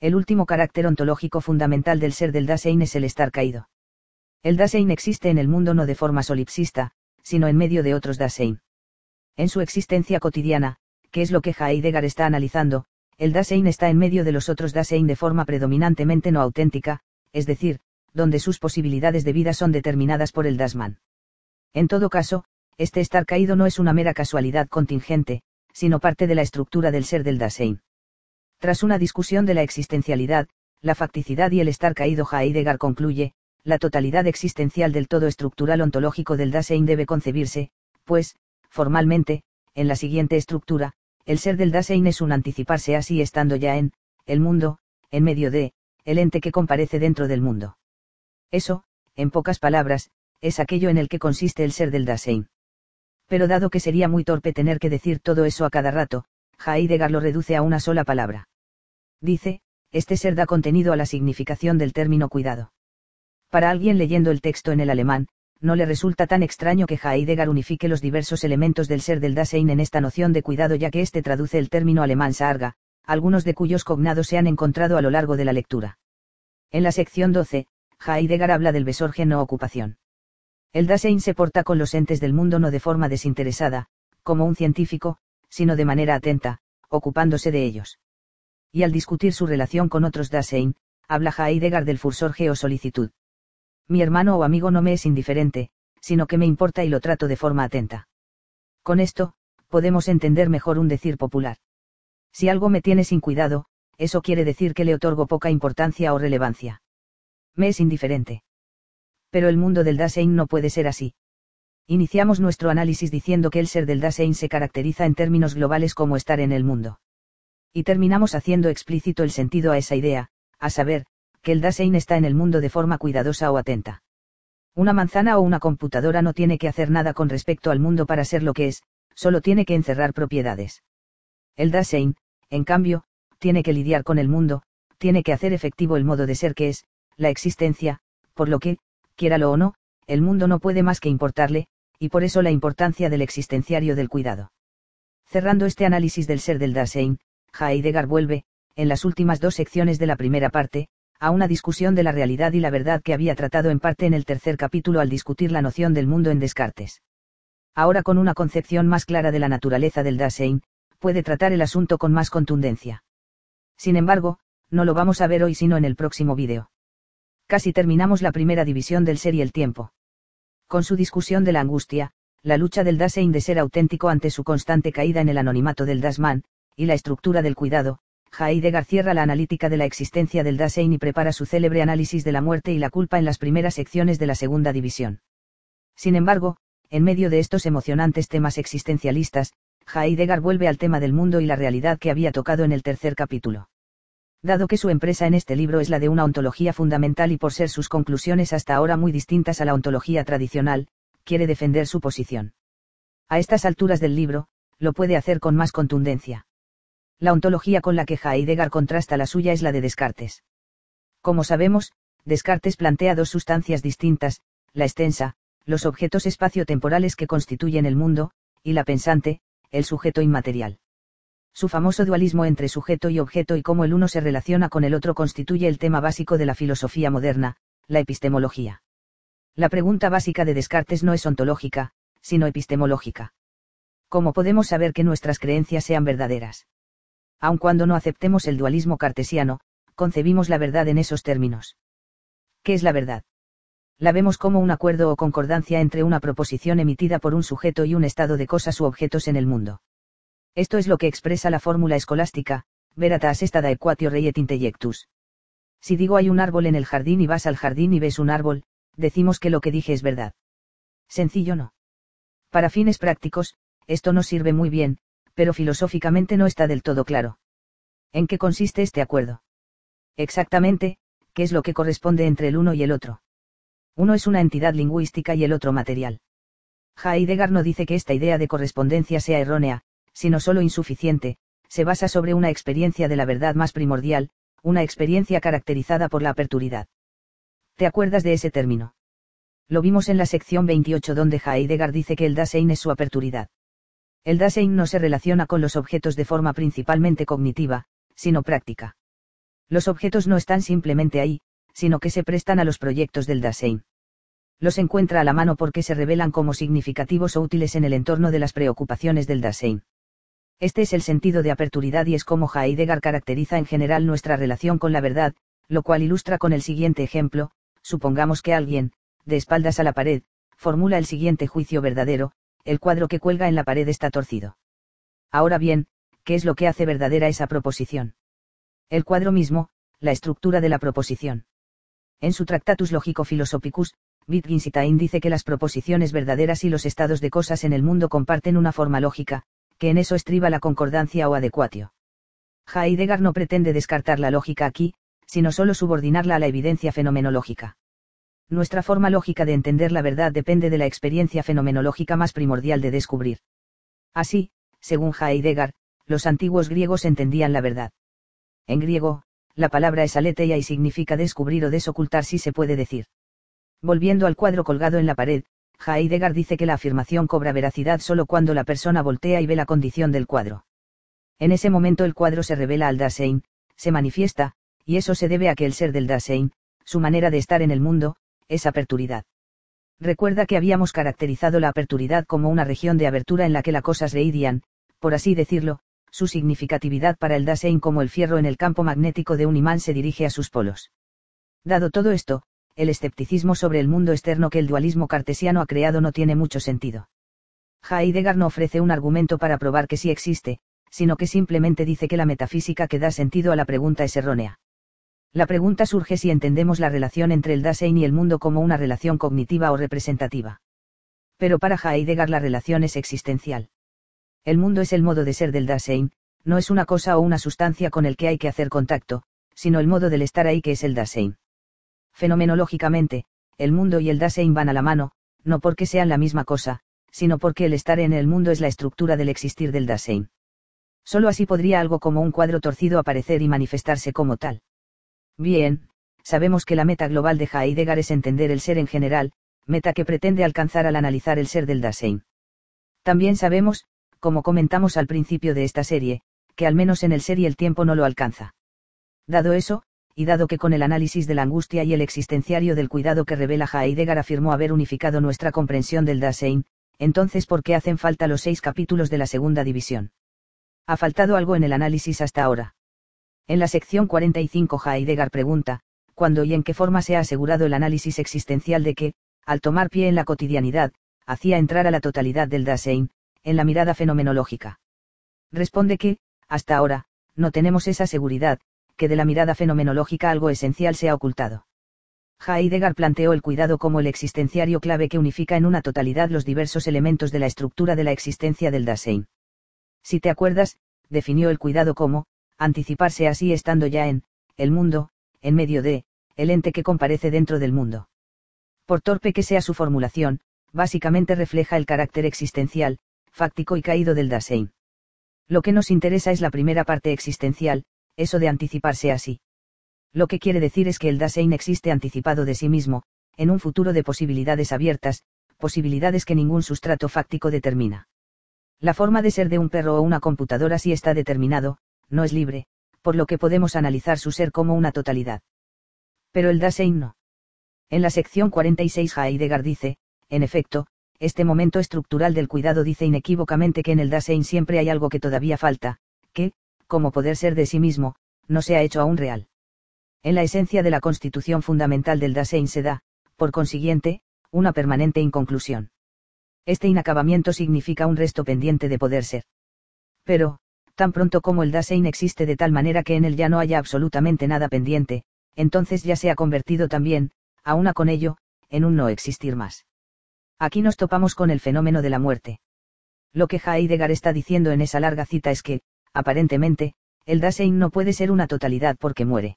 Speaker 1: El último carácter ontológico fundamental del ser del Dasein es el estar caído. El Dasein existe en el mundo no de forma solipsista, sino en medio de otros Dasein. En su existencia cotidiana, que es lo que Heidegger está analizando, el Dasein está en medio de los otros Dasein de forma predominantemente no auténtica, es decir, donde sus posibilidades de vida son determinadas por el Dasman. En todo caso, este estar caído no es una mera casualidad contingente, sino parte de la estructura del ser del Dasein. Tras una discusión de la existencialidad, la facticidad y el estar caído Heidegger concluye, la totalidad existencial del todo estructural ontológico del Dasein debe concebirse, pues, formalmente, en la siguiente estructura, el ser del Dasein es un anticiparse así estando ya en, el mundo, en medio de, el ente que comparece dentro del mundo. Eso, en pocas palabras, es aquello en el que consiste el ser del Dasein pero dado que sería muy torpe tener que decir todo eso a cada rato, Heidegger lo reduce a una sola palabra. Dice, este ser da contenido a la significación del término cuidado. Para alguien leyendo el texto en el alemán, no le resulta tan extraño que Heidegger unifique los diversos elementos del ser del Dasein en esta noción de cuidado ya que éste traduce el término alemán sarga, algunos de cuyos cognados se han encontrado a lo largo de la lectura. En la sección 12, Heidegger habla del besorgen no ocupación. El Dasein se porta con los entes del mundo no de forma desinteresada, como un científico, sino de manera atenta, ocupándose de ellos. Y al discutir su relación con otros Dasein, habla Heidegger del fursorge o solicitud. Mi hermano o amigo no me es indiferente, sino que me importa y lo trato de forma atenta. Con esto, podemos entender mejor un decir popular. Si algo me tiene sin cuidado, eso quiere decir que le otorgo poca importancia o relevancia. Me es indiferente pero el mundo del Dasein no puede ser así. Iniciamos nuestro análisis diciendo que el ser del Dasein se caracteriza en términos globales como estar en el mundo. Y terminamos haciendo explícito el sentido a esa idea, a saber, que el Dasein está en el mundo de forma cuidadosa o atenta. Una manzana o una computadora no tiene que hacer nada con respecto al mundo para ser lo que es, solo tiene que encerrar propiedades. El Dasein, en cambio, tiene que lidiar con el mundo, tiene que hacer efectivo el modo de ser que es, la existencia, por lo que, quiéralo o no, el mundo no puede más que importarle, y por eso la importancia del existenciario del cuidado. Cerrando este análisis del ser del Dasein, Heidegger vuelve, en las últimas dos secciones de la primera parte, a una discusión de la realidad y la verdad que había tratado en parte en el tercer capítulo al discutir la noción del mundo en Descartes. Ahora con una concepción más clara de la naturaleza del Dasein, puede tratar el asunto con más contundencia. Sin embargo, no lo vamos a ver hoy sino en el próximo vídeo. Casi terminamos la primera división del ser y el tiempo. Con su discusión de la angustia, la lucha del Dasein de ser auténtico ante su constante caída en el anonimato del Dasman, y la estructura del cuidado, Heidegger cierra la analítica de la existencia del Dasein y prepara su célebre análisis de la muerte y la culpa en las primeras secciones de la segunda división. Sin embargo, en medio de estos emocionantes temas existencialistas, Heidegger vuelve al tema del mundo y la realidad que había tocado en el tercer capítulo. Dado que su empresa en este libro es la de una ontología fundamental y por ser sus conclusiones hasta ahora muy distintas a la ontología tradicional, quiere defender su posición. A estas alturas del libro, lo puede hacer con más contundencia. La ontología con la que Heidegger contrasta la suya es la de Descartes. Como sabemos, Descartes plantea dos sustancias distintas, la extensa, los objetos espaciotemporales que constituyen el mundo, y la pensante, el sujeto inmaterial. Su famoso dualismo entre sujeto y objeto y cómo el uno se relaciona con el otro constituye el tema básico de la filosofía moderna, la epistemología. La pregunta básica de Descartes no es ontológica, sino epistemológica. ¿Cómo podemos saber que nuestras creencias sean verdaderas? Aun cuando no aceptemos el dualismo cartesiano, concebimos la verdad en esos términos. ¿Qué es la verdad? La vemos como un acuerdo o concordancia entre una proposición emitida por un sujeto y un estado de cosas u objetos en el mundo. Esto es lo que expresa la fórmula escolástica, veritas est ad equatio reiet intellectus. Si digo hay un árbol en el jardín y vas al jardín y ves un árbol, decimos que lo que dije es verdad. Sencillo no. Para fines prácticos, esto nos sirve muy bien, pero filosóficamente no está del todo claro. ¿En qué consiste este acuerdo? Exactamente, ¿qué es lo que corresponde entre el uno y el otro? Uno es una entidad lingüística y el otro material. Heidegger no dice que esta idea de correspondencia sea errónea, sino solo insuficiente, se basa sobre una experiencia de la verdad más primordial, una experiencia caracterizada por la aperturidad. ¿Te acuerdas de ese término? Lo vimos en la sección 28 donde Heidegger dice que el Dasein es su aperturidad. El Dasein no se relaciona con los objetos de forma principalmente cognitiva, sino práctica. Los objetos no están simplemente ahí, sino que se prestan a los proyectos del Dasein. Los encuentra a la mano porque se revelan como significativos o útiles en el entorno de las preocupaciones del Dasein. Este es el sentido de aperturidad y es como Heidegger caracteriza en general nuestra relación con la verdad, lo cual ilustra con el siguiente ejemplo, supongamos que alguien, de espaldas a la pared, formula el siguiente juicio verdadero, el cuadro que cuelga en la pared está torcido. Ahora bien, ¿qué es lo que hace verdadera esa proposición? El cuadro mismo, la estructura de la proposición. En su Tractatus Logico Philosophicus, Wittgenstein dice que las proposiciones verdaderas y los estados de cosas en el mundo comparten una forma lógica, que en eso estriba la concordancia o adecuatio. Heidegger no pretende descartar la lógica aquí, sino solo subordinarla a la evidencia fenomenológica. Nuestra forma lógica de entender la verdad depende de la experiencia fenomenológica más primordial de descubrir. Así, según Heidegger, los antiguos griegos entendían la verdad. En griego, la palabra es aletheia y significa descubrir o desocultar si se puede decir. Volviendo al cuadro colgado en la pared, Heidegger dice que la afirmación cobra veracidad solo cuando la persona voltea y ve la condición del cuadro. En ese momento el cuadro se revela al Dasein, se manifiesta, y eso se debe a que el ser del Dasein, su manera de estar en el mundo, es aperturidad. Recuerda que habíamos caracterizado la aperturidad como una región de abertura en la que las cosas reirían, por así decirlo, su significatividad para el Dasein como el fierro en el campo magnético de un imán se dirige a sus polos. Dado todo esto, el escepticismo sobre el mundo externo que el dualismo cartesiano ha creado no tiene mucho sentido. Heidegger no ofrece un argumento para probar que sí existe, sino que simplemente dice que la metafísica que da sentido a la pregunta es errónea. La pregunta surge si entendemos la relación entre el Dasein y el mundo como una relación cognitiva o representativa. Pero para Heidegger la relación es existencial. El mundo es el modo de ser del Dasein, no es una cosa o una sustancia con el que hay que hacer contacto, sino el modo del estar ahí que es el Dasein. Fenomenológicamente, el mundo y el Dasein van a la mano, no porque sean la misma cosa, sino porque el estar en el mundo es la estructura del existir del Dasein. Solo así podría algo como un cuadro torcido aparecer y manifestarse como tal. Bien, sabemos que la meta global de Heidegger es entender el ser en general, meta que pretende alcanzar al analizar el ser del Dasein. También sabemos, como comentamos al principio de esta serie, que al menos en el ser y el tiempo no lo alcanza. Dado eso, y dado que con el análisis de la angustia y el existenciario del cuidado que revela Heidegger afirmó haber unificado nuestra comprensión del Dasein, entonces ¿por qué hacen falta los seis capítulos de la segunda división? Ha faltado algo en el análisis hasta ahora. En la sección 45 Heidegger pregunta, ¿cuándo y en qué forma se ha asegurado el análisis existencial de que, al tomar pie en la cotidianidad, hacía entrar a la totalidad del Dasein, en la mirada fenomenológica? Responde que, hasta ahora, no tenemos esa seguridad, que de la mirada fenomenológica algo esencial se ha ocultado. Heidegger planteó el cuidado como el existenciario clave que unifica en una totalidad los diversos elementos de la estructura de la existencia del Dasein. Si te acuerdas, definió el cuidado como, anticiparse así estando ya en, el mundo, en medio de, el ente que comparece dentro del mundo. Por torpe que sea su formulación, básicamente refleja el carácter existencial, fáctico y caído del Dasein. Lo que nos interesa es la primera parte existencial, eso de anticiparse así. Lo que quiere decir es que el Dasein existe anticipado de sí mismo, en un futuro de posibilidades abiertas, posibilidades que ningún sustrato fáctico determina. La forma de ser de un perro o una computadora sí está determinado, no es libre, por lo que podemos analizar su ser como una totalidad. Pero el Dasein no. En la sección 46 Heidegger dice, en efecto, este momento estructural del cuidado dice inequívocamente que en el Dasein siempre hay algo que todavía falta, que, como poder ser de sí mismo, no se ha hecho aún real. En la esencia de la constitución fundamental del Dasein se da, por consiguiente, una permanente inconclusión. Este inacabamiento significa un resto pendiente de poder ser. Pero, tan pronto como el Dasein existe de tal manera que en él ya no haya absolutamente nada pendiente, entonces ya se ha convertido también, a con ello, en un no existir más. Aquí nos topamos con el fenómeno de la muerte. Lo que Heidegger está diciendo en esa larga cita es que, aparentemente, el Dasein no puede ser una totalidad porque muere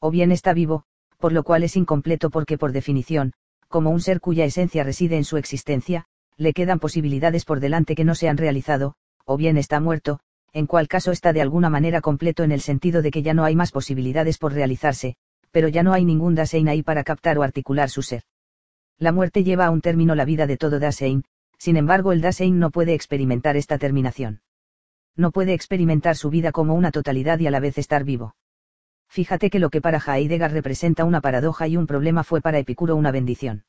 Speaker 1: o bien está vivo, por lo cual es incompleto porque por definición, como un ser cuya esencia reside en su existencia, le quedan posibilidades por delante que no se han realizado, o bien está muerto, en cual caso está de alguna manera completo en el sentido de que ya no hay más posibilidades por realizarse, pero ya no hay ningún Dasein ahí para captar o articular su ser. La muerte lleva a un término la vida de todo Dasein, sin embargo el Dasein no puede experimentar esta terminación. No puede experimentar su vida como una totalidad y a la vez estar vivo. Fíjate que lo que para Heidegger representa una paradoja y un problema fue para Epicuro una bendición.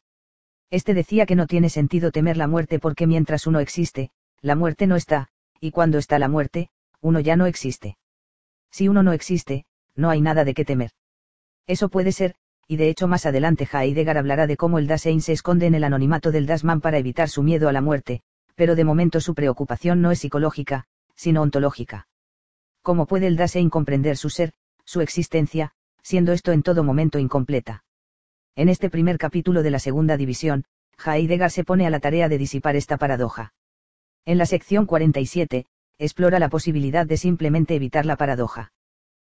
Speaker 1: Este decía que no tiene sentido temer la muerte porque mientras uno existe, la muerte no está, y cuando está la muerte, uno ya no existe. Si uno no existe, no hay nada de qué temer. Eso puede ser, y de hecho más adelante Heidegger hablará de cómo el Dasein se esconde en el anonimato del Dasman para evitar su miedo a la muerte, pero de momento su preocupación no es psicológica, sino ontológica. ¿Cómo puede el Dasein comprender su ser, su existencia, siendo esto en todo momento incompleta. En este primer capítulo de la segunda división, Heidegger se pone a la tarea de disipar esta paradoja. En la sección 47, explora la posibilidad de simplemente evitar la paradoja.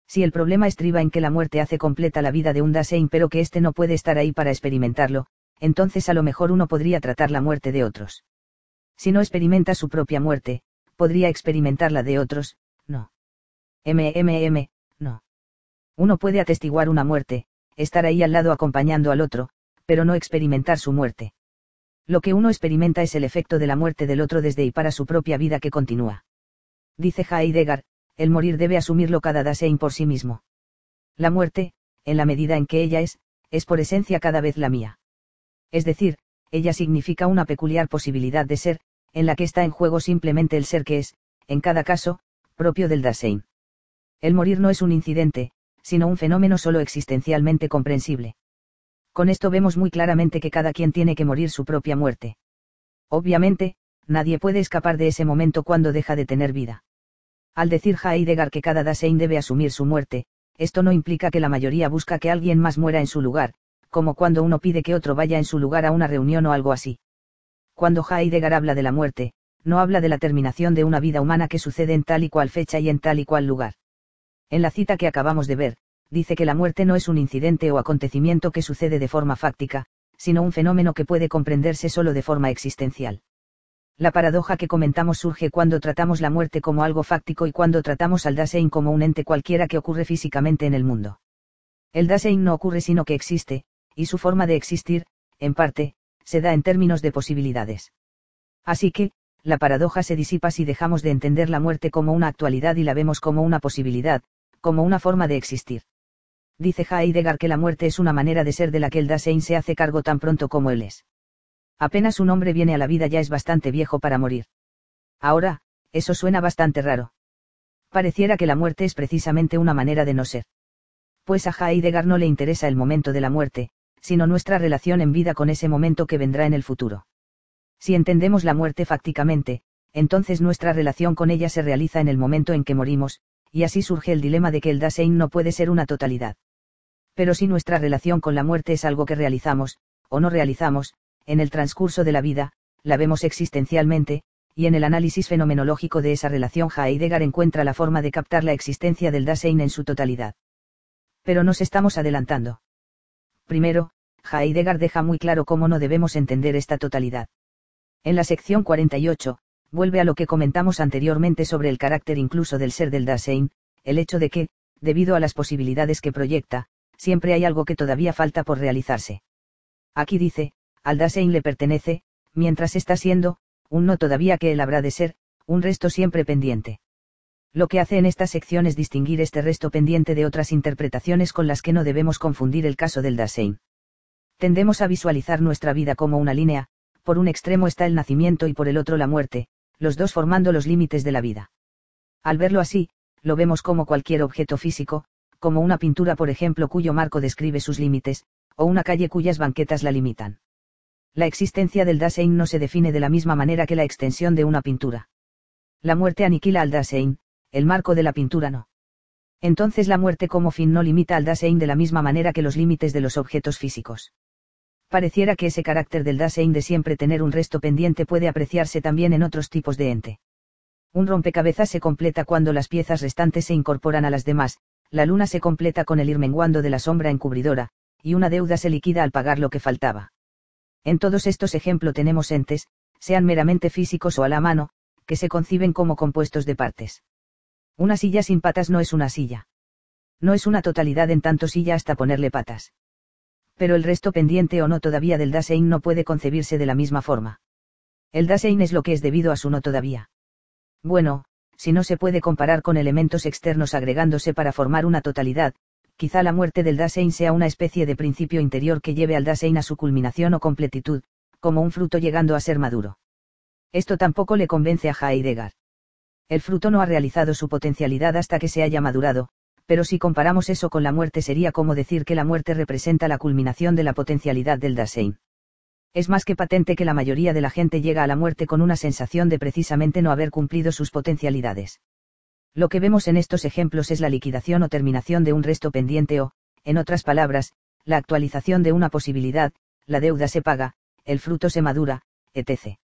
Speaker 1: Si el problema estriba en que la muerte hace completa la vida de un Dasein pero que éste no puede estar ahí para experimentarlo, entonces a lo mejor uno podría tratar la muerte de otros. Si no experimenta su propia muerte, podría experimentar la de otros, no. MMM, no. Uno puede atestiguar una muerte, estar ahí al lado acompañando al otro, pero no experimentar su muerte. Lo que uno experimenta es el efecto de la muerte del otro desde y para su propia vida que continúa. Dice Heidegger, el morir debe asumirlo cada Dasein por sí mismo. La muerte, en la medida en que ella es, es por esencia cada vez la mía. Es decir, ella significa una peculiar posibilidad de ser, en la que está en juego simplemente el ser que es, en cada caso, propio del Dasein. El morir no es un incidente, sino un fenómeno solo existencialmente comprensible. Con esto vemos muy claramente que cada quien tiene que morir su propia muerte. Obviamente, nadie puede escapar de ese momento cuando deja de tener vida. Al decir Heidegger que cada Dasein debe asumir su muerte, esto no implica que la mayoría busca que alguien más muera en su lugar, como cuando uno pide que otro vaya en su lugar a una reunión o algo así. Cuando Heidegger habla de la muerte, no habla de la terminación de una vida humana que sucede en tal y cual fecha y en tal y cual lugar. En la cita que acabamos de ver, dice que la muerte no es un incidente o acontecimiento que sucede de forma fáctica, sino un fenómeno que puede comprenderse solo de forma existencial. La paradoja que comentamos surge cuando tratamos la muerte como algo fáctico y cuando tratamos al Dasein como un ente cualquiera que ocurre físicamente en el mundo. El Dasein no ocurre sino que existe, y su forma de existir, en parte, se da en términos de posibilidades. Así que, la paradoja se disipa si dejamos de entender la muerte como una actualidad y la vemos como una posibilidad, como una forma de existir. Dice Heidegger que la muerte es una manera de ser de la que el Dasein se hace cargo tan pronto como él es. Apenas un hombre viene a la vida ya es bastante viejo para morir. Ahora, eso suena bastante raro. Pareciera que la muerte es precisamente una manera de no ser. Pues a Heidegger no le interesa el momento de la muerte, sino nuestra relación en vida con ese momento que vendrá en el futuro. Si entendemos la muerte fácticamente, entonces nuestra relación con ella se realiza en el momento en que morimos, y así surge el dilema de que el Dasein no puede ser una totalidad. Pero si nuestra relación con la muerte es algo que realizamos, o no realizamos, en el transcurso de la vida, la vemos existencialmente, y en el análisis fenomenológico de esa relación Heidegger encuentra la forma de captar la existencia del Dasein en su totalidad. Pero nos estamos adelantando. Primero, Heidegger deja muy claro cómo no debemos entender esta totalidad. En la sección 48, vuelve a lo que comentamos anteriormente sobre el carácter incluso del ser del Dasein, el hecho de que, debido a las posibilidades que proyecta, siempre hay algo que todavía falta por realizarse. Aquí dice, al Dasein le pertenece, mientras está siendo, un no todavía que él habrá de ser, un resto siempre pendiente. Lo que hace en esta sección es distinguir este resto pendiente de otras interpretaciones con las que no debemos confundir el caso del Dasein. Tendemos a visualizar nuestra vida como una línea, por un extremo está el nacimiento y por el otro la muerte, los dos formando los límites de la vida. Al verlo así, lo vemos como cualquier objeto físico, como una pintura por ejemplo cuyo marco describe sus límites, o una calle cuyas banquetas la limitan. La existencia del Dasein no se define de la misma manera que la extensión de una pintura. La muerte aniquila al Dasein, el marco de la pintura no. Entonces la muerte como fin no limita al Dasein de la misma manera que los límites de los objetos físicos. Pareciera que ese carácter del Dasein de siempre tener un resto pendiente puede apreciarse también en otros tipos de ente. Un rompecabezas se completa cuando las piezas restantes se incorporan a las demás, la luna se completa con el ir menguando de la sombra encubridora, y una deuda se liquida al pagar lo que faltaba. En todos estos ejemplos tenemos entes, sean meramente físicos o a la mano, que se conciben como compuestos de partes. Una silla sin patas no es una silla. No es una totalidad en tanto silla hasta ponerle patas. Pero el resto pendiente o no todavía del Dasein no puede concebirse de la misma forma. El Dasein es lo que es debido a su no todavía. Bueno, si no se puede comparar con elementos externos agregándose para formar una totalidad, quizá la muerte del Dasein sea una especie de principio interior que lleve al Dasein a su culminación o completitud, como un fruto llegando a ser maduro. Esto tampoco le convence a Heidegger. El fruto no ha realizado su potencialidad hasta que se haya madurado, pero si comparamos eso con la muerte sería como decir que la muerte representa la culminación de la potencialidad del Dasein. Es más que patente que la mayoría de la gente llega a la muerte con una sensación de precisamente no haber cumplido sus potencialidades. Lo que vemos en estos ejemplos es la liquidación o terminación de un resto pendiente o, en otras palabras, la actualización de una posibilidad, la deuda se paga, el fruto se madura, etc.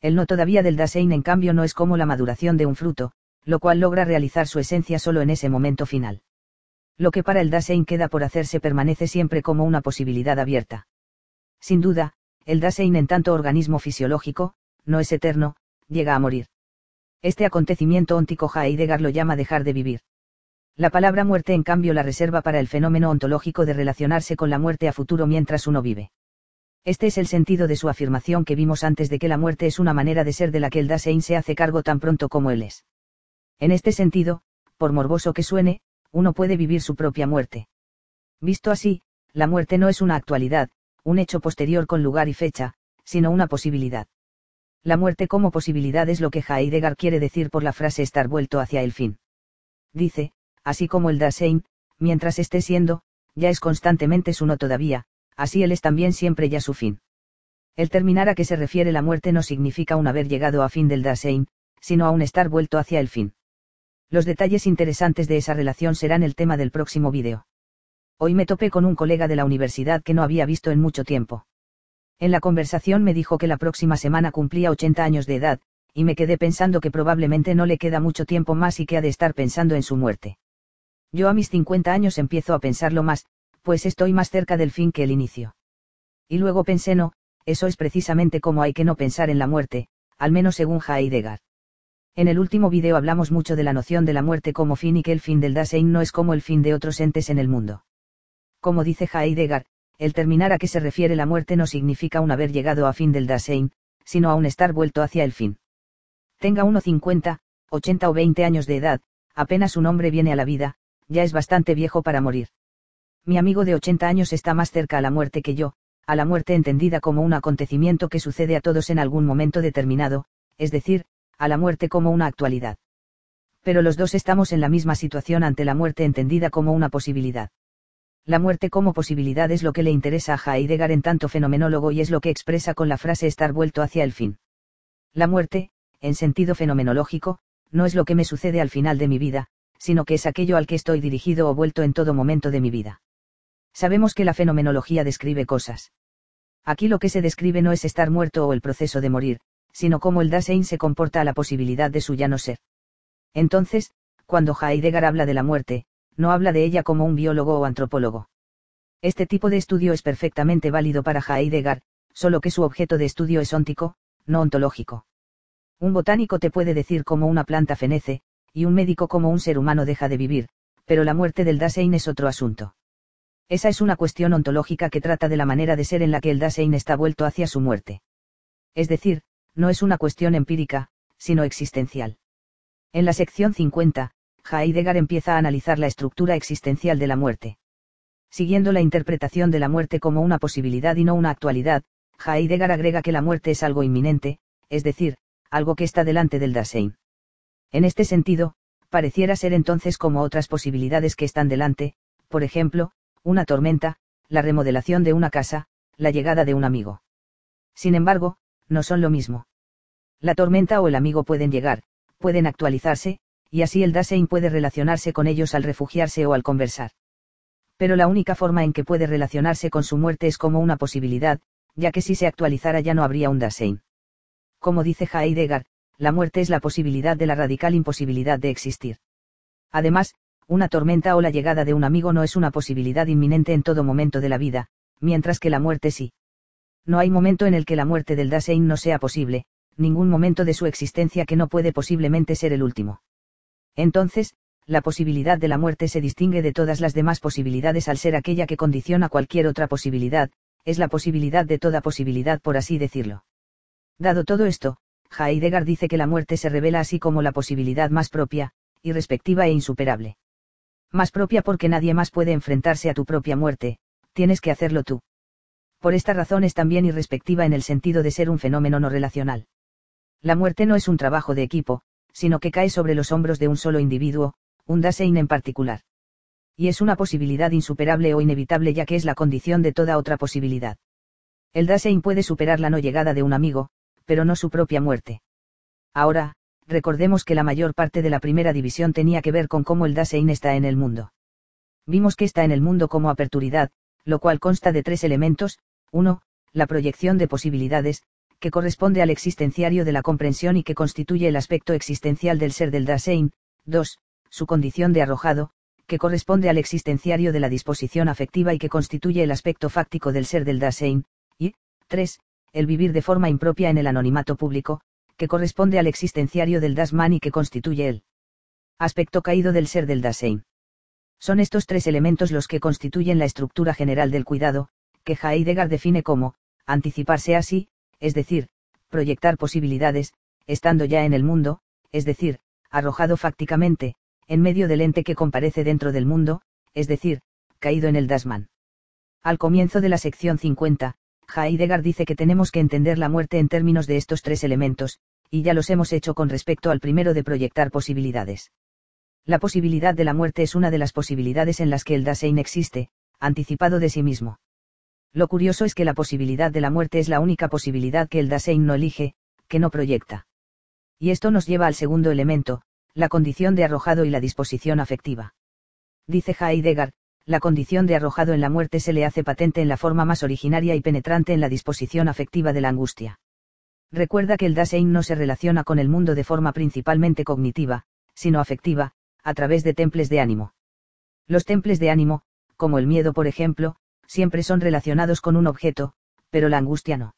Speaker 1: El no todavía del Dasein en cambio no es como la maduración de un fruto, lo cual logra realizar su esencia solo en ese momento final. Lo que para el Dasein queda por hacerse permanece siempre como una posibilidad abierta. Sin duda, el Dasein en tanto organismo fisiológico, no es eterno, llega a morir. Este acontecimiento óntico Heidegger lo llama dejar de vivir. La palabra muerte en cambio la reserva para el fenómeno ontológico de relacionarse con la muerte a futuro mientras uno vive. Este es el sentido de su afirmación que vimos antes de que la muerte es una manera de ser de la que el Dasein se hace cargo tan pronto como él es. En este sentido, por morboso que suene, uno puede vivir su propia muerte. Visto así, la muerte no es una actualidad, un hecho posterior con lugar y fecha, sino una posibilidad. La muerte como posibilidad es lo que Heidegger quiere decir por la frase estar vuelto hacia el fin. Dice, así como el Dasein, mientras esté siendo, ya es constantemente su no todavía, así él es también siempre ya su fin. El terminar a que se refiere la muerte no significa un haber llegado a fin del Dasein, sino a un estar vuelto hacia el fin. Los detalles interesantes de esa relación serán el tema del próximo vídeo. Hoy me topé con un colega de la universidad que no había visto en mucho tiempo. En la conversación me dijo que la próxima semana cumplía 80 años de edad, y me quedé pensando que probablemente no le queda mucho tiempo más y que ha de estar pensando en su muerte. Yo a mis 50 años empiezo a pensarlo más, pues estoy más cerca del fin que el inicio. Y luego pensé no, eso es precisamente como hay que no pensar en la muerte, al menos según Heidegger. En el último video hablamos mucho de la noción de la muerte como fin y que el fin del Dasein no es como el fin de otros entes en el mundo. Como dice Heidegger, el terminar a que se refiere la muerte no significa un haber llegado a fin del Dasein, sino a un estar vuelto hacia el fin. Tenga uno 50, 80 o 20 años de edad, apenas un hombre viene a la vida, ya es bastante viejo para morir. Mi amigo de 80 años está más cerca a la muerte que yo, a la muerte entendida como un acontecimiento que sucede a todos en algún momento determinado, es decir, a la muerte como una actualidad. Pero los dos estamos en la misma situación ante la muerte entendida como una posibilidad. La muerte como posibilidad es lo que le interesa a Heidegger en tanto fenomenólogo y es lo que expresa con la frase estar vuelto hacia el fin. La muerte, en sentido fenomenológico, no es lo que me sucede al final de mi vida, sino que es aquello al que estoy dirigido o vuelto en todo momento de mi vida. Sabemos que la fenomenología describe cosas. Aquí lo que se describe no es estar muerto o el proceso de morir, sino cómo el Dasein se comporta a la posibilidad de su ya no ser. Entonces, cuando Heidegger habla de la muerte, no habla de ella como un biólogo o antropólogo. Este tipo de estudio es perfectamente válido para Heidegger, solo que su objeto de estudio es óntico, no ontológico. Un botánico te puede decir cómo una planta fenece, y un médico cómo un ser humano deja de vivir, pero la muerte del Dasein es otro asunto. Esa es una cuestión ontológica que trata de la manera de ser en la que el Dasein está vuelto hacia su muerte. Es decir, no es una cuestión empírica, sino existencial. En la sección 50, Heidegger empieza a analizar la estructura existencial de la muerte. Siguiendo la interpretación de la muerte como una posibilidad y no una actualidad, Heidegger agrega que la muerte es algo inminente, es decir, algo que está delante del Dasein. En este sentido, pareciera ser entonces como otras posibilidades que están delante, por ejemplo, una tormenta, la remodelación de una casa, la llegada de un amigo. Sin embargo, no son lo mismo. La tormenta o el amigo pueden llegar, pueden actualizarse, y así el Dasein puede relacionarse con ellos al refugiarse o al conversar. Pero la única forma en que puede relacionarse con su muerte es como una posibilidad, ya que si se actualizara ya no habría un Dasein. Como dice Heidegger, la muerte es la posibilidad de la radical imposibilidad de existir. Además, una tormenta o la llegada de un amigo no es una posibilidad inminente en todo momento de la vida, mientras que la muerte sí. No hay momento en el que la muerte del Dasein no sea posible, ningún momento de su existencia que no puede posiblemente ser el último. Entonces, la posibilidad de la muerte se distingue de todas las demás posibilidades al ser aquella que condiciona cualquier otra posibilidad, es la posibilidad de toda posibilidad por así decirlo. Dado todo esto, Heidegger dice que la muerte se revela así como la posibilidad más propia, irrespectiva e insuperable. Más propia porque nadie más puede enfrentarse a tu propia muerte, tienes que hacerlo tú. Por esta razón es también irrespectiva en el sentido de ser un fenómeno no relacional. La muerte no es un trabajo de equipo, sino que cae sobre los hombros de un solo individuo, un Dasein en particular. Y es una posibilidad insuperable o inevitable ya que es la condición de toda otra posibilidad. El Dasein puede superar la no llegada de un amigo, pero no su propia muerte. Ahora, recordemos que la mayor parte de la primera división tenía que ver con cómo el Dasein está en el mundo. Vimos que está en el mundo como aperturidad, lo cual consta de tres elementos, 1. La proyección de posibilidades, que corresponde al existenciario de la comprensión y que constituye el aspecto existencial del ser del Dasein, 2. Su condición de arrojado, que corresponde al existenciario de la disposición afectiva y que constituye el aspecto fáctico del ser del Dasein, y, 3. El vivir de forma impropia en el anonimato público, que corresponde al existenciario del Dasman y que constituye el aspecto caído del ser del Dasein. Son estos tres elementos los que constituyen la estructura general del cuidado, que Heidegger define como, anticiparse así, es decir, proyectar posibilidades, estando ya en el mundo, es decir, arrojado fácticamente, en medio del ente que comparece dentro del mundo, es decir, caído en el Dasman. Al comienzo de la sección 50, Heidegger dice que tenemos que entender la muerte en términos de estos tres elementos, y ya los hemos hecho con respecto al primero de proyectar posibilidades. La posibilidad de la muerte es una de las posibilidades en las que el Dasein existe, anticipado de sí mismo. Lo curioso es que la posibilidad de la muerte es la única posibilidad que el Dasein no elige, que no proyecta. Y esto nos lleva al segundo elemento, la condición de arrojado y la disposición afectiva. Dice Heidegger, la condición de arrojado en la muerte se le hace patente en la forma más originaria y penetrante en la disposición afectiva de la angustia. Recuerda que el Dasein no se relaciona con el mundo de forma principalmente cognitiva, sino afectiva, a través de temples de ánimo. Los temples de ánimo, como el miedo por ejemplo, siempre son relacionados con un objeto, pero la angustia no.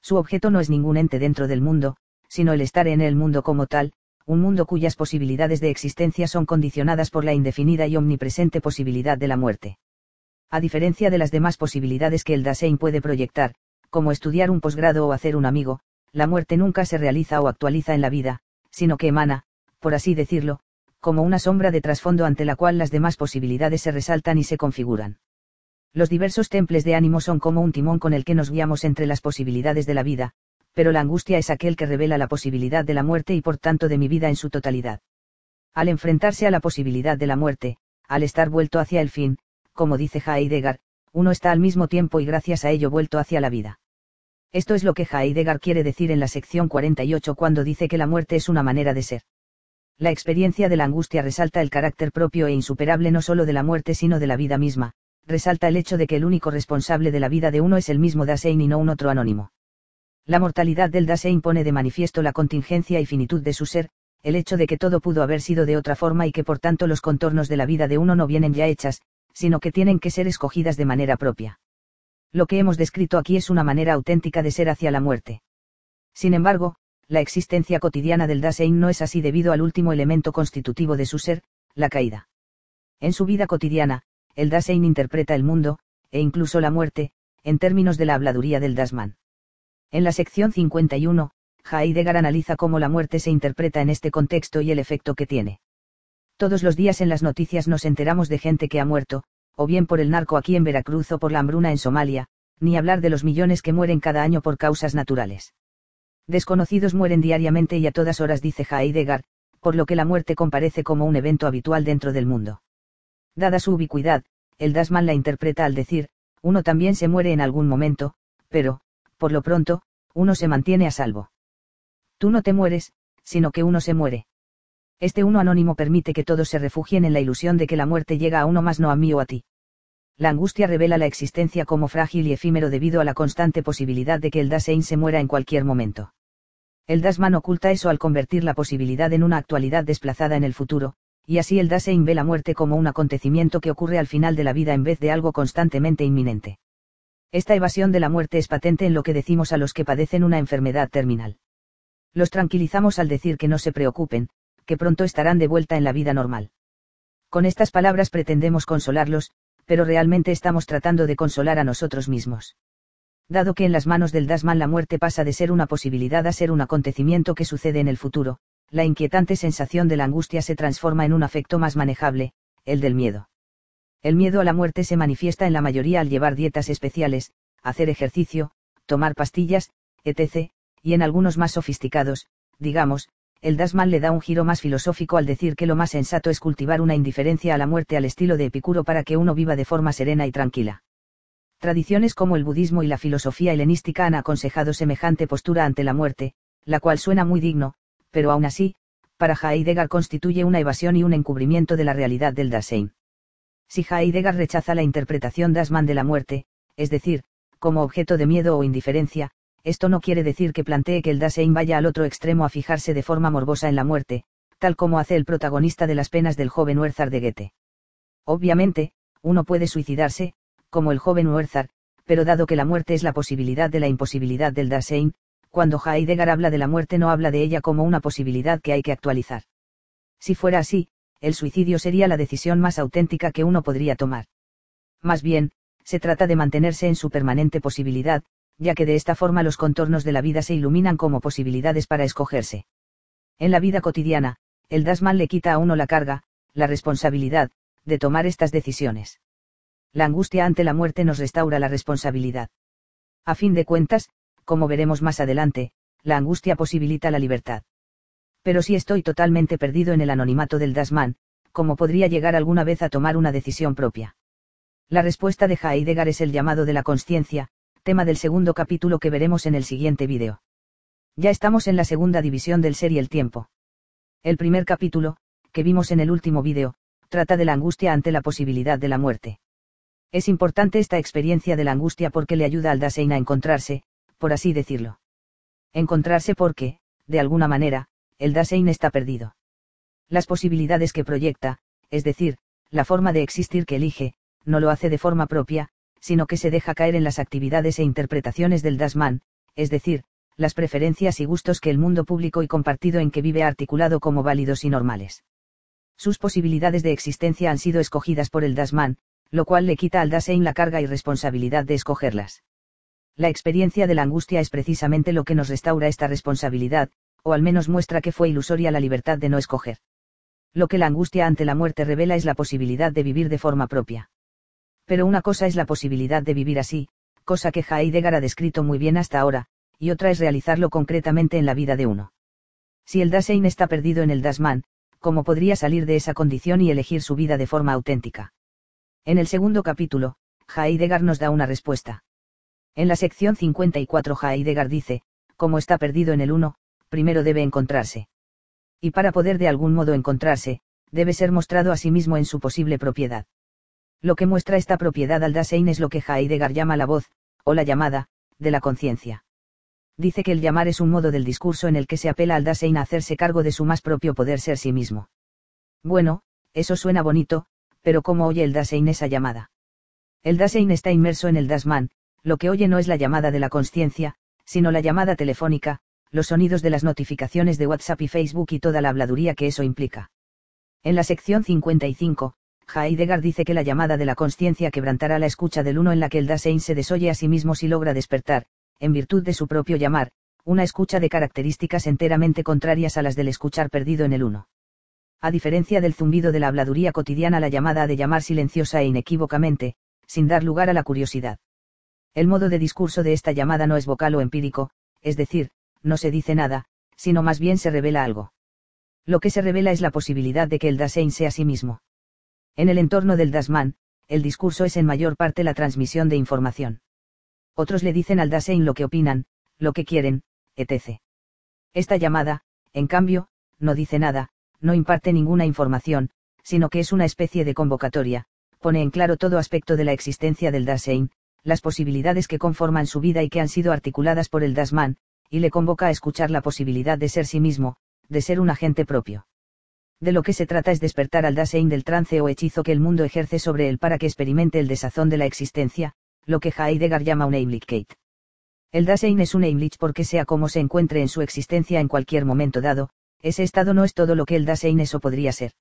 Speaker 1: Su objeto no es ningún ente dentro del mundo, sino el estar en el mundo como tal, un mundo cuyas posibilidades de existencia son condicionadas por la indefinida y omnipresente posibilidad de la muerte. A diferencia de las demás posibilidades que el Dasein puede proyectar, como estudiar un posgrado o hacer un amigo, la muerte nunca se realiza o actualiza en la vida, sino que emana, por así decirlo, como una sombra de trasfondo ante la cual las demás posibilidades se resaltan y se configuran. Los diversos temples de ánimo son como un timón con el que nos guiamos entre las posibilidades de la vida, pero la angustia es aquel que revela la posibilidad de la muerte y por tanto de mi vida en su totalidad. Al enfrentarse a la posibilidad de la muerte, al estar vuelto hacia el fin, como dice Heidegger, uno está al mismo tiempo y gracias a ello vuelto hacia la vida. Esto es lo que Heidegger quiere decir en la sección 48 cuando dice que la muerte es una manera de ser. La experiencia de la angustia resalta el carácter propio e insuperable no solo de la muerte sino de la vida misma, resalta el hecho de que el único responsable de la vida de uno es el mismo Dasein y no un otro anónimo. La mortalidad del Dasein pone de manifiesto la contingencia y finitud de su ser, el hecho de que todo pudo haber sido de otra forma y que por tanto los contornos de la vida de uno no vienen ya hechas, sino que tienen que ser escogidas de manera propia. Lo que hemos descrito aquí es una manera auténtica de ser hacia la muerte. Sin embargo, la existencia cotidiana del Dasein no es así debido al último elemento constitutivo de su ser, la caída. En su vida cotidiana, el Dasein interpreta el mundo, e incluso la muerte, en términos de la habladuría del Dasman. En la sección 51, Heidegger analiza cómo la muerte se interpreta en este contexto y el efecto que tiene. Todos los días en las noticias nos enteramos de gente que ha muerto, o bien por el narco aquí en Veracruz o por la hambruna en Somalia, ni hablar de los millones que mueren cada año por causas naturales. Desconocidos mueren diariamente y a todas horas, dice Heidegger, por lo que la muerte comparece como un evento habitual dentro del mundo. Dada su ubicuidad, el Dasman la interpreta al decir, uno también se muere en algún momento, pero, por lo pronto, uno se mantiene a salvo. Tú no te mueres, sino que uno se muere. Este uno anónimo permite que todos se refugien en la ilusión de que la muerte llega a uno más no a mí o a ti. La angustia revela la existencia como frágil y efímero debido a la constante posibilidad de que el Dasein se muera en cualquier momento. El Dasman oculta eso al convertir la posibilidad en una actualidad desplazada en el futuro, y así el Dasein ve la muerte como un acontecimiento que ocurre al final de la vida en vez de algo constantemente inminente. Esta evasión de la muerte es patente en lo que decimos a los que padecen una enfermedad terminal. Los tranquilizamos al decir que no se preocupen, que pronto estarán de vuelta en la vida normal. Con estas palabras pretendemos consolarlos, pero realmente estamos tratando de consolar a nosotros mismos. Dado que en las manos del Dasman la muerte pasa de ser una posibilidad a ser un acontecimiento que sucede en el futuro, la inquietante sensación de la angustia se transforma en un afecto más manejable, el del miedo. El miedo a la muerte se manifiesta en la mayoría al llevar dietas especiales, hacer ejercicio, tomar pastillas, etc., y en algunos más sofisticados, digamos, el Dasman le da un giro más filosófico al decir que lo más sensato es cultivar una indiferencia a la muerte al estilo de Epicuro para que uno viva de forma serena y tranquila. Tradiciones como el budismo y la filosofía helenística han aconsejado semejante postura ante la muerte, la cual suena muy digno, pero aún así, para Heidegger constituye una evasión y un encubrimiento de la realidad del Dasein. Si Heidegger rechaza la interpretación Dasman de la muerte, es decir, como objeto de miedo o indiferencia, esto no quiere decir que plantee que el Dasein vaya al otro extremo a fijarse de forma morbosa en la muerte, tal como hace el protagonista de las penas del joven Huerzar de Goethe. Obviamente, uno puede suicidarse, como el joven Huerzar, pero dado que la muerte es la posibilidad de la imposibilidad del Dasein, cuando Heidegger habla de la muerte no habla de ella como una posibilidad que hay que actualizar. Si fuera así, el suicidio sería la decisión más auténtica que uno podría tomar. Más bien, se trata de mantenerse en su permanente posibilidad, ya que de esta forma los contornos de la vida se iluminan como posibilidades para escogerse. En la vida cotidiana, el Dasman le quita a uno la carga, la responsabilidad, de tomar estas decisiones. La angustia ante la muerte nos restaura la responsabilidad. A fin de cuentas, como veremos más adelante, la angustia posibilita la libertad. Pero si estoy totalmente perdido en el anonimato del Dasman, ¿cómo podría llegar alguna vez a tomar una decisión propia? La respuesta de Heidegger es el llamado de la conciencia, tema del segundo capítulo que veremos en el siguiente vídeo. Ya estamos en la segunda división del ser y el tiempo. El primer capítulo, que vimos en el último vídeo, trata de la angustia ante la posibilidad de la muerte. Es importante esta experiencia de la angustia porque le ayuda al Dasein a encontrarse, por así decirlo. Encontrarse porque, de alguna manera, el Dasein está perdido. Las posibilidades que proyecta, es decir, la forma de existir que elige, no lo hace de forma propia, sino que se deja caer en las actividades e interpretaciones del Dasman, es decir, las preferencias y gustos que el mundo público y compartido en que vive ha articulado como válidos y normales. Sus posibilidades de existencia han sido escogidas por el Dasman, lo cual le quita al Dasein la carga y responsabilidad de escogerlas. La experiencia de la angustia es precisamente lo que nos restaura esta responsabilidad, o al menos muestra que fue ilusoria la libertad de no escoger. Lo que la angustia ante la muerte revela es la posibilidad de vivir de forma propia. Pero una cosa es la posibilidad de vivir así, cosa que Heidegger ha descrito muy bien hasta ahora, y otra es realizarlo concretamente en la vida de uno. Si el Dasein está perdido en el Dasman, ¿cómo podría salir de esa condición y elegir su vida de forma auténtica? En el segundo capítulo, Heidegger nos da una respuesta. En la sección 54 Heidegger dice, como está perdido en el uno, primero debe encontrarse. Y para poder de algún modo encontrarse, debe ser mostrado a sí mismo en su posible propiedad. Lo que muestra esta propiedad al Dasein es lo que Heidegger llama la voz, o la llamada, de la conciencia. Dice que el llamar es un modo del discurso en el que se apela al Dasein a hacerse cargo de su más propio poder ser sí mismo. Bueno, eso suena bonito, pero ¿cómo oye el Dasein esa llamada? El Dasein está inmerso en el Dasman, lo que oye no es la llamada de la conciencia, sino la llamada telefónica, los sonidos de las notificaciones de WhatsApp y Facebook y toda la habladuría que eso implica. En la sección 55, Heidegger dice que la llamada de la conciencia quebrantará la escucha del uno en la que el Dasein se desoye a sí mismo si logra despertar, en virtud de su propio llamar, una escucha de características enteramente contrarias a las del escuchar perdido en el uno. A diferencia del zumbido de la habladuría cotidiana, la llamada ha de llamar silenciosa e inequívocamente, sin dar lugar a la curiosidad. El modo de discurso de esta llamada no es vocal o empírico, es decir, no se dice nada, sino más bien se revela algo. Lo que se revela es la posibilidad de que el Dasein sea sí mismo. En el entorno del Dasman, el discurso es en mayor parte la transmisión de información. Otros le dicen al Dasein lo que opinan, lo que quieren, etc. Esta llamada, en cambio, no dice nada, no imparte ninguna información, sino que es una especie de convocatoria, pone en claro todo aspecto de la existencia del Dasein, las posibilidades que conforman su vida y que han sido articuladas por el Dasman, y le convoca a escuchar la posibilidad de ser sí mismo, de ser un agente propio. De lo que se trata es despertar al Dasein del trance o hechizo que el mundo ejerce sobre él para que experimente el desazón de la existencia, lo que Heidegger llama un Heimlichkeit. El Dasein es un Heimlich porque sea como se encuentre en su existencia en cualquier momento dado, ese estado no es todo lo que el Dasein es o podría ser.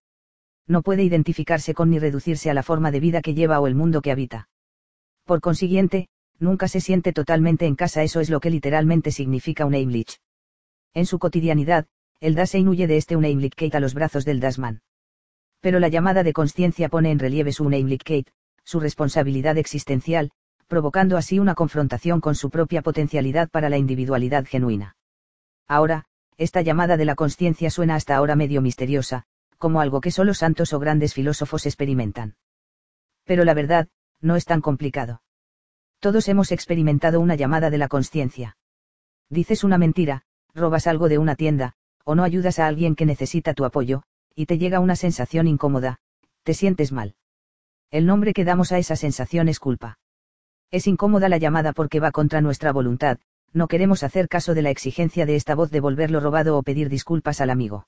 Speaker 1: No puede identificarse con ni reducirse a la forma de vida que lleva o el mundo que habita. Por consiguiente, nunca se siente totalmente en casa, eso es lo que literalmente significa un Heimlich. En su cotidianidad, el Dasein huye de este Unheimlichkeit a los brazos del Dasman. Pero la llamada de conciencia pone en relieve su Unheimlichkeit, su responsabilidad existencial, provocando así una confrontación con su propia potencialidad para la individualidad genuina. Ahora, esta llamada de la conciencia suena hasta ahora medio misteriosa, como algo que solo santos o grandes filósofos experimentan. Pero la verdad, no es tan complicado. Todos hemos experimentado una llamada de la conciencia. Dices una mentira, robas algo de una tienda, o no ayudas a alguien que necesita tu apoyo, y te llega una sensación incómoda, te sientes mal. El nombre que damos a esa sensación es culpa. Es incómoda la llamada porque va contra nuestra voluntad, no queremos hacer caso de la exigencia de esta voz de volverlo robado o pedir disculpas al amigo.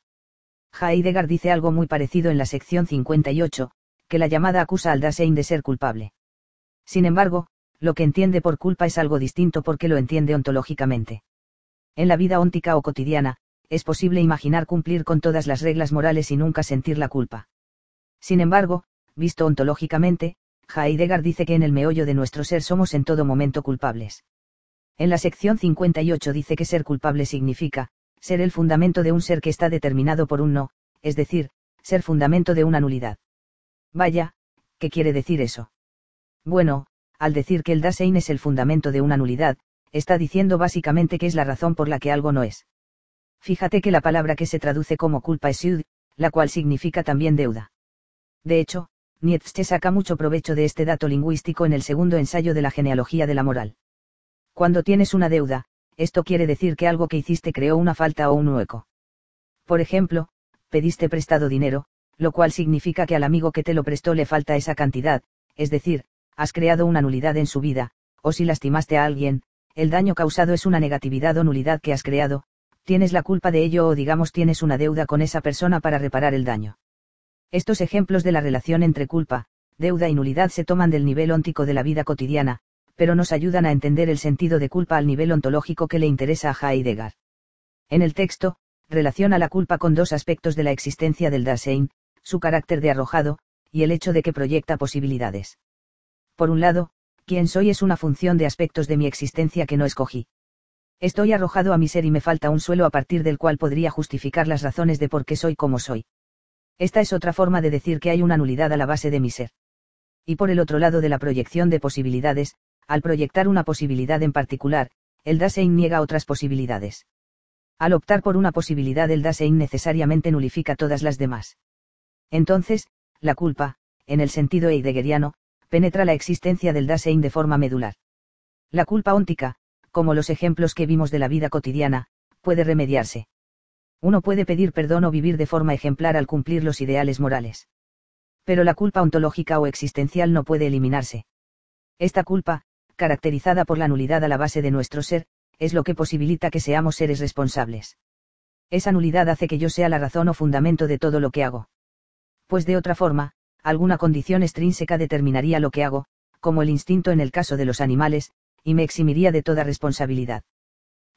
Speaker 1: Heidegger dice algo muy parecido en la sección 58, que la llamada acusa al Dasein de ser culpable. Sin embargo, lo que entiende por culpa es algo distinto porque lo entiende ontológicamente. En la vida óntica o cotidiana, es posible imaginar cumplir con todas las reglas morales y nunca sentir la culpa. Sin embargo, visto ontológicamente, Heidegger dice que en el meollo de nuestro ser somos en todo momento culpables. En la sección 58 dice que ser culpable significa, ser el fundamento de un ser que está determinado por un no, es decir, ser fundamento de una nulidad. Vaya, ¿qué quiere decir eso? Bueno, al decir que el Dasein es el fundamento de una nulidad, está diciendo básicamente que es la razón por la que algo no es. Fíjate que la palabra que se traduce como culpa es Sud, la cual significa también deuda. De hecho, Nietzsche saca mucho provecho de este dato lingüístico en el segundo ensayo de la genealogía de la moral. Cuando tienes una deuda, esto quiere decir que algo que hiciste creó una falta o un hueco. Por ejemplo, pediste prestado dinero, lo cual significa que al amigo que te lo prestó le falta esa cantidad, es decir, has creado una nulidad en su vida, o si lastimaste a alguien, el daño causado es una negatividad o nulidad que has creado, tienes la culpa de ello o digamos tienes una deuda con esa persona para reparar el daño. Estos ejemplos de la relación entre culpa, deuda y nulidad se toman del nivel óntico de la vida cotidiana, pero nos ayudan a entender el sentido de culpa al nivel ontológico que le interesa a Heidegger. En el texto, relaciona la culpa con dos aspectos de la existencia del Dasein, su carácter de arrojado, y el hecho de que proyecta posibilidades. Por un lado, quién soy es una función de aspectos de mi existencia que no escogí. Estoy arrojado a mi ser y me falta un suelo a partir del cual podría justificar las razones de por qué soy como soy. Esta es otra forma de decir que hay una nulidad a la base de mi ser. Y por el otro lado de la proyección de posibilidades, al proyectar una posibilidad en particular, el Dasein niega otras posibilidades. Al optar por una posibilidad el Dasein necesariamente nulifica todas las demás. Entonces, la culpa, en el sentido heideggeriano, penetra la existencia del Dasein de forma medular. La culpa óntica, como los ejemplos que vimos de la vida cotidiana, puede remediarse. Uno puede pedir perdón o vivir de forma ejemplar al cumplir los ideales morales. Pero la culpa ontológica o existencial no puede eliminarse. Esta culpa, caracterizada por la nulidad a la base de nuestro ser, es lo que posibilita que seamos seres responsables. Esa nulidad hace que yo sea la razón o fundamento de todo lo que hago. Pues de otra forma, alguna condición extrínseca determinaría lo que hago, como el instinto en el caso de los animales, y me eximiría de toda responsabilidad.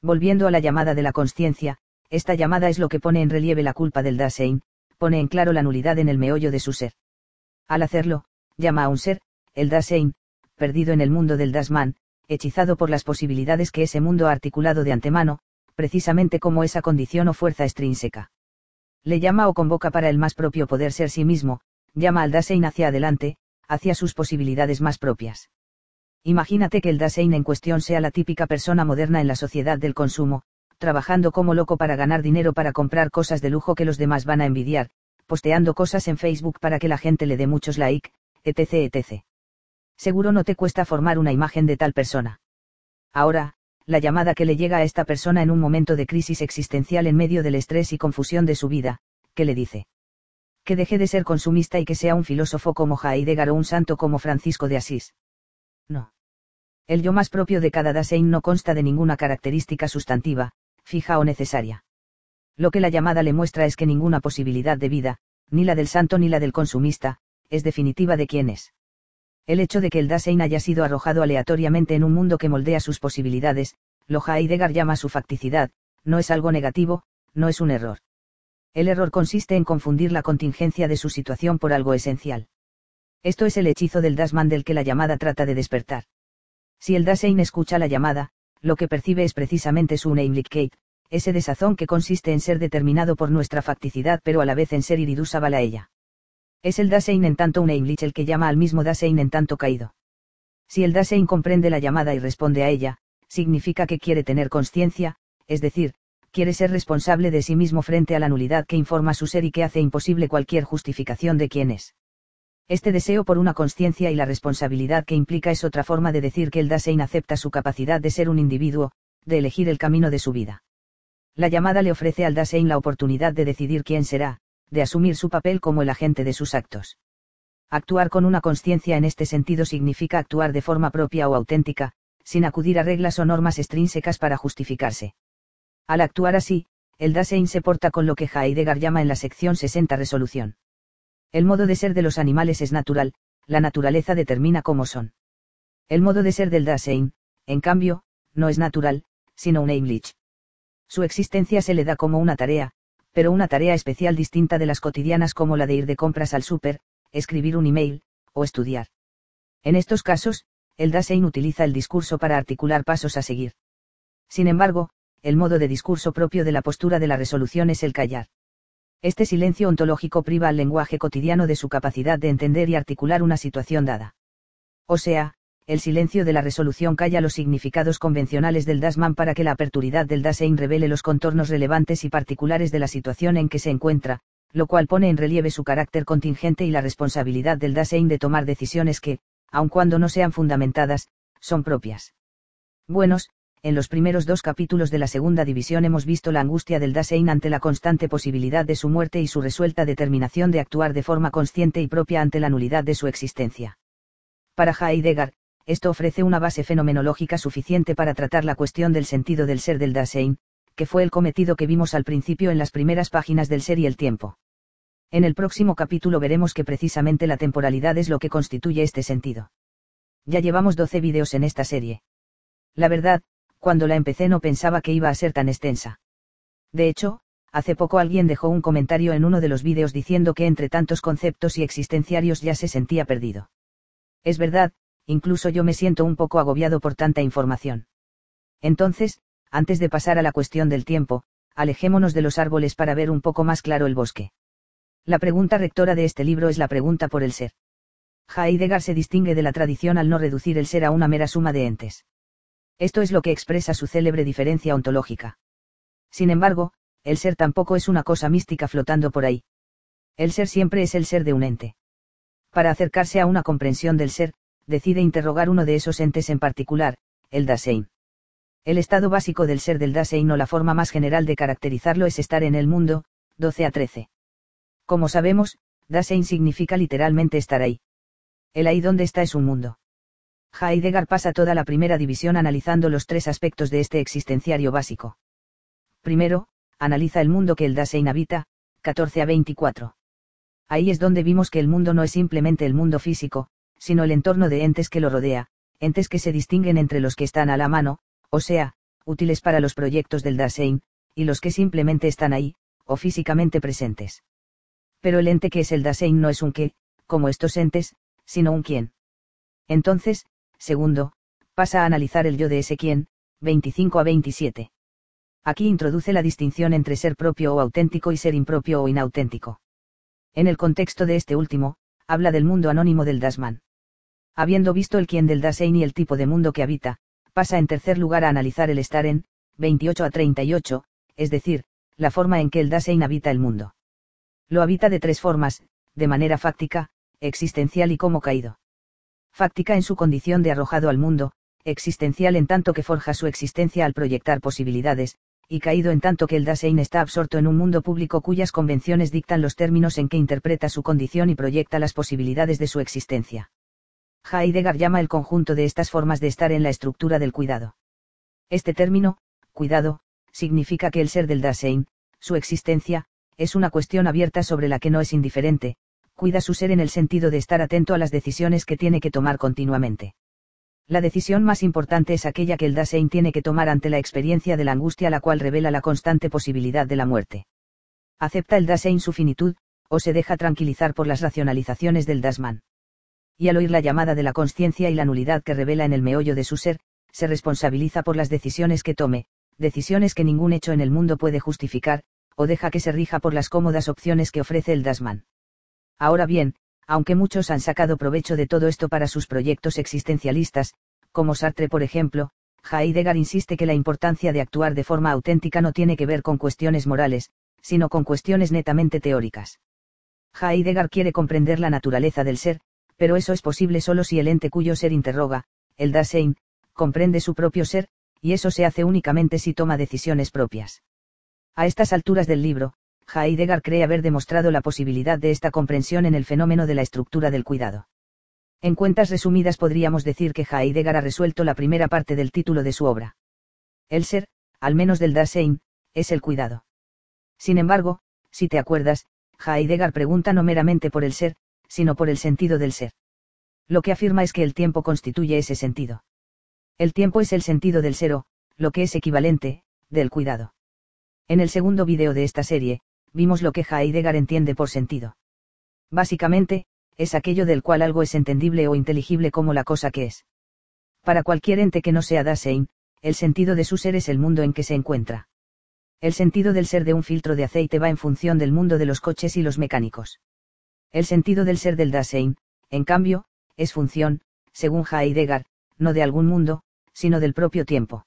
Speaker 1: Volviendo a la llamada de la conciencia, esta llamada es lo que pone en relieve la culpa del Dasein, pone en claro la nulidad en el meollo de su ser. Al hacerlo, llama a un ser, el Dasein, perdido en el mundo del Dasman, hechizado por las posibilidades que ese mundo ha articulado de antemano, precisamente como esa condición o fuerza extrínseca. Le llama o convoca para el más propio poder ser sí mismo, llama al Dasein hacia adelante, hacia sus posibilidades más propias. Imagínate que el Dasein en cuestión sea la típica persona moderna en la sociedad del consumo, trabajando como loco para ganar dinero para comprar cosas de lujo que los demás van a envidiar, posteando cosas en Facebook para que la gente le dé muchos like, etc. etc. Seguro no te cuesta formar una imagen de tal persona. Ahora, la llamada que le llega a esta persona en un momento de crisis existencial en medio del estrés y confusión de su vida, ¿qué le dice? Que deje de ser consumista y que sea un filósofo como Heidegger o un santo como Francisco de Asís. No. El yo más propio de cada Dasein no consta de ninguna característica sustantiva, fija o necesaria. Lo que la llamada le muestra es que ninguna posibilidad de vida, ni la del santo ni la del consumista, es definitiva de quién es. El hecho de que el Dasein haya sido arrojado aleatoriamente en un mundo que moldea sus posibilidades, lo Heidegger llama su facticidad, no es algo negativo, no es un error. El error consiste en confundir la contingencia de su situación por algo esencial. Esto es el hechizo del Dasman del que la llamada trata de despertar. Si el Dasein escucha la llamada, lo que percibe es precisamente su Unheimlichkeit, ese desazón que consiste en ser determinado por nuestra facticidad pero a la vez en ser iridusa a ella. Es el Dasein en tanto un Eimlich el que llama al mismo Dasein en tanto caído. Si el Dasein comprende la llamada y responde a ella, significa que quiere tener conciencia, es decir, quiere ser responsable de sí mismo frente a la nulidad que informa su ser y que hace imposible cualquier justificación de quién es. Este deseo por una conciencia y la responsabilidad que implica es otra forma de decir que el Dasein acepta su capacidad de ser un individuo, de elegir el camino de su vida. La llamada le ofrece al Dasein la oportunidad de decidir quién será, de asumir su papel como el agente de sus actos. Actuar con una conciencia en este sentido significa actuar de forma propia o auténtica, sin acudir a reglas o normas extrínsecas para justificarse. Al actuar así, el Dasein se porta con lo que Heidegger llama en la sección 60 resolución. El modo de ser de los animales es natural, la naturaleza determina cómo son. El modo de ser del Dasein, en cambio, no es natural, sino un Heimlich. Su existencia se le da como una tarea, pero una tarea especial distinta de las cotidianas como la de ir de compras al súper, escribir un email, o estudiar. En estos casos, el Dasein utiliza el discurso para articular pasos a seguir. Sin embargo, el modo de discurso propio de la postura de la resolución es el callar. Este silencio ontológico priva al lenguaje cotidiano de su capacidad de entender y articular una situación dada. O sea, el silencio de la resolución calla los significados convencionales del Dasman para que la aperturidad del Dasein revele los contornos relevantes y particulares de la situación en que se encuentra, lo cual pone en relieve su carácter contingente y la responsabilidad del Dasein de tomar decisiones que, aun cuando no sean fundamentadas, son propias. Buenos, en los primeros dos capítulos de la segunda división hemos visto la angustia del Dasein ante la constante posibilidad de su muerte y su resuelta determinación de actuar de forma consciente y propia ante la nulidad de su existencia. Para Heidegger, esto ofrece una base fenomenológica suficiente para tratar la cuestión del sentido del ser del Dasein, que fue el cometido que vimos al principio en las primeras páginas del ser y el tiempo. En el próximo capítulo veremos que precisamente la temporalidad es lo que constituye este sentido. Ya llevamos 12 vídeos en esta serie. La verdad, cuando la empecé no pensaba que iba a ser tan extensa. De hecho, hace poco alguien dejó un comentario en uno de los vídeos diciendo que entre tantos conceptos y existenciarios ya se sentía perdido. Es verdad, incluso yo me siento un poco agobiado por tanta información. Entonces, antes de pasar a la cuestión del tiempo, alejémonos de los árboles para ver un poco más claro el bosque. La pregunta rectora de este libro es la pregunta por el ser. Heidegger se distingue de la tradición al no reducir el ser a una mera suma de entes. Esto es lo que expresa su célebre diferencia ontológica. Sin embargo, el ser tampoco es una cosa mística flotando por ahí. El ser siempre es el ser de un ente. Para acercarse a una comprensión del ser, decide interrogar uno de esos entes en particular, el Dasein. El estado básico del ser del Dasein o la forma más general de caracterizarlo es estar en el mundo, 12 a 13. Como sabemos, Dasein significa literalmente estar ahí. El ahí donde está es un mundo. Heidegger pasa toda la primera división analizando los tres aspectos de este existenciario básico. Primero, analiza el mundo que el Dasein habita, 14 a 24. Ahí es donde vimos que el mundo no es simplemente el mundo físico, sino el entorno de entes que lo rodea, entes que se distinguen entre los que están a la mano, o sea, útiles para los proyectos del Dasein, y los que simplemente están ahí, o físicamente presentes. Pero el ente que es el Dasein no es un qué, como estos entes, sino un quién. Entonces, segundo, pasa a analizar el yo de ese quién, 25 a 27. Aquí introduce la distinción entre ser propio o auténtico y ser impropio o inauténtico. En el contexto de este último, habla del mundo anónimo del Dasman. Habiendo visto el quién del Dasein y el tipo de mundo que habita, pasa en tercer lugar a analizar el estar en, 28 a 38, es decir, la forma en que el Dasein habita el mundo. Lo habita de tres formas, de manera fáctica, existencial y como caído. Fáctica en su condición de arrojado al mundo, existencial en tanto que forja su existencia al proyectar posibilidades, y caído en tanto que el Dasein está absorto en un mundo público cuyas convenciones dictan los términos en que interpreta su condición y proyecta las posibilidades de su existencia. Heidegger llama el conjunto de estas formas de estar en la estructura del cuidado. Este término, cuidado, significa que el ser del Dasein, su existencia, es una cuestión abierta sobre la que no es indiferente, cuida su ser en el sentido de estar atento a las decisiones que tiene que tomar continuamente. La decisión más importante es aquella que el Dasein tiene que tomar ante la experiencia de la angustia la cual revela la constante posibilidad de la muerte. Acepta el Dasein su finitud, o se deja tranquilizar por las racionalizaciones del Dasman y al oír la llamada de la conciencia y la nulidad que revela en el meollo de su ser, se responsabiliza por las decisiones que tome, decisiones que ningún hecho en el mundo puede justificar, o deja que se rija por las cómodas opciones que ofrece el Dasman. Ahora bien, aunque muchos han sacado provecho de todo esto para sus proyectos existencialistas, como Sartre por ejemplo, Heidegger insiste que la importancia de actuar de forma auténtica no tiene que ver con cuestiones morales, sino con cuestiones netamente teóricas. Heidegger quiere comprender la naturaleza del ser, pero eso es posible solo si el ente cuyo ser interroga, el Dasein, comprende su propio ser, y eso se hace únicamente si toma decisiones propias. A estas alturas del libro, Heidegger cree haber demostrado la posibilidad de esta comprensión en el fenómeno de la estructura del cuidado. En cuentas resumidas podríamos decir que Heidegger ha resuelto la primera parte del título de su obra. El ser, al menos del Dasein, es el cuidado. Sin embargo, si te acuerdas, Heidegger pregunta no meramente por el ser, sino por el sentido del ser. Lo que afirma es que el tiempo constituye ese sentido. El tiempo es el sentido del ser o, lo que es equivalente, del cuidado. En el segundo vídeo de esta serie, vimos lo que Heidegger entiende por sentido. Básicamente, es aquello del cual algo es entendible o inteligible como la cosa que es. Para cualquier ente que no sea Dasein, el sentido de su ser es el mundo en que se encuentra. El sentido del ser de un filtro de aceite va en función del mundo de los coches y los mecánicos. El sentido del ser del Dasein, en cambio, es función, según Heidegger, no de algún mundo, sino del propio tiempo.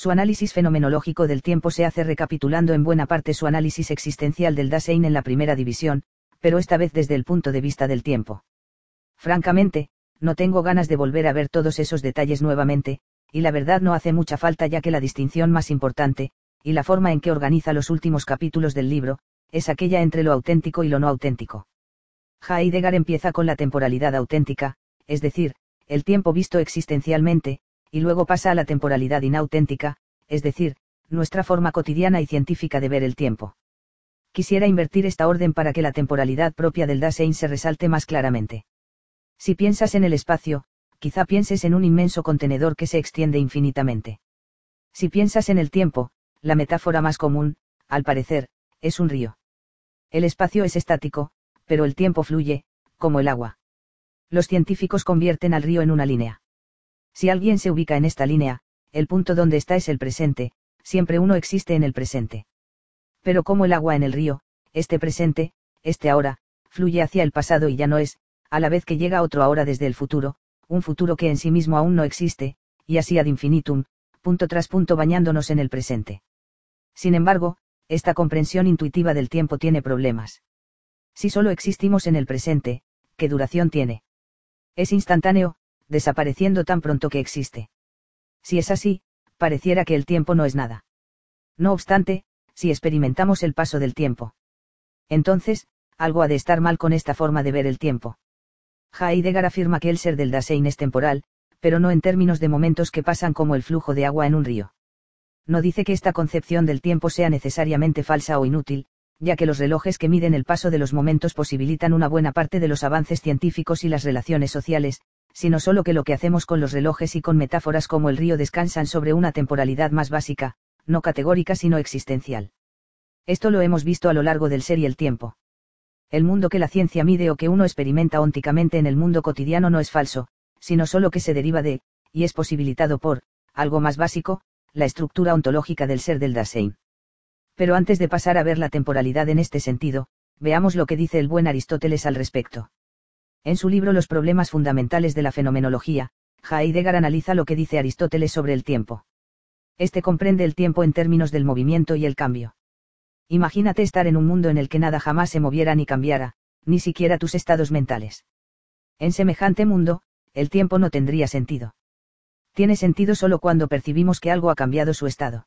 Speaker 1: Su análisis fenomenológico del tiempo se hace recapitulando en buena parte su análisis existencial del Dasein en la primera división, pero esta vez desde el punto de vista del tiempo. Francamente, no tengo ganas de volver a ver todos esos detalles nuevamente, y la verdad no hace mucha falta ya que la distinción más importante, y la forma en que organiza los últimos capítulos del libro, es aquella entre lo auténtico y lo no auténtico. Heidegger empieza con la temporalidad auténtica, es decir, el tiempo visto existencialmente, y luego pasa a la temporalidad inauténtica, es decir, nuestra forma cotidiana y científica de ver el tiempo. Quisiera invertir esta orden para que la temporalidad propia del Dasein se resalte más claramente. Si piensas en el espacio, quizá pienses en un inmenso contenedor que se extiende infinitamente. Si piensas en el tiempo, la metáfora más común, al parecer, es un río. El espacio es estático, pero el tiempo fluye, como el agua. Los científicos convierten al río en una línea. Si alguien se ubica en esta línea, el punto donde está es el presente, siempre uno existe en el presente. Pero como el agua en el río, este presente, este ahora, fluye hacia el pasado y ya no es, a la vez que llega otro ahora desde el futuro, un futuro que en sí mismo aún no existe, y así ad infinitum, punto tras punto bañándonos en el presente. Sin embargo, esta comprensión intuitiva del tiempo tiene problemas. Si solo existimos en el presente, ¿qué duración tiene? Es instantáneo, desapareciendo tan pronto que existe. Si es así, pareciera que el tiempo no es nada. No obstante, si experimentamos el paso del tiempo. Entonces, algo ha de estar mal con esta forma de ver el tiempo. Heidegger afirma que el ser del Dasein es temporal, pero no en términos de momentos que pasan como el flujo de agua en un río. No dice que esta concepción del tiempo sea necesariamente falsa o inútil, ya que los relojes que miden el paso de los momentos posibilitan una buena parte de los avances científicos y las relaciones sociales, sino solo que lo que hacemos con los relojes y con metáforas como el río descansan sobre una temporalidad más básica, no categórica sino existencial. Esto lo hemos visto a lo largo del ser y el tiempo. El mundo que la ciencia mide o que uno experimenta ónticamente en el mundo cotidiano no es falso, sino solo que se deriva de, y es posibilitado por, algo más básico, la estructura ontológica del ser del Dasein. Pero antes de pasar a ver la temporalidad en este sentido, veamos lo que dice el buen Aristóteles al respecto. En su libro Los problemas fundamentales de la fenomenología, Heidegger analiza lo que dice Aristóteles sobre el tiempo. Este comprende el tiempo en términos del movimiento y el cambio. Imagínate estar en un mundo en el que nada jamás se moviera ni cambiara, ni siquiera tus estados mentales. En semejante mundo, el tiempo no tendría sentido. Tiene sentido solo cuando percibimos que algo ha cambiado su estado.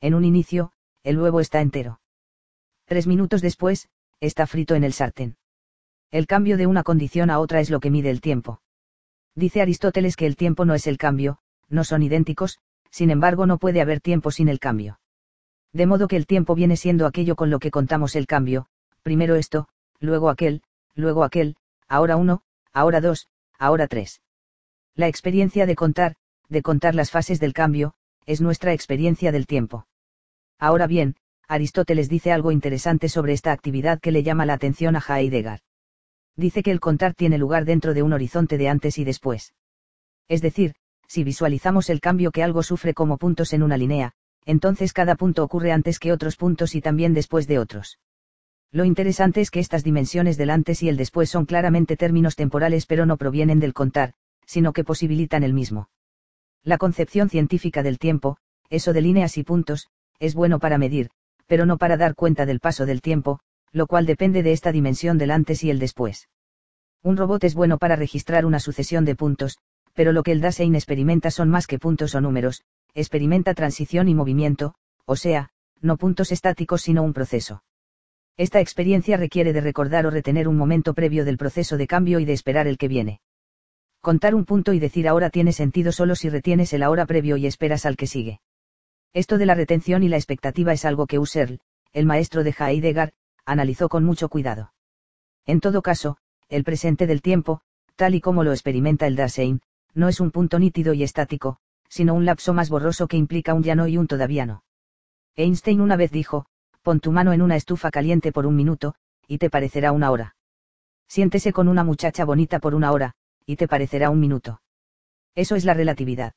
Speaker 1: En un inicio, el huevo está entero. Tres minutos después, está frito en el sartén. El cambio de una condición a otra es lo que mide el tiempo. Dice Aristóteles que el tiempo no es el cambio, no son idénticos, sin embargo no puede haber tiempo sin el cambio. De modo que el tiempo viene siendo aquello con lo que contamos el cambio, primero esto, luego aquel, luego aquel, ahora uno, ahora dos, ahora tres. La experiencia de contar, de contar las fases del cambio, es nuestra experiencia del tiempo. Ahora bien, Aristóteles dice algo interesante sobre esta actividad que le llama la atención a Heidegger. Dice que el contar tiene lugar dentro de un horizonte de antes y después. Es decir, si visualizamos el cambio que algo sufre como puntos en una línea, entonces cada punto ocurre antes que otros puntos y también después de otros. Lo interesante es que estas dimensiones del antes y el después son claramente términos temporales pero no provienen del contar, sino que posibilitan el mismo. La concepción científica del tiempo, eso de líneas y puntos, es bueno para medir, pero no para dar cuenta del paso del tiempo, lo cual depende de esta dimensión del antes y el después. Un robot es bueno para registrar una sucesión de puntos, pero lo que el Dasein experimenta son más que puntos o números, experimenta transición y movimiento, o sea, no puntos estáticos sino un proceso. Esta experiencia requiere de recordar o retener un momento previo del proceso de cambio y de esperar el que viene. Contar un punto y decir ahora tiene sentido solo si retienes el ahora previo y esperas al que sigue. Esto de la retención y la expectativa es algo que Husserl, el maestro de Heidegger, analizó con mucho cuidado. En todo caso, el presente del tiempo, tal y como lo experimenta el Dasein, no es un punto nítido y estático, sino un lapso más borroso que implica un ya no y un todavía no. Einstein una vez dijo, pon tu mano en una estufa caliente por un minuto, y te parecerá una hora. Siéntese con una muchacha bonita por una hora, y te parecerá un minuto. Eso es la relatividad.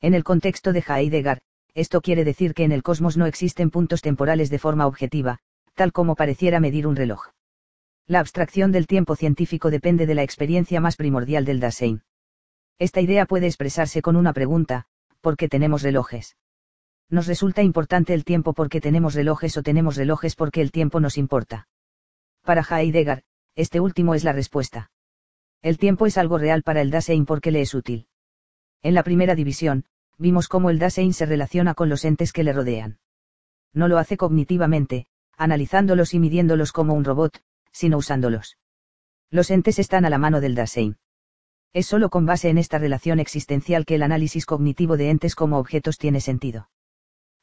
Speaker 1: En el contexto de Heidegger, esto quiere decir que en el cosmos no existen puntos temporales de forma objetiva, tal como pareciera medir un reloj. La abstracción del tiempo científico depende de la experiencia más primordial del Dasein. Esta idea puede expresarse con una pregunta, ¿por qué tenemos relojes? ¿Nos resulta importante el tiempo porque tenemos relojes o tenemos relojes porque el tiempo nos importa? Para Heidegger, este último es la respuesta. El tiempo es algo real para el Dasein porque le es útil. En la primera división, vimos cómo el Dasein se relaciona con los entes que le rodean. No lo hace cognitivamente, analizándolos y midiéndolos como un robot, sino usándolos. Los entes están a la mano del Dasein. Es solo con base en esta relación existencial que el análisis cognitivo de entes como objetos tiene sentido.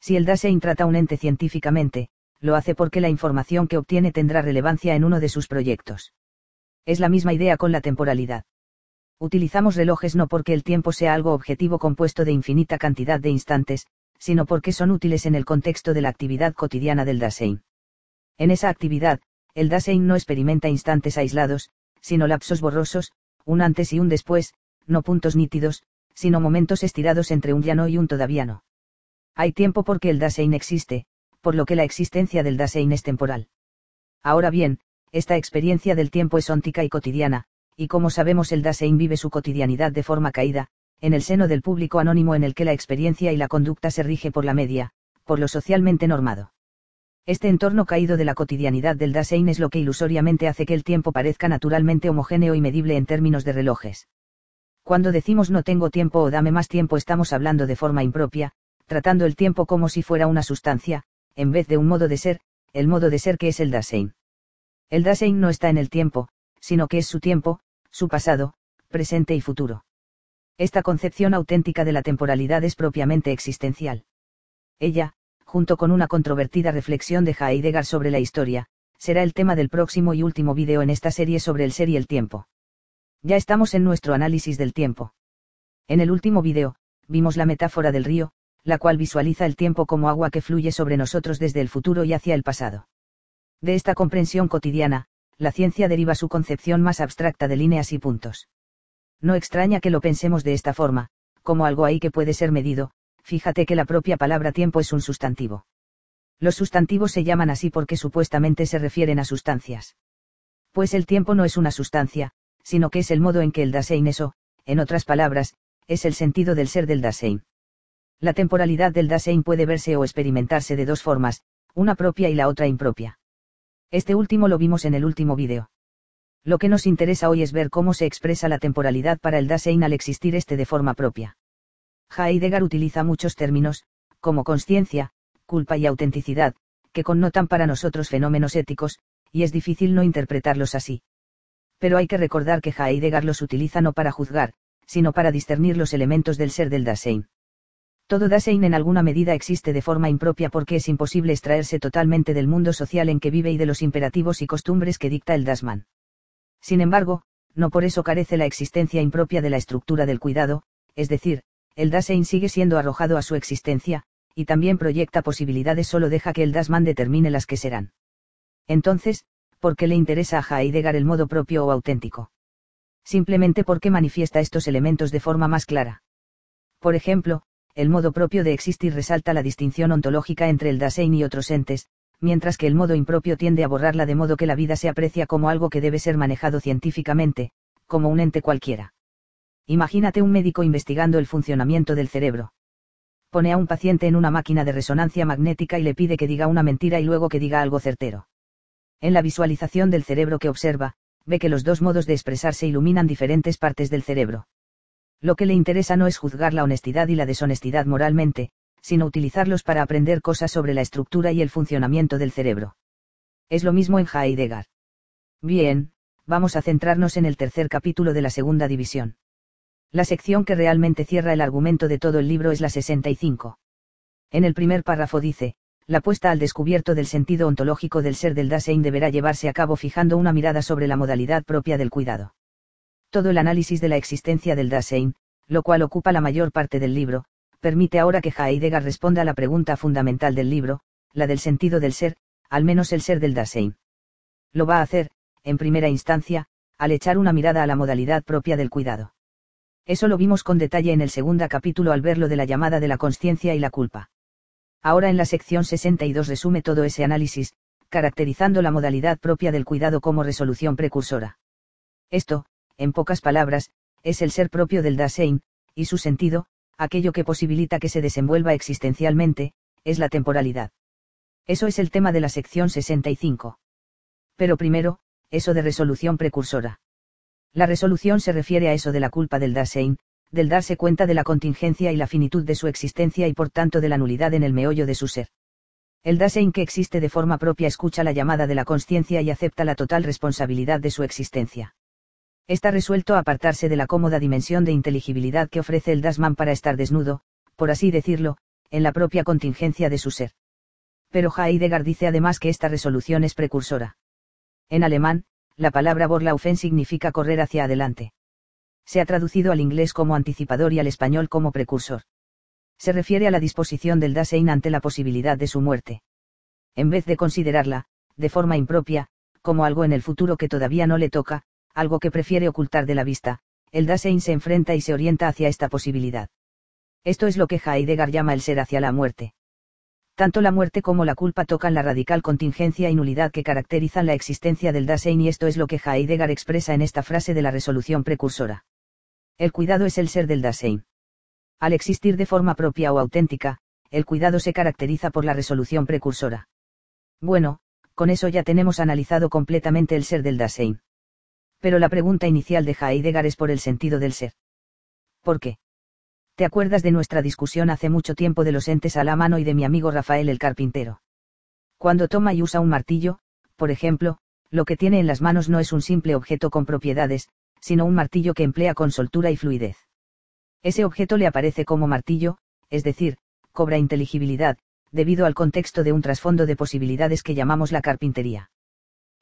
Speaker 1: Si el Dasein trata un ente científicamente, lo hace porque la información que obtiene tendrá relevancia en uno de sus proyectos. Es la misma idea con la temporalidad. Utilizamos relojes no porque el tiempo sea algo objetivo compuesto de infinita cantidad de instantes, sino porque son útiles en el contexto de la actividad cotidiana del Dasein. En esa actividad, el Dasein no experimenta instantes aislados, sino lapsos borrosos, un antes y un después, no puntos nítidos, sino momentos estirados entre un ya no y un todavía no. Hay tiempo porque el Dasein existe, por lo que la existencia del Dasein es temporal. Ahora bien, esta experiencia del tiempo es óntica y cotidiana, y como sabemos el Dasein vive su cotidianidad de forma caída, en el seno del público anónimo en el que la experiencia y la conducta se rige por la media, por lo socialmente normado. Este entorno caído de la cotidianidad del Dasein es lo que ilusoriamente hace que el tiempo parezca naturalmente homogéneo y medible en términos de relojes. Cuando decimos no tengo tiempo o dame más tiempo estamos hablando de forma impropia, tratando el tiempo como si fuera una sustancia, en vez de un modo de ser, el modo de ser que es el Dasein. El Dasein no está en el tiempo, sino que es su tiempo, su pasado, presente y futuro. Esta concepción auténtica de la temporalidad es propiamente existencial. Ella, junto con una controvertida reflexión de Heidegger sobre la historia, será el tema del próximo y último vídeo en esta serie sobre el ser y el tiempo. Ya estamos en nuestro análisis del tiempo. En el último vídeo, vimos la metáfora del río, la cual visualiza el tiempo como agua que fluye sobre nosotros desde el futuro y hacia el pasado. De esta comprensión cotidiana, la ciencia deriva su concepción más abstracta de líneas y puntos. No extraña que lo pensemos de esta forma, como algo ahí que puede ser medido, fíjate que la propia palabra tiempo es un sustantivo. Los sustantivos se llaman así porque supuestamente se refieren a sustancias. Pues el tiempo no es una sustancia, sino que es el modo en que el Dasein es o, en otras palabras, es el sentido del ser del Dasein. La temporalidad del Dasein puede verse o experimentarse de dos formas, una propia y la otra impropia. Este último lo vimos en el último vídeo. Lo que nos interesa hoy es ver cómo se expresa la temporalidad para el Dasein al existir este de forma propia. Heidegger utiliza muchos términos, como conciencia, culpa y autenticidad, que connotan para nosotros fenómenos éticos, y es difícil no interpretarlos así. Pero hay que recordar que Heidegger los utiliza no para juzgar, sino para discernir los elementos del ser del Dasein. Todo Dasein en alguna medida existe de forma impropia porque es imposible extraerse totalmente del mundo social en que vive y de los imperativos y costumbres que dicta el Dasman. Sin embargo, no por eso carece la existencia impropia de la estructura del cuidado, es decir, el Dasein sigue siendo arrojado a su existencia, y también proyecta posibilidades solo deja que el Dasman determine las que serán. Entonces, ¿por qué le interesa a Heidegger el modo propio o auténtico? Simplemente porque manifiesta estos elementos de forma más clara. Por ejemplo, el modo propio de existir resalta la distinción ontológica entre el Dasein y otros entes, mientras que el modo impropio tiende a borrarla de modo que la vida se aprecia como algo que debe ser manejado científicamente, como un ente cualquiera. Imagínate un médico investigando el funcionamiento del cerebro. Pone a un paciente en una máquina de resonancia magnética y le pide que diga una mentira y luego que diga algo certero. En la visualización del cerebro que observa, ve que los dos modos de expresarse iluminan diferentes partes del cerebro. Lo que le interesa no es juzgar la honestidad y la deshonestidad moralmente, sino utilizarlos para aprender cosas sobre la estructura y el funcionamiento del cerebro. Es lo mismo en Heidegger. Bien, vamos a centrarnos en el tercer capítulo de la segunda división. La sección que realmente cierra el argumento de todo el libro es la 65. En el primer párrafo dice, la puesta al descubierto del sentido ontológico del ser del Dasein deberá llevarse a cabo fijando una mirada sobre la modalidad propia del cuidado todo el análisis de la existencia del Dasein, lo cual ocupa la mayor parte del libro, permite ahora que Heidegger responda a la pregunta fundamental del libro, la del sentido del ser, al menos el ser del Dasein. Lo va a hacer, en primera instancia, al echar una mirada a la modalidad propia del cuidado. Eso lo vimos con detalle en el segundo capítulo al ver lo de la llamada de la conciencia y la culpa. Ahora en la sección 62 resume todo ese análisis, caracterizando la modalidad propia del cuidado como resolución precursora. Esto, en pocas palabras, es el ser propio del Dasein, y su sentido, aquello que posibilita que se desenvuelva existencialmente, es la temporalidad. Eso es el tema de la sección 65. Pero primero, eso de resolución precursora. La resolución se refiere a eso de la culpa del Dasein, del darse cuenta de la contingencia y la finitud de su existencia y por tanto de la nulidad en el meollo de su ser. El Dasein que existe de forma propia escucha la llamada de la conciencia y acepta la total responsabilidad de su existencia está resuelto a apartarse de la cómoda dimensión de inteligibilidad que ofrece el Dasman para estar desnudo, por así decirlo, en la propia contingencia de su ser. Pero Heidegger dice además que esta resolución es precursora. En alemán, la palabra Vorlaufen significa correr hacia adelante. Se ha traducido al inglés como anticipador y al español como precursor. Se refiere a la disposición del Dasein ante la posibilidad de su muerte. En vez de considerarla, de forma impropia, como algo en el futuro que todavía no le toca, algo que prefiere ocultar de la vista, el Dasein se enfrenta y se orienta hacia esta posibilidad. Esto es lo que Heidegger llama el ser hacia la muerte. Tanto la muerte como la culpa tocan la radical contingencia y nulidad que caracterizan la existencia del Dasein y esto es lo que Heidegger expresa en esta frase de la resolución precursora. El cuidado es el ser del Dasein. Al existir de forma propia o auténtica, el cuidado se caracteriza por la resolución precursora. Bueno, con eso ya tenemos analizado completamente el ser del Dasein pero la pregunta inicial de Heidegger es por el sentido del ser. ¿Por qué? ¿Te acuerdas de nuestra discusión hace mucho tiempo de los entes a la mano y de mi amigo Rafael el carpintero? Cuando toma y usa un martillo, por ejemplo, lo que tiene en las manos no es un simple objeto con propiedades, sino un martillo que emplea con soltura y fluidez. Ese objeto le aparece como martillo, es decir, cobra inteligibilidad, debido al contexto de un trasfondo de posibilidades que llamamos la carpintería.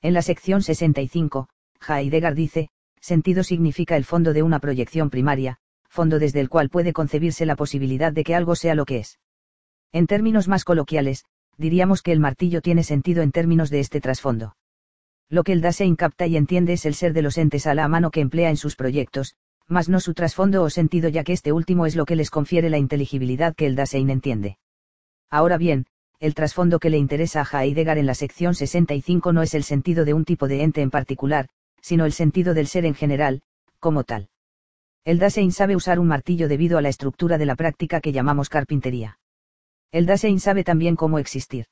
Speaker 1: En la sección 65, Heidegger dice, sentido significa el fondo de una proyección primaria, fondo desde el cual puede concebirse la posibilidad de que algo sea lo que es. En términos más coloquiales, diríamos que el martillo tiene sentido en términos de este trasfondo. Lo que el Dasein capta y entiende es el ser de los entes a la mano que emplea en sus proyectos, mas no su trasfondo o sentido ya que este último es lo que les confiere la inteligibilidad que el Dasein entiende. Ahora bien, el trasfondo que le interesa a Heidegger en la sección 65 no es el sentido de un tipo de ente en particular, sino el sentido del ser en general, como tal. El Dasein sabe usar un martillo debido a la estructura de la práctica que llamamos carpintería. El Dasein sabe también cómo existir.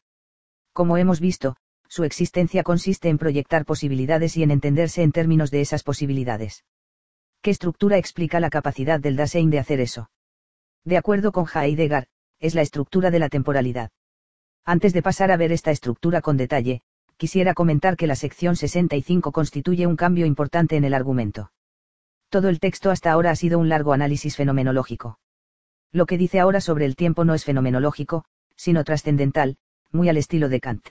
Speaker 1: Como hemos visto, su existencia consiste en proyectar posibilidades y en entenderse en términos de esas posibilidades. ¿Qué estructura explica la capacidad del Dasein de hacer eso? De acuerdo con Heidegger, es la estructura de la temporalidad. Antes de pasar a ver esta estructura con detalle, quisiera comentar que la sección 65 constituye un cambio importante en el argumento. Todo el texto hasta ahora ha sido un largo análisis fenomenológico. Lo que dice ahora sobre el tiempo no es fenomenológico, sino trascendental, muy al estilo de Kant.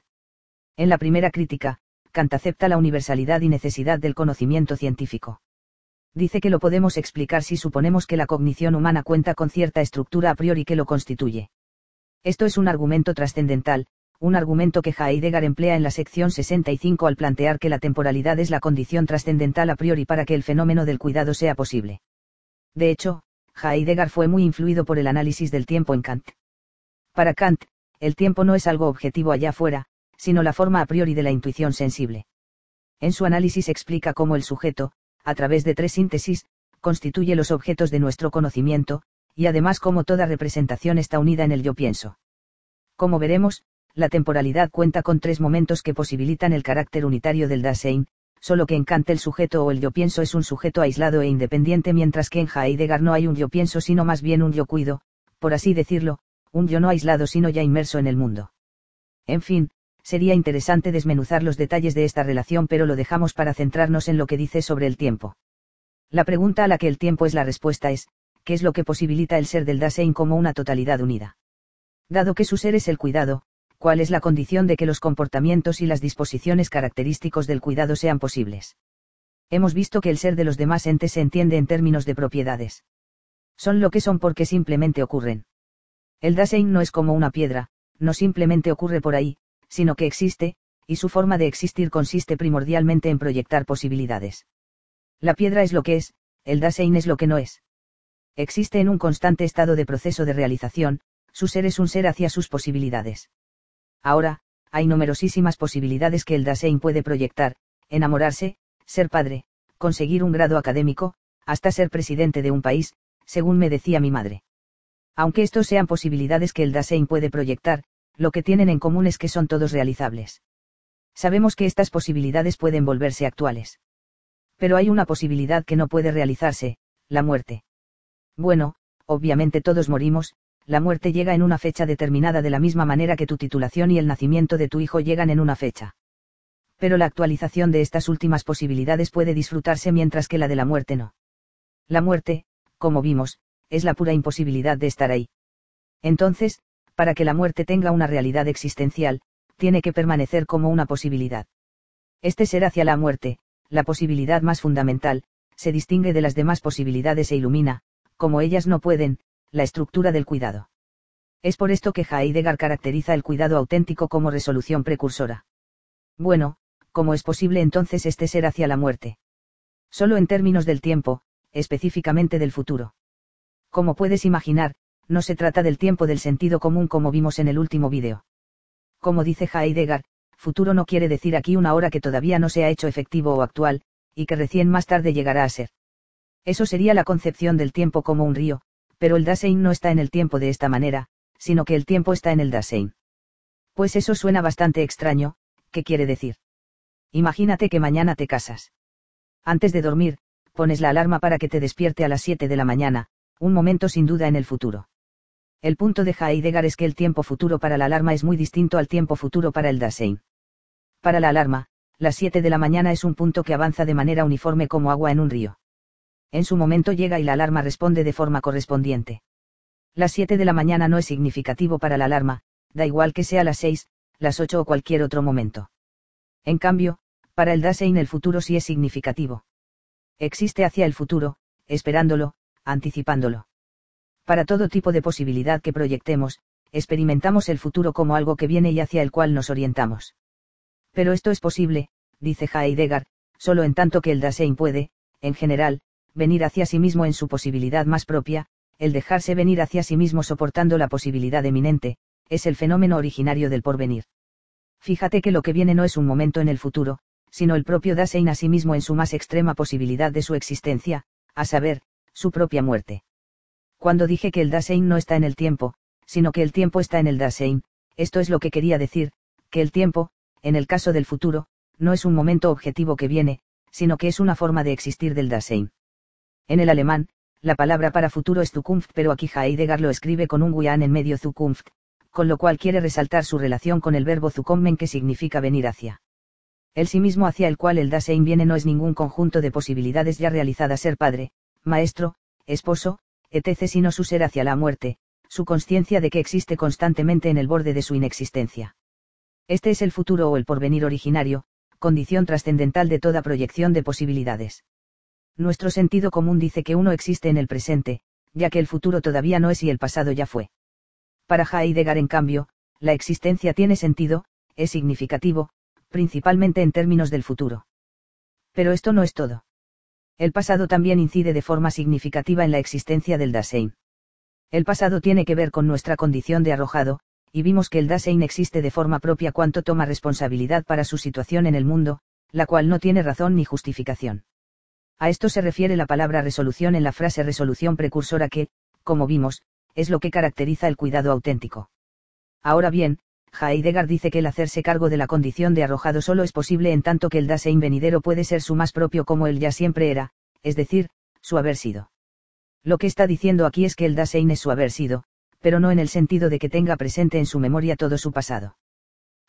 Speaker 1: En la primera crítica, Kant acepta la universalidad y necesidad del conocimiento científico. Dice que lo podemos explicar si suponemos que la cognición humana cuenta con cierta estructura a priori que lo constituye. Esto es un argumento trascendental, un argumento que Heidegger emplea en la sección 65 al plantear que la temporalidad es la condición trascendental a priori para que el fenómeno del cuidado sea posible. De hecho, Heidegger fue muy influido por el análisis del tiempo en Kant. Para Kant, el tiempo no es algo objetivo allá afuera, sino la forma a priori de la intuición sensible. En su análisis explica cómo el sujeto, a través de tres síntesis, constituye los objetos de nuestro conocimiento, y además cómo toda representación está unida en el yo pienso. Como veremos, la temporalidad cuenta con tres momentos que posibilitan el carácter unitario del Dasein, solo que en Kant el sujeto o el yo pienso es un sujeto aislado e independiente mientras que en Heidegger no hay un yo pienso sino más bien un yo cuido, por así decirlo, un yo no aislado sino ya inmerso en el mundo. En fin, sería interesante desmenuzar los detalles de esta relación pero lo dejamos para centrarnos en lo que dice sobre el tiempo. La pregunta a la que el tiempo es la respuesta es, ¿qué es lo que posibilita el ser del Dasein como una totalidad unida? Dado que su ser es el cuidado, ¿cuál es la condición de que los comportamientos y las disposiciones característicos del cuidado sean posibles? Hemos visto que el ser de los demás entes se entiende en términos de propiedades. Son lo que son porque simplemente ocurren. El Dasein no es como una piedra, no simplemente ocurre por ahí, sino que existe, y su forma de existir consiste primordialmente en proyectar posibilidades. La piedra es lo que es, el Dasein es lo que no es. Existe en un constante estado de proceso de realización, su ser es un ser hacia sus posibilidades. Ahora, hay numerosísimas posibilidades que el Dasein puede proyectar, enamorarse, ser padre, conseguir un grado académico, hasta ser presidente de un país, según me decía mi madre. Aunque estos sean posibilidades que el Dasein puede proyectar, lo que tienen en común es que son todos realizables. Sabemos que estas posibilidades pueden volverse actuales. Pero hay una posibilidad que no puede realizarse, la muerte. Bueno, obviamente todos morimos, la muerte llega en una fecha determinada de la misma manera que tu titulación y el nacimiento de tu hijo llegan en una fecha. Pero la actualización de estas últimas posibilidades puede disfrutarse mientras que la de la muerte no. La muerte, como vimos, es la pura imposibilidad de estar ahí. Entonces, para que la muerte tenga una realidad existencial, tiene que permanecer como una posibilidad. Este ser hacia la muerte, la posibilidad más fundamental, se distingue de las demás posibilidades e ilumina, como ellas no pueden, la estructura del cuidado. Es por esto que Heidegger caracteriza el cuidado auténtico como resolución precursora. Bueno, ¿cómo es posible entonces este ser hacia la muerte? Solo en términos del tiempo, específicamente del futuro. Como puedes imaginar, no se trata del tiempo del sentido común como vimos en el último vídeo. Como dice Heidegger, futuro no quiere decir aquí una hora que todavía no se ha hecho efectivo o actual, y que recién más tarde llegará a ser. Eso sería la concepción del tiempo como un río, pero el Dasein no está en el tiempo de esta manera, sino que el tiempo está en el Dasein. Pues eso suena bastante extraño, ¿qué quiere decir? Imagínate que mañana te casas. Antes de dormir, pones la alarma para que te despierte a las 7 de la mañana, un momento sin duda en el futuro. El punto de Heidegger es que el tiempo futuro para la alarma es muy distinto al tiempo futuro para el Dasein. Para la alarma, las 7 de la mañana es un punto que avanza de manera uniforme como agua en un río. En su momento llega y la alarma responde de forma correspondiente. Las 7 de la mañana no es significativo para la alarma, da igual que sea las 6, las 8 o cualquier otro momento. En cambio, para el Dasein el futuro sí es significativo. Existe hacia el futuro, esperándolo, anticipándolo. Para todo tipo de posibilidad que proyectemos, experimentamos el futuro como algo que viene y hacia el cual nos orientamos. Pero esto es posible, dice Heidegger, solo en tanto que el Dasein puede, en general, venir hacia sí mismo en su posibilidad más propia, el dejarse venir hacia sí mismo soportando la posibilidad eminente, es el fenómeno originario del porvenir. Fíjate que lo que viene no es un momento en el futuro, sino el propio Dasein a sí mismo en su más extrema posibilidad de su existencia, a saber, su propia muerte. Cuando dije que el Dasein no está en el tiempo, sino que el tiempo está en el Dasein, esto es lo que quería decir, que el tiempo, en el caso del futuro, no es un momento objetivo que viene, sino que es una forma de existir del Dasein. En el alemán, la palabra para futuro es Zukunft, pero aquí Heidegger lo escribe con un guián en medio Zukunft, con lo cual quiere resaltar su relación con el verbo zukommen que significa venir hacia. El sí mismo hacia el cual el Dasein viene no es ningún conjunto de posibilidades ya realizadas ser padre, maestro, esposo, etc. sino su ser hacia la muerte, su conciencia de que existe constantemente en el borde de su inexistencia. Este es el futuro o el porvenir originario, condición trascendental de toda proyección de posibilidades. Nuestro sentido común dice que uno existe en el presente, ya que el futuro todavía no es y el pasado ya fue. Para Heidegger, en cambio, la existencia tiene sentido, es significativo, principalmente en términos del futuro. Pero esto no es todo. El pasado también incide de forma significativa en la existencia del Dasein. El pasado tiene que ver con nuestra condición de arrojado, y vimos que el Dasein existe de forma propia cuanto toma responsabilidad para su situación en el mundo, la cual no tiene razón ni justificación. A esto se refiere la palabra resolución en la frase resolución precursora que, como vimos, es lo que caracteriza el cuidado auténtico. Ahora bien, Heidegger dice que el hacerse cargo de la condición de arrojado solo es posible en tanto que el Dasein venidero puede ser su más propio como él ya siempre era, es decir, su haber sido. Lo que está diciendo aquí es que el Dasein es su haber sido, pero no en el sentido de que tenga presente en su memoria todo su pasado.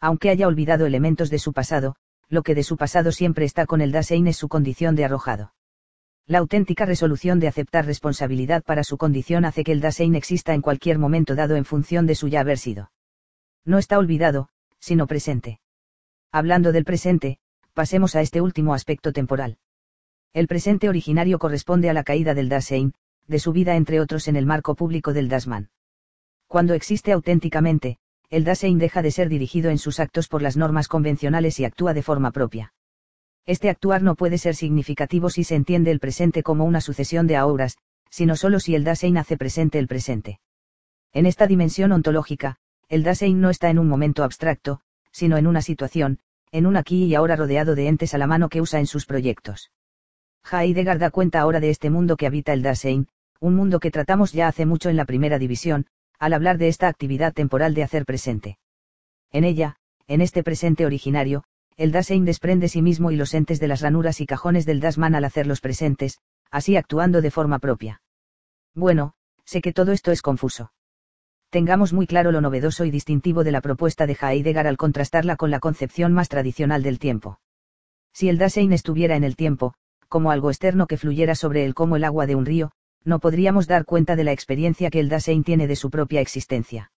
Speaker 1: Aunque haya olvidado elementos de su pasado, lo que de su pasado siempre está con el Dasein es su condición de arrojado. La auténtica resolución de aceptar responsabilidad para su condición hace que el Dasein exista en cualquier momento dado en función de su ya haber sido. No está olvidado, sino presente. Hablando del presente, pasemos a este último aspecto temporal. El presente originario corresponde a la caída del Dasein, de su vida entre otros en el marco público del Dasman. Cuando existe auténticamente, el Dasein deja de ser dirigido en sus actos por las normas convencionales y actúa de forma propia. Este actuar no puede ser significativo si se entiende el presente como una sucesión de ahorras, sino solo si el Dasein hace presente el presente. En esta dimensión ontológica, el Dasein no está en un momento abstracto, sino en una situación, en un aquí y ahora rodeado de entes a la mano que usa en sus proyectos. Heidegger da cuenta ahora de este mundo que habita el Dasein, un mundo que tratamos ya hace mucho en la primera división, al hablar de esta actividad temporal de hacer presente. En ella, en este presente originario, el Dasein desprende sí mismo y los entes de las ranuras y cajones del Dasman al hacerlos presentes, así actuando de forma propia. Bueno, sé que todo esto es confuso. Tengamos muy claro lo novedoso y distintivo de la propuesta de Heidegger al contrastarla con la concepción más tradicional del tiempo. Si el Dasein estuviera en el tiempo, como algo externo que fluyera sobre él como el agua de un río, no podríamos dar cuenta de la experiencia que el Dasein tiene de su propia existencia.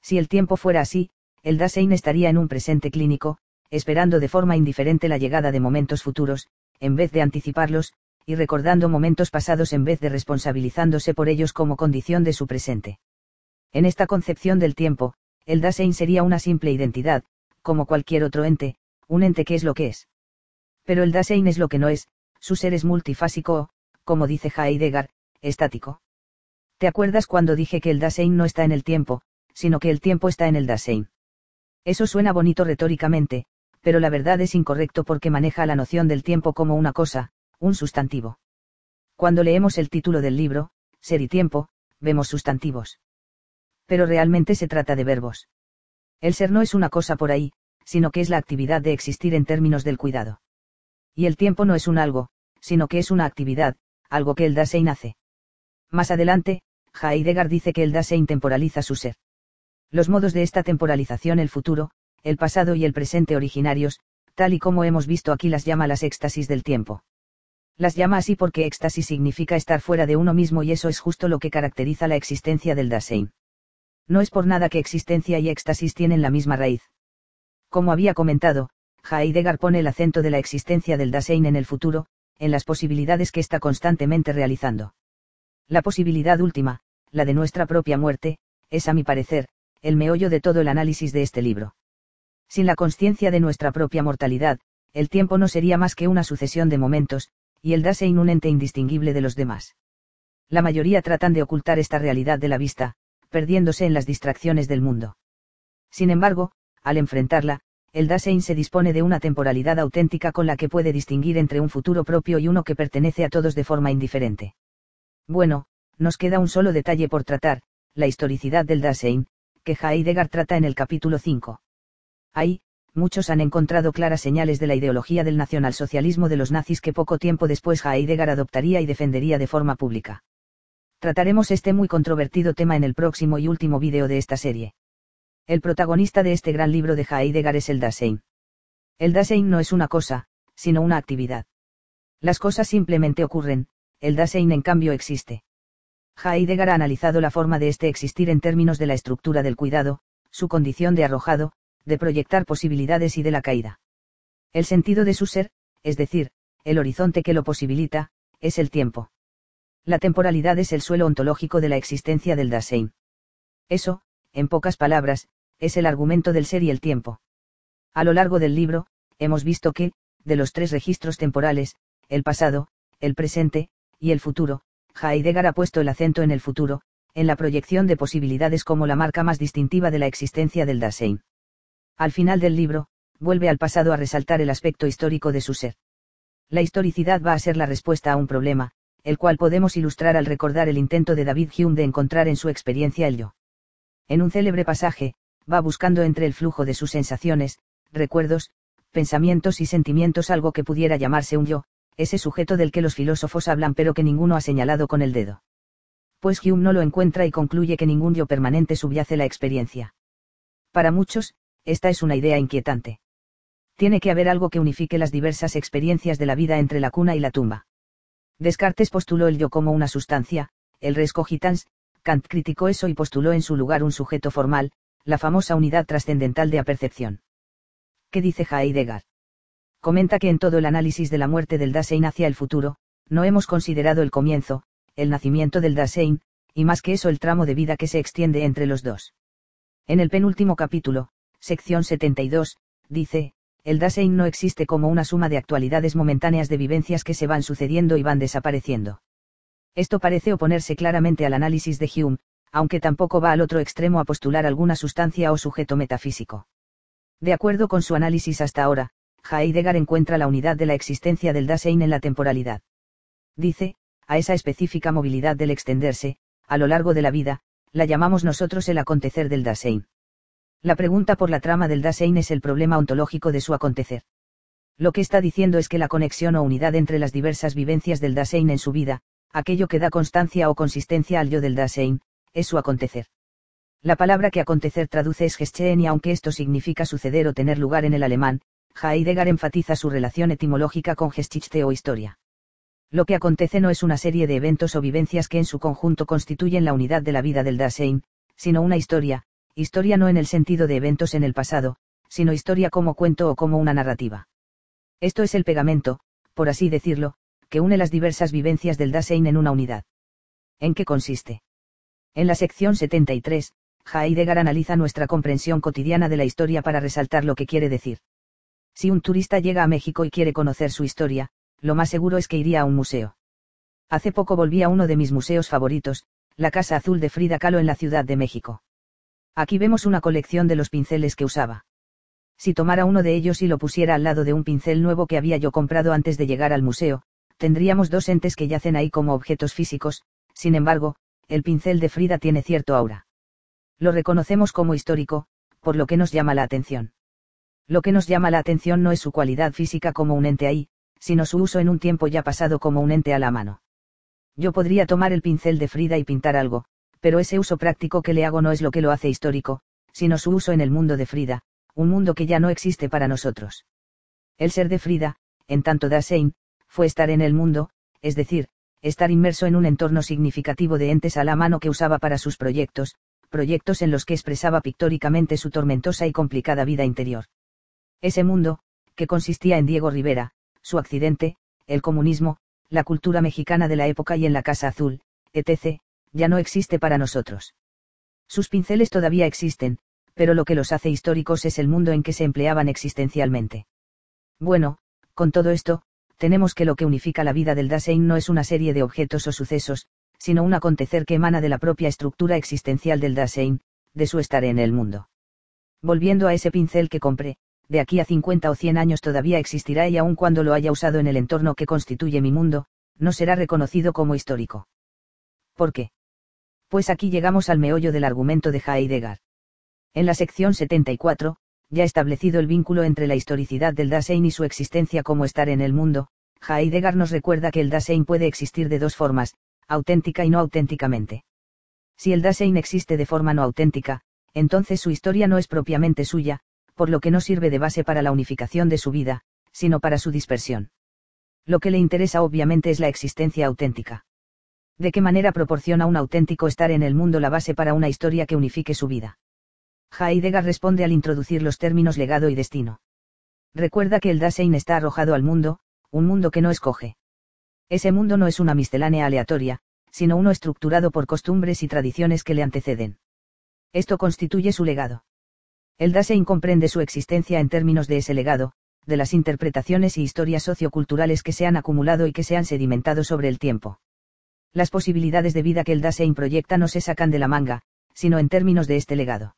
Speaker 1: Si el tiempo fuera así, el Dasein estaría en un presente clínico, esperando de forma indiferente la llegada de momentos futuros, en vez de anticiparlos, y recordando momentos pasados en vez de responsabilizándose por ellos como condición de su presente. En esta concepción del tiempo, el Dasein sería una simple identidad, como cualquier otro ente, un ente que es lo que es. Pero el Dasein es lo que no es, su ser es multifásico o, como dice Heidegger, estático. ¿Te acuerdas cuando dije que el Dasein no está en el tiempo, sino que el tiempo está en el Dasein? Eso suena bonito retóricamente, pero la verdad es incorrecto porque maneja la noción del tiempo como una cosa, un sustantivo. Cuando leemos el título del libro, Ser y tiempo, vemos sustantivos. Pero realmente se trata de verbos. El ser no es una cosa por ahí, sino que es la actividad de existir en términos del cuidado. Y el tiempo no es un algo, sino que es una actividad, algo que el Dasein hace. Más adelante, Heidegger dice que el Dasein temporaliza su ser. Los modos de esta temporalización el futuro, el pasado y el presente originarios, tal y como hemos visto aquí las llama las éxtasis del tiempo. Las llama así porque éxtasis significa estar fuera de uno mismo y eso es justo lo que caracteriza la existencia del Dasein. No es por nada que existencia y éxtasis tienen la misma raíz. Como había comentado, Heidegger pone el acento de la existencia del Dasein en el futuro, en las posibilidades que está constantemente realizando. La posibilidad última, la de nuestra propia muerte, es a mi parecer, el meollo de todo el análisis de este libro. Sin la conciencia de nuestra propia mortalidad, el tiempo no sería más que una sucesión de momentos, y el Dasein un ente indistinguible de los demás. La mayoría tratan de ocultar esta realidad de la vista, perdiéndose en las distracciones del mundo. Sin embargo, al enfrentarla, el Dasein se dispone de una temporalidad auténtica con la que puede distinguir entre un futuro propio y uno que pertenece a todos de forma indiferente. Bueno, nos queda un solo detalle por tratar, la historicidad del Dasein, que Heidegger trata en el capítulo 5. Ahí, muchos han encontrado claras señales de la ideología del nacionalsocialismo de los nazis que poco tiempo después Heidegger adoptaría y defendería de forma pública. Trataremos este muy controvertido tema en el próximo y último vídeo de esta serie. El protagonista de este gran libro de Heidegger es el Dasein. El Dasein no es una cosa, sino una actividad. Las cosas simplemente ocurren, el Dasein en cambio existe. Heidegger ha analizado la forma de este existir en términos de la estructura del cuidado, su condición de arrojado, de proyectar posibilidades y de la caída. El sentido de su ser, es decir, el horizonte que lo posibilita, es el tiempo. La temporalidad es el suelo ontológico de la existencia del Dasein. Eso, en pocas palabras, es el argumento del ser y el tiempo. A lo largo del libro, hemos visto que, de los tres registros temporales, el pasado, el presente, y el futuro, Heidegger ha puesto el acento en el futuro, en la proyección de posibilidades como la marca más distintiva de la existencia del Dasein. Al final del libro, vuelve al pasado a resaltar el aspecto histórico de su ser. La historicidad va a ser la respuesta a un problema, el cual podemos ilustrar al recordar el intento de David Hume de encontrar en su experiencia el yo. En un célebre pasaje, va buscando entre el flujo de sus sensaciones, recuerdos, pensamientos y sentimientos algo que pudiera llamarse un yo, ese sujeto del que los filósofos hablan pero que ninguno ha señalado con el dedo. Pues Hume no lo encuentra y concluye que ningún yo permanente subyace la experiencia. Para muchos, esta es una idea inquietante. Tiene que haber algo que unifique las diversas experiencias de la vida entre la cuna y la tumba. Descartes postuló el yo como una sustancia, el res cogitans, Kant criticó eso y postuló en su lugar un sujeto formal, la famosa unidad trascendental de apercepción. ¿Qué dice Heidegger? Comenta que en todo el análisis de la muerte del Dasein hacia el futuro, no hemos considerado el comienzo, el nacimiento del Dasein, y más que eso el tramo de vida que se extiende entre los dos. En el penúltimo capítulo, sección 72, dice, el Dasein no existe como una suma de actualidades momentáneas de vivencias que se van sucediendo y van desapareciendo. Esto parece oponerse claramente al análisis de Hume, aunque tampoco va al otro extremo a postular alguna sustancia o sujeto metafísico. De acuerdo con su análisis hasta ahora, Heidegger encuentra la unidad de la existencia del Dasein en la temporalidad. Dice, a esa específica movilidad del extenderse, a lo largo de la vida, la llamamos nosotros el acontecer del Dasein. La pregunta por la trama del Dasein es el problema ontológico de su acontecer. Lo que está diciendo es que la conexión o unidad entre las diversas vivencias del Dasein en su vida, aquello que da constancia o consistencia al yo del Dasein, es su acontecer. La palabra que acontecer traduce es Geschehen y aunque esto significa suceder o tener lugar en el alemán, Heidegger enfatiza su relación etimológica con Geschichte o historia. Lo que acontece no es una serie de eventos o vivencias que en su conjunto constituyen la unidad de la vida del Dasein, sino una historia, historia no en el sentido de eventos en el pasado, sino historia como cuento o como una narrativa. Esto es el pegamento, por así decirlo, que une las diversas vivencias del Dasein en una unidad. ¿En qué consiste? En la sección 73, Heidegger analiza nuestra comprensión cotidiana de la historia para resaltar lo que quiere decir. Si un turista llega a México y quiere conocer su historia, lo más seguro es que iría a un museo. Hace poco volví a uno de mis museos favoritos, la Casa Azul de Frida Kahlo en la Ciudad de México. Aquí vemos una colección de los pinceles que usaba. Si tomara uno de ellos y lo pusiera al lado de un pincel nuevo que había yo comprado antes de llegar al museo, tendríamos dos entes que yacen ahí como objetos físicos, sin embargo, el pincel de Frida tiene cierto aura. Lo reconocemos como histórico, por lo que nos llama la atención. Lo que nos llama la atención no es su cualidad física como un ente ahí, sino su uso en un tiempo ya pasado como un ente a la mano. Yo podría tomar el pincel de Frida y pintar algo, pero ese uso práctico que le hago no es lo que lo hace histórico, sino su uso en el mundo de Frida, un mundo que ya no existe para nosotros. El ser de Frida, en tanto Dasein, fue estar en el mundo, es decir, estar inmerso en un entorno significativo de entes a la mano que usaba para sus proyectos, proyectos en los que expresaba pictóricamente su tormentosa y complicada vida interior. Ese mundo, que consistía en Diego Rivera, su accidente, el comunismo, la cultura mexicana de la época y en la Casa Azul, etc., ya no existe para nosotros. Sus pinceles todavía existen, pero lo que los hace históricos es el mundo en que se empleaban existencialmente. Bueno, con todo esto, tenemos que lo que unifica la vida del Dasein no es una serie de objetos o sucesos, sino un acontecer que emana de la propia estructura existencial del Dasein, de su estar en el mundo. Volviendo a ese pincel que compré, de aquí a 50 o 100 años todavía existirá y aun cuando lo haya usado en el entorno que constituye mi mundo, no será reconocido como histórico. ¿Por qué? Pues aquí llegamos al meollo del argumento de Heidegger. En la sección 74, ya establecido el vínculo entre la historicidad del Dasein y su existencia como estar en el mundo, Heidegger nos recuerda que el Dasein puede existir de dos formas, auténtica y no auténticamente. Si el Dasein existe de forma no auténtica, entonces su historia no es propiamente suya, por lo que no sirve de base para la unificación de su vida, sino para su dispersión. Lo que le interesa obviamente es la existencia auténtica. ¿De qué manera proporciona un auténtico estar en el mundo la base para una historia que unifique su vida? Heidegger responde al introducir los términos legado y destino. Recuerda que el Dasein está arrojado al mundo, un mundo que no escoge. Ese mundo no es una miscelánea aleatoria, sino uno estructurado por costumbres y tradiciones que le anteceden. Esto constituye su legado. El Dasein comprende su existencia en términos de ese legado, de las interpretaciones y historias socioculturales que se han acumulado y que se han sedimentado sobre el tiempo. Las posibilidades de vida que el Dasein proyecta no se sacan de la manga, sino en términos de este legado.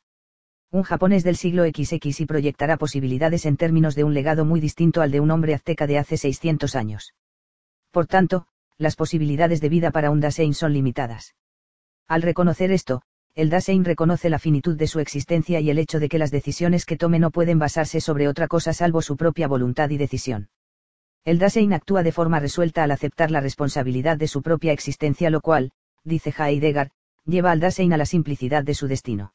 Speaker 1: Un japonés del siglo XX y proyectará posibilidades en términos de un legado muy distinto al de un hombre azteca de hace 600 años. Por tanto, las posibilidades de vida para un Dasein son limitadas. Al reconocer esto, el Dasein reconoce la finitud de su existencia y el hecho de que las decisiones que tome no pueden basarse sobre otra cosa salvo su propia voluntad y decisión. El Dasein actúa de forma resuelta al aceptar la responsabilidad de su propia existencia, lo cual, dice Heidegger, lleva al Dasein a la simplicidad de su destino.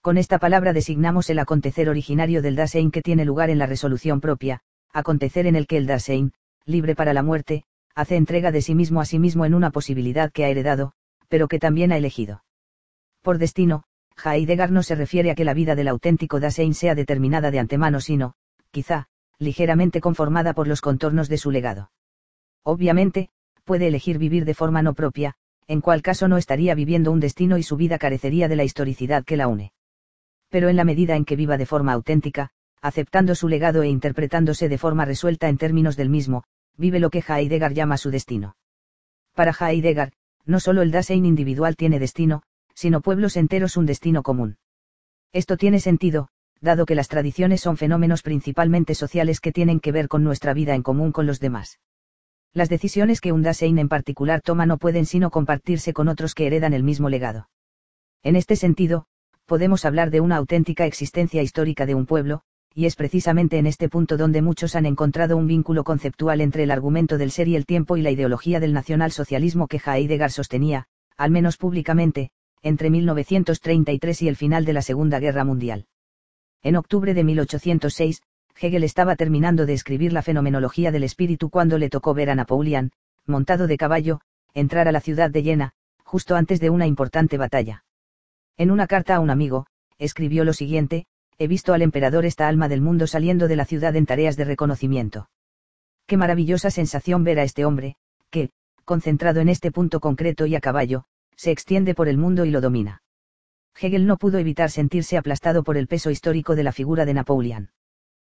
Speaker 1: Con esta palabra designamos el acontecer originario del Dasein que tiene lugar en la resolución propia, acontecer en el que el Dasein, libre para la muerte, hace entrega de sí mismo a sí mismo en una posibilidad que ha heredado, pero que también ha elegido. Por destino, Heidegger no se refiere a que la vida del auténtico Dasein sea determinada de antemano, sino, quizá, ligeramente conformada por los contornos de su legado. Obviamente, puede elegir vivir de forma no propia, en cual caso no estaría viviendo un destino y su vida carecería de la historicidad que la une. Pero en la medida en que viva de forma auténtica, aceptando su legado e interpretándose de forma resuelta en términos del mismo, vive lo que Heidegger llama su destino. Para Heidegger, no solo el Dasein individual tiene destino, sino pueblos enteros un destino común. Esto tiene sentido, dado que las tradiciones son fenómenos principalmente sociales que tienen que ver con nuestra vida en común con los demás. Las decisiones que un Dasein en particular toma no pueden sino compartirse con otros que heredan el mismo legado. En este sentido, podemos hablar de una auténtica existencia histórica de un pueblo, y es precisamente en este punto donde muchos han encontrado un vínculo conceptual entre el argumento del ser y el tiempo y la ideología del nacionalsocialismo que Heidegger sostenía, al menos públicamente, entre 1933 y el final de la Segunda Guerra Mundial. En octubre de 1806, Hegel estaba terminando de escribir la fenomenología del espíritu cuando le tocó ver a Napoleón, montado de caballo, entrar a la ciudad de Jena, justo antes de una importante batalla. En una carta a un amigo, escribió lo siguiente, he visto al emperador esta alma del mundo saliendo de la ciudad en tareas de reconocimiento. Qué maravillosa sensación ver a este hombre, que, concentrado en este punto concreto y a caballo, se extiende por el mundo y lo domina. Hegel no pudo evitar sentirse aplastado por el peso histórico de la figura de Napoleón.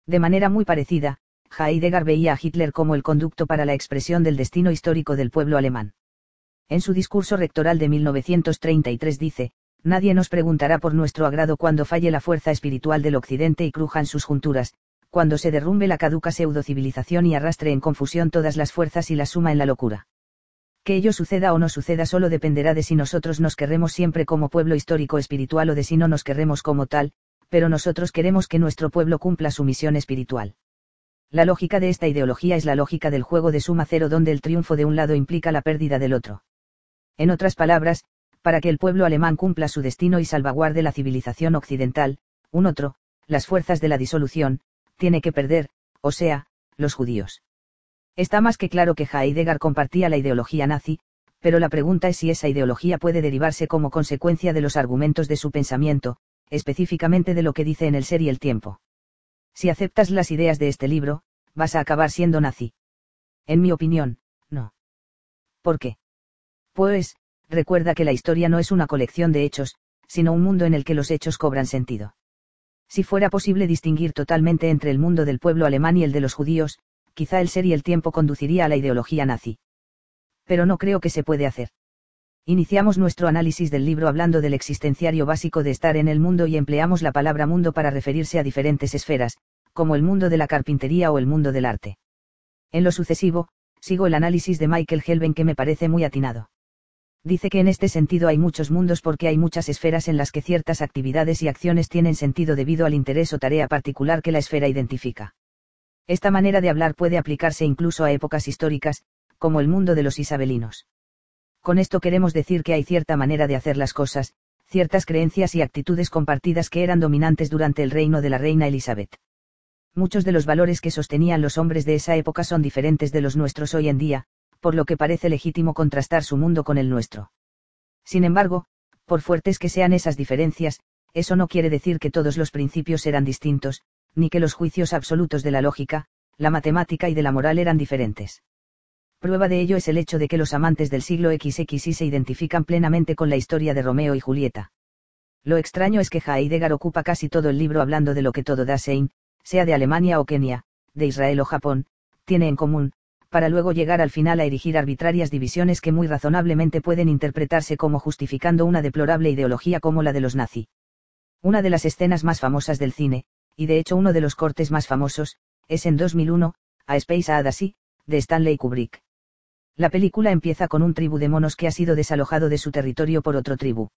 Speaker 1: De manera muy parecida, Heidegger veía a Hitler como el conducto para la expresión del destino histórico del pueblo alemán. En su discurso rectoral de 1933 dice, Nadie nos preguntará por nuestro agrado cuando falle la fuerza espiritual del Occidente y crujan sus junturas, cuando se derrumbe la caduca pseudocivilización y arrastre en confusión todas las fuerzas y las suma en la locura. Que ello suceda o no suceda solo dependerá de si nosotros nos querremos siempre como pueblo histórico espiritual o de si no nos querremos como tal, pero nosotros queremos que nuestro pueblo cumpla su misión espiritual. La lógica de esta ideología es la lógica del juego de suma cero donde el triunfo de un lado implica la pérdida del otro. En otras palabras, para que el pueblo alemán cumpla su destino y salvaguarde la civilización occidental, un otro, las fuerzas de la disolución, tiene que perder, o sea, los judíos. Está más que claro que Heidegger compartía la ideología nazi, pero la pregunta es si esa ideología puede derivarse como consecuencia de los argumentos de su pensamiento, específicamente de lo que dice en el ser y el tiempo. Si aceptas las ideas de este libro, vas a acabar siendo nazi. En mi opinión, no. ¿Por qué? Pues, recuerda que la historia no es una colección de hechos, sino un mundo en el que los hechos cobran sentido. Si fuera posible distinguir totalmente entre el mundo del pueblo alemán y el de los judíos, quizá el ser y el tiempo conduciría a la ideología nazi. Pero no creo que se puede hacer. Iniciamos nuestro análisis del libro hablando del existenciario básico de estar en el mundo y empleamos la palabra mundo para referirse a diferentes esferas, como el mundo de la carpintería o el mundo del arte. En lo sucesivo, sigo el análisis de Michael Helven que me parece muy atinado. Dice que en este sentido hay muchos mundos porque hay muchas esferas en las que ciertas actividades y acciones tienen sentido debido al interés o tarea particular que la esfera identifica. Esta manera de hablar puede aplicarse incluso a épocas históricas, como el mundo de los isabelinos. Con esto queremos decir que hay cierta manera de hacer las cosas, ciertas creencias y actitudes compartidas que eran dominantes durante el reino de la reina Elizabeth. Muchos de los valores que sostenían los hombres de esa época son diferentes de los nuestros hoy en día, por lo que parece legítimo contrastar su mundo con el nuestro. Sin embargo, por fuertes que sean esas diferencias, eso no quiere decir que todos los principios eran distintos, ni que los juicios absolutos de la lógica, la matemática y de la moral eran diferentes. Prueba de ello es el hecho de que los amantes del siglo XXI se identifican plenamente con la historia de Romeo y Julieta. Lo extraño es que Heidegger ocupa casi todo el libro hablando de lo que todo Dasein, sea de Alemania o Kenia, de Israel o Japón, tiene en común, para luego llegar al final a erigir arbitrarias divisiones que muy razonablemente pueden interpretarse como justificando una deplorable ideología como la de los nazi. Una de las escenas más famosas del cine, y de hecho uno de los cortes más famosos, es en 2001, A Space Odyssey, de Stanley Kubrick. La película empieza con un tribu de monos que ha sido desalojado de su territorio por otro tribu.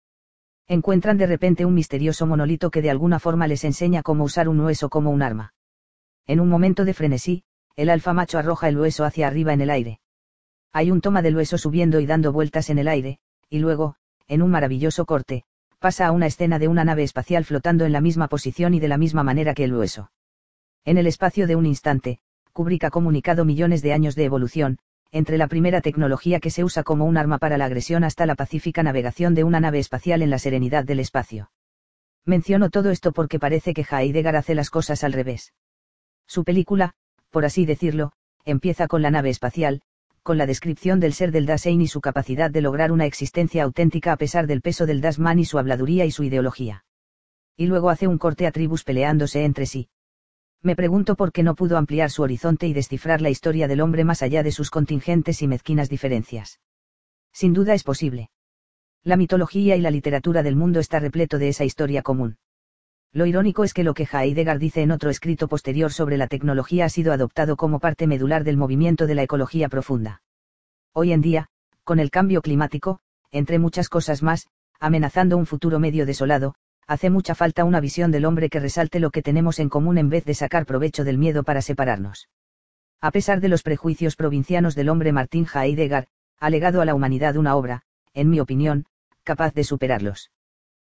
Speaker 1: Encuentran de repente un misterioso monolito que de alguna forma les enseña cómo usar un hueso como un arma. En un momento de frenesí, el alfa macho arroja el hueso hacia arriba en el aire. Hay un toma del hueso subiendo y dando vueltas en el aire, y luego, en un maravilloso corte, pasa a una escena de una nave espacial flotando en la misma posición y de la misma manera que el hueso. En el espacio de un instante, Kubrick ha comunicado millones de años de evolución, entre la primera tecnología que se usa como un arma para la agresión hasta la pacífica navegación de una nave espacial en la serenidad del espacio. Menciono todo esto porque parece que Heidegger hace las cosas al revés. Su película, por así decirlo, empieza con la nave espacial, con la descripción del ser del Dasein y su capacidad de lograr una existencia auténtica a pesar del peso del Dasman y su habladuría y su ideología. Y luego hace un corte a tribus peleándose entre sí. Me pregunto por qué no pudo ampliar su horizonte y descifrar la historia del hombre más allá de sus contingentes y mezquinas diferencias. Sin duda es posible. La mitología y la literatura del mundo está repleto de esa historia común. Lo irónico es que lo que Heidegger dice en otro escrito posterior sobre la tecnología ha sido adoptado como parte medular del movimiento de la ecología profunda. Hoy en día, con el cambio climático, entre muchas cosas más, amenazando un futuro medio desolado, hace mucha falta una visión del hombre que resalte lo que tenemos en común en vez de sacar provecho del miedo para separarnos. A pesar de los prejuicios provincianos del hombre Martín Heidegger, ha legado a la humanidad una obra, en mi opinión, capaz de superarlos.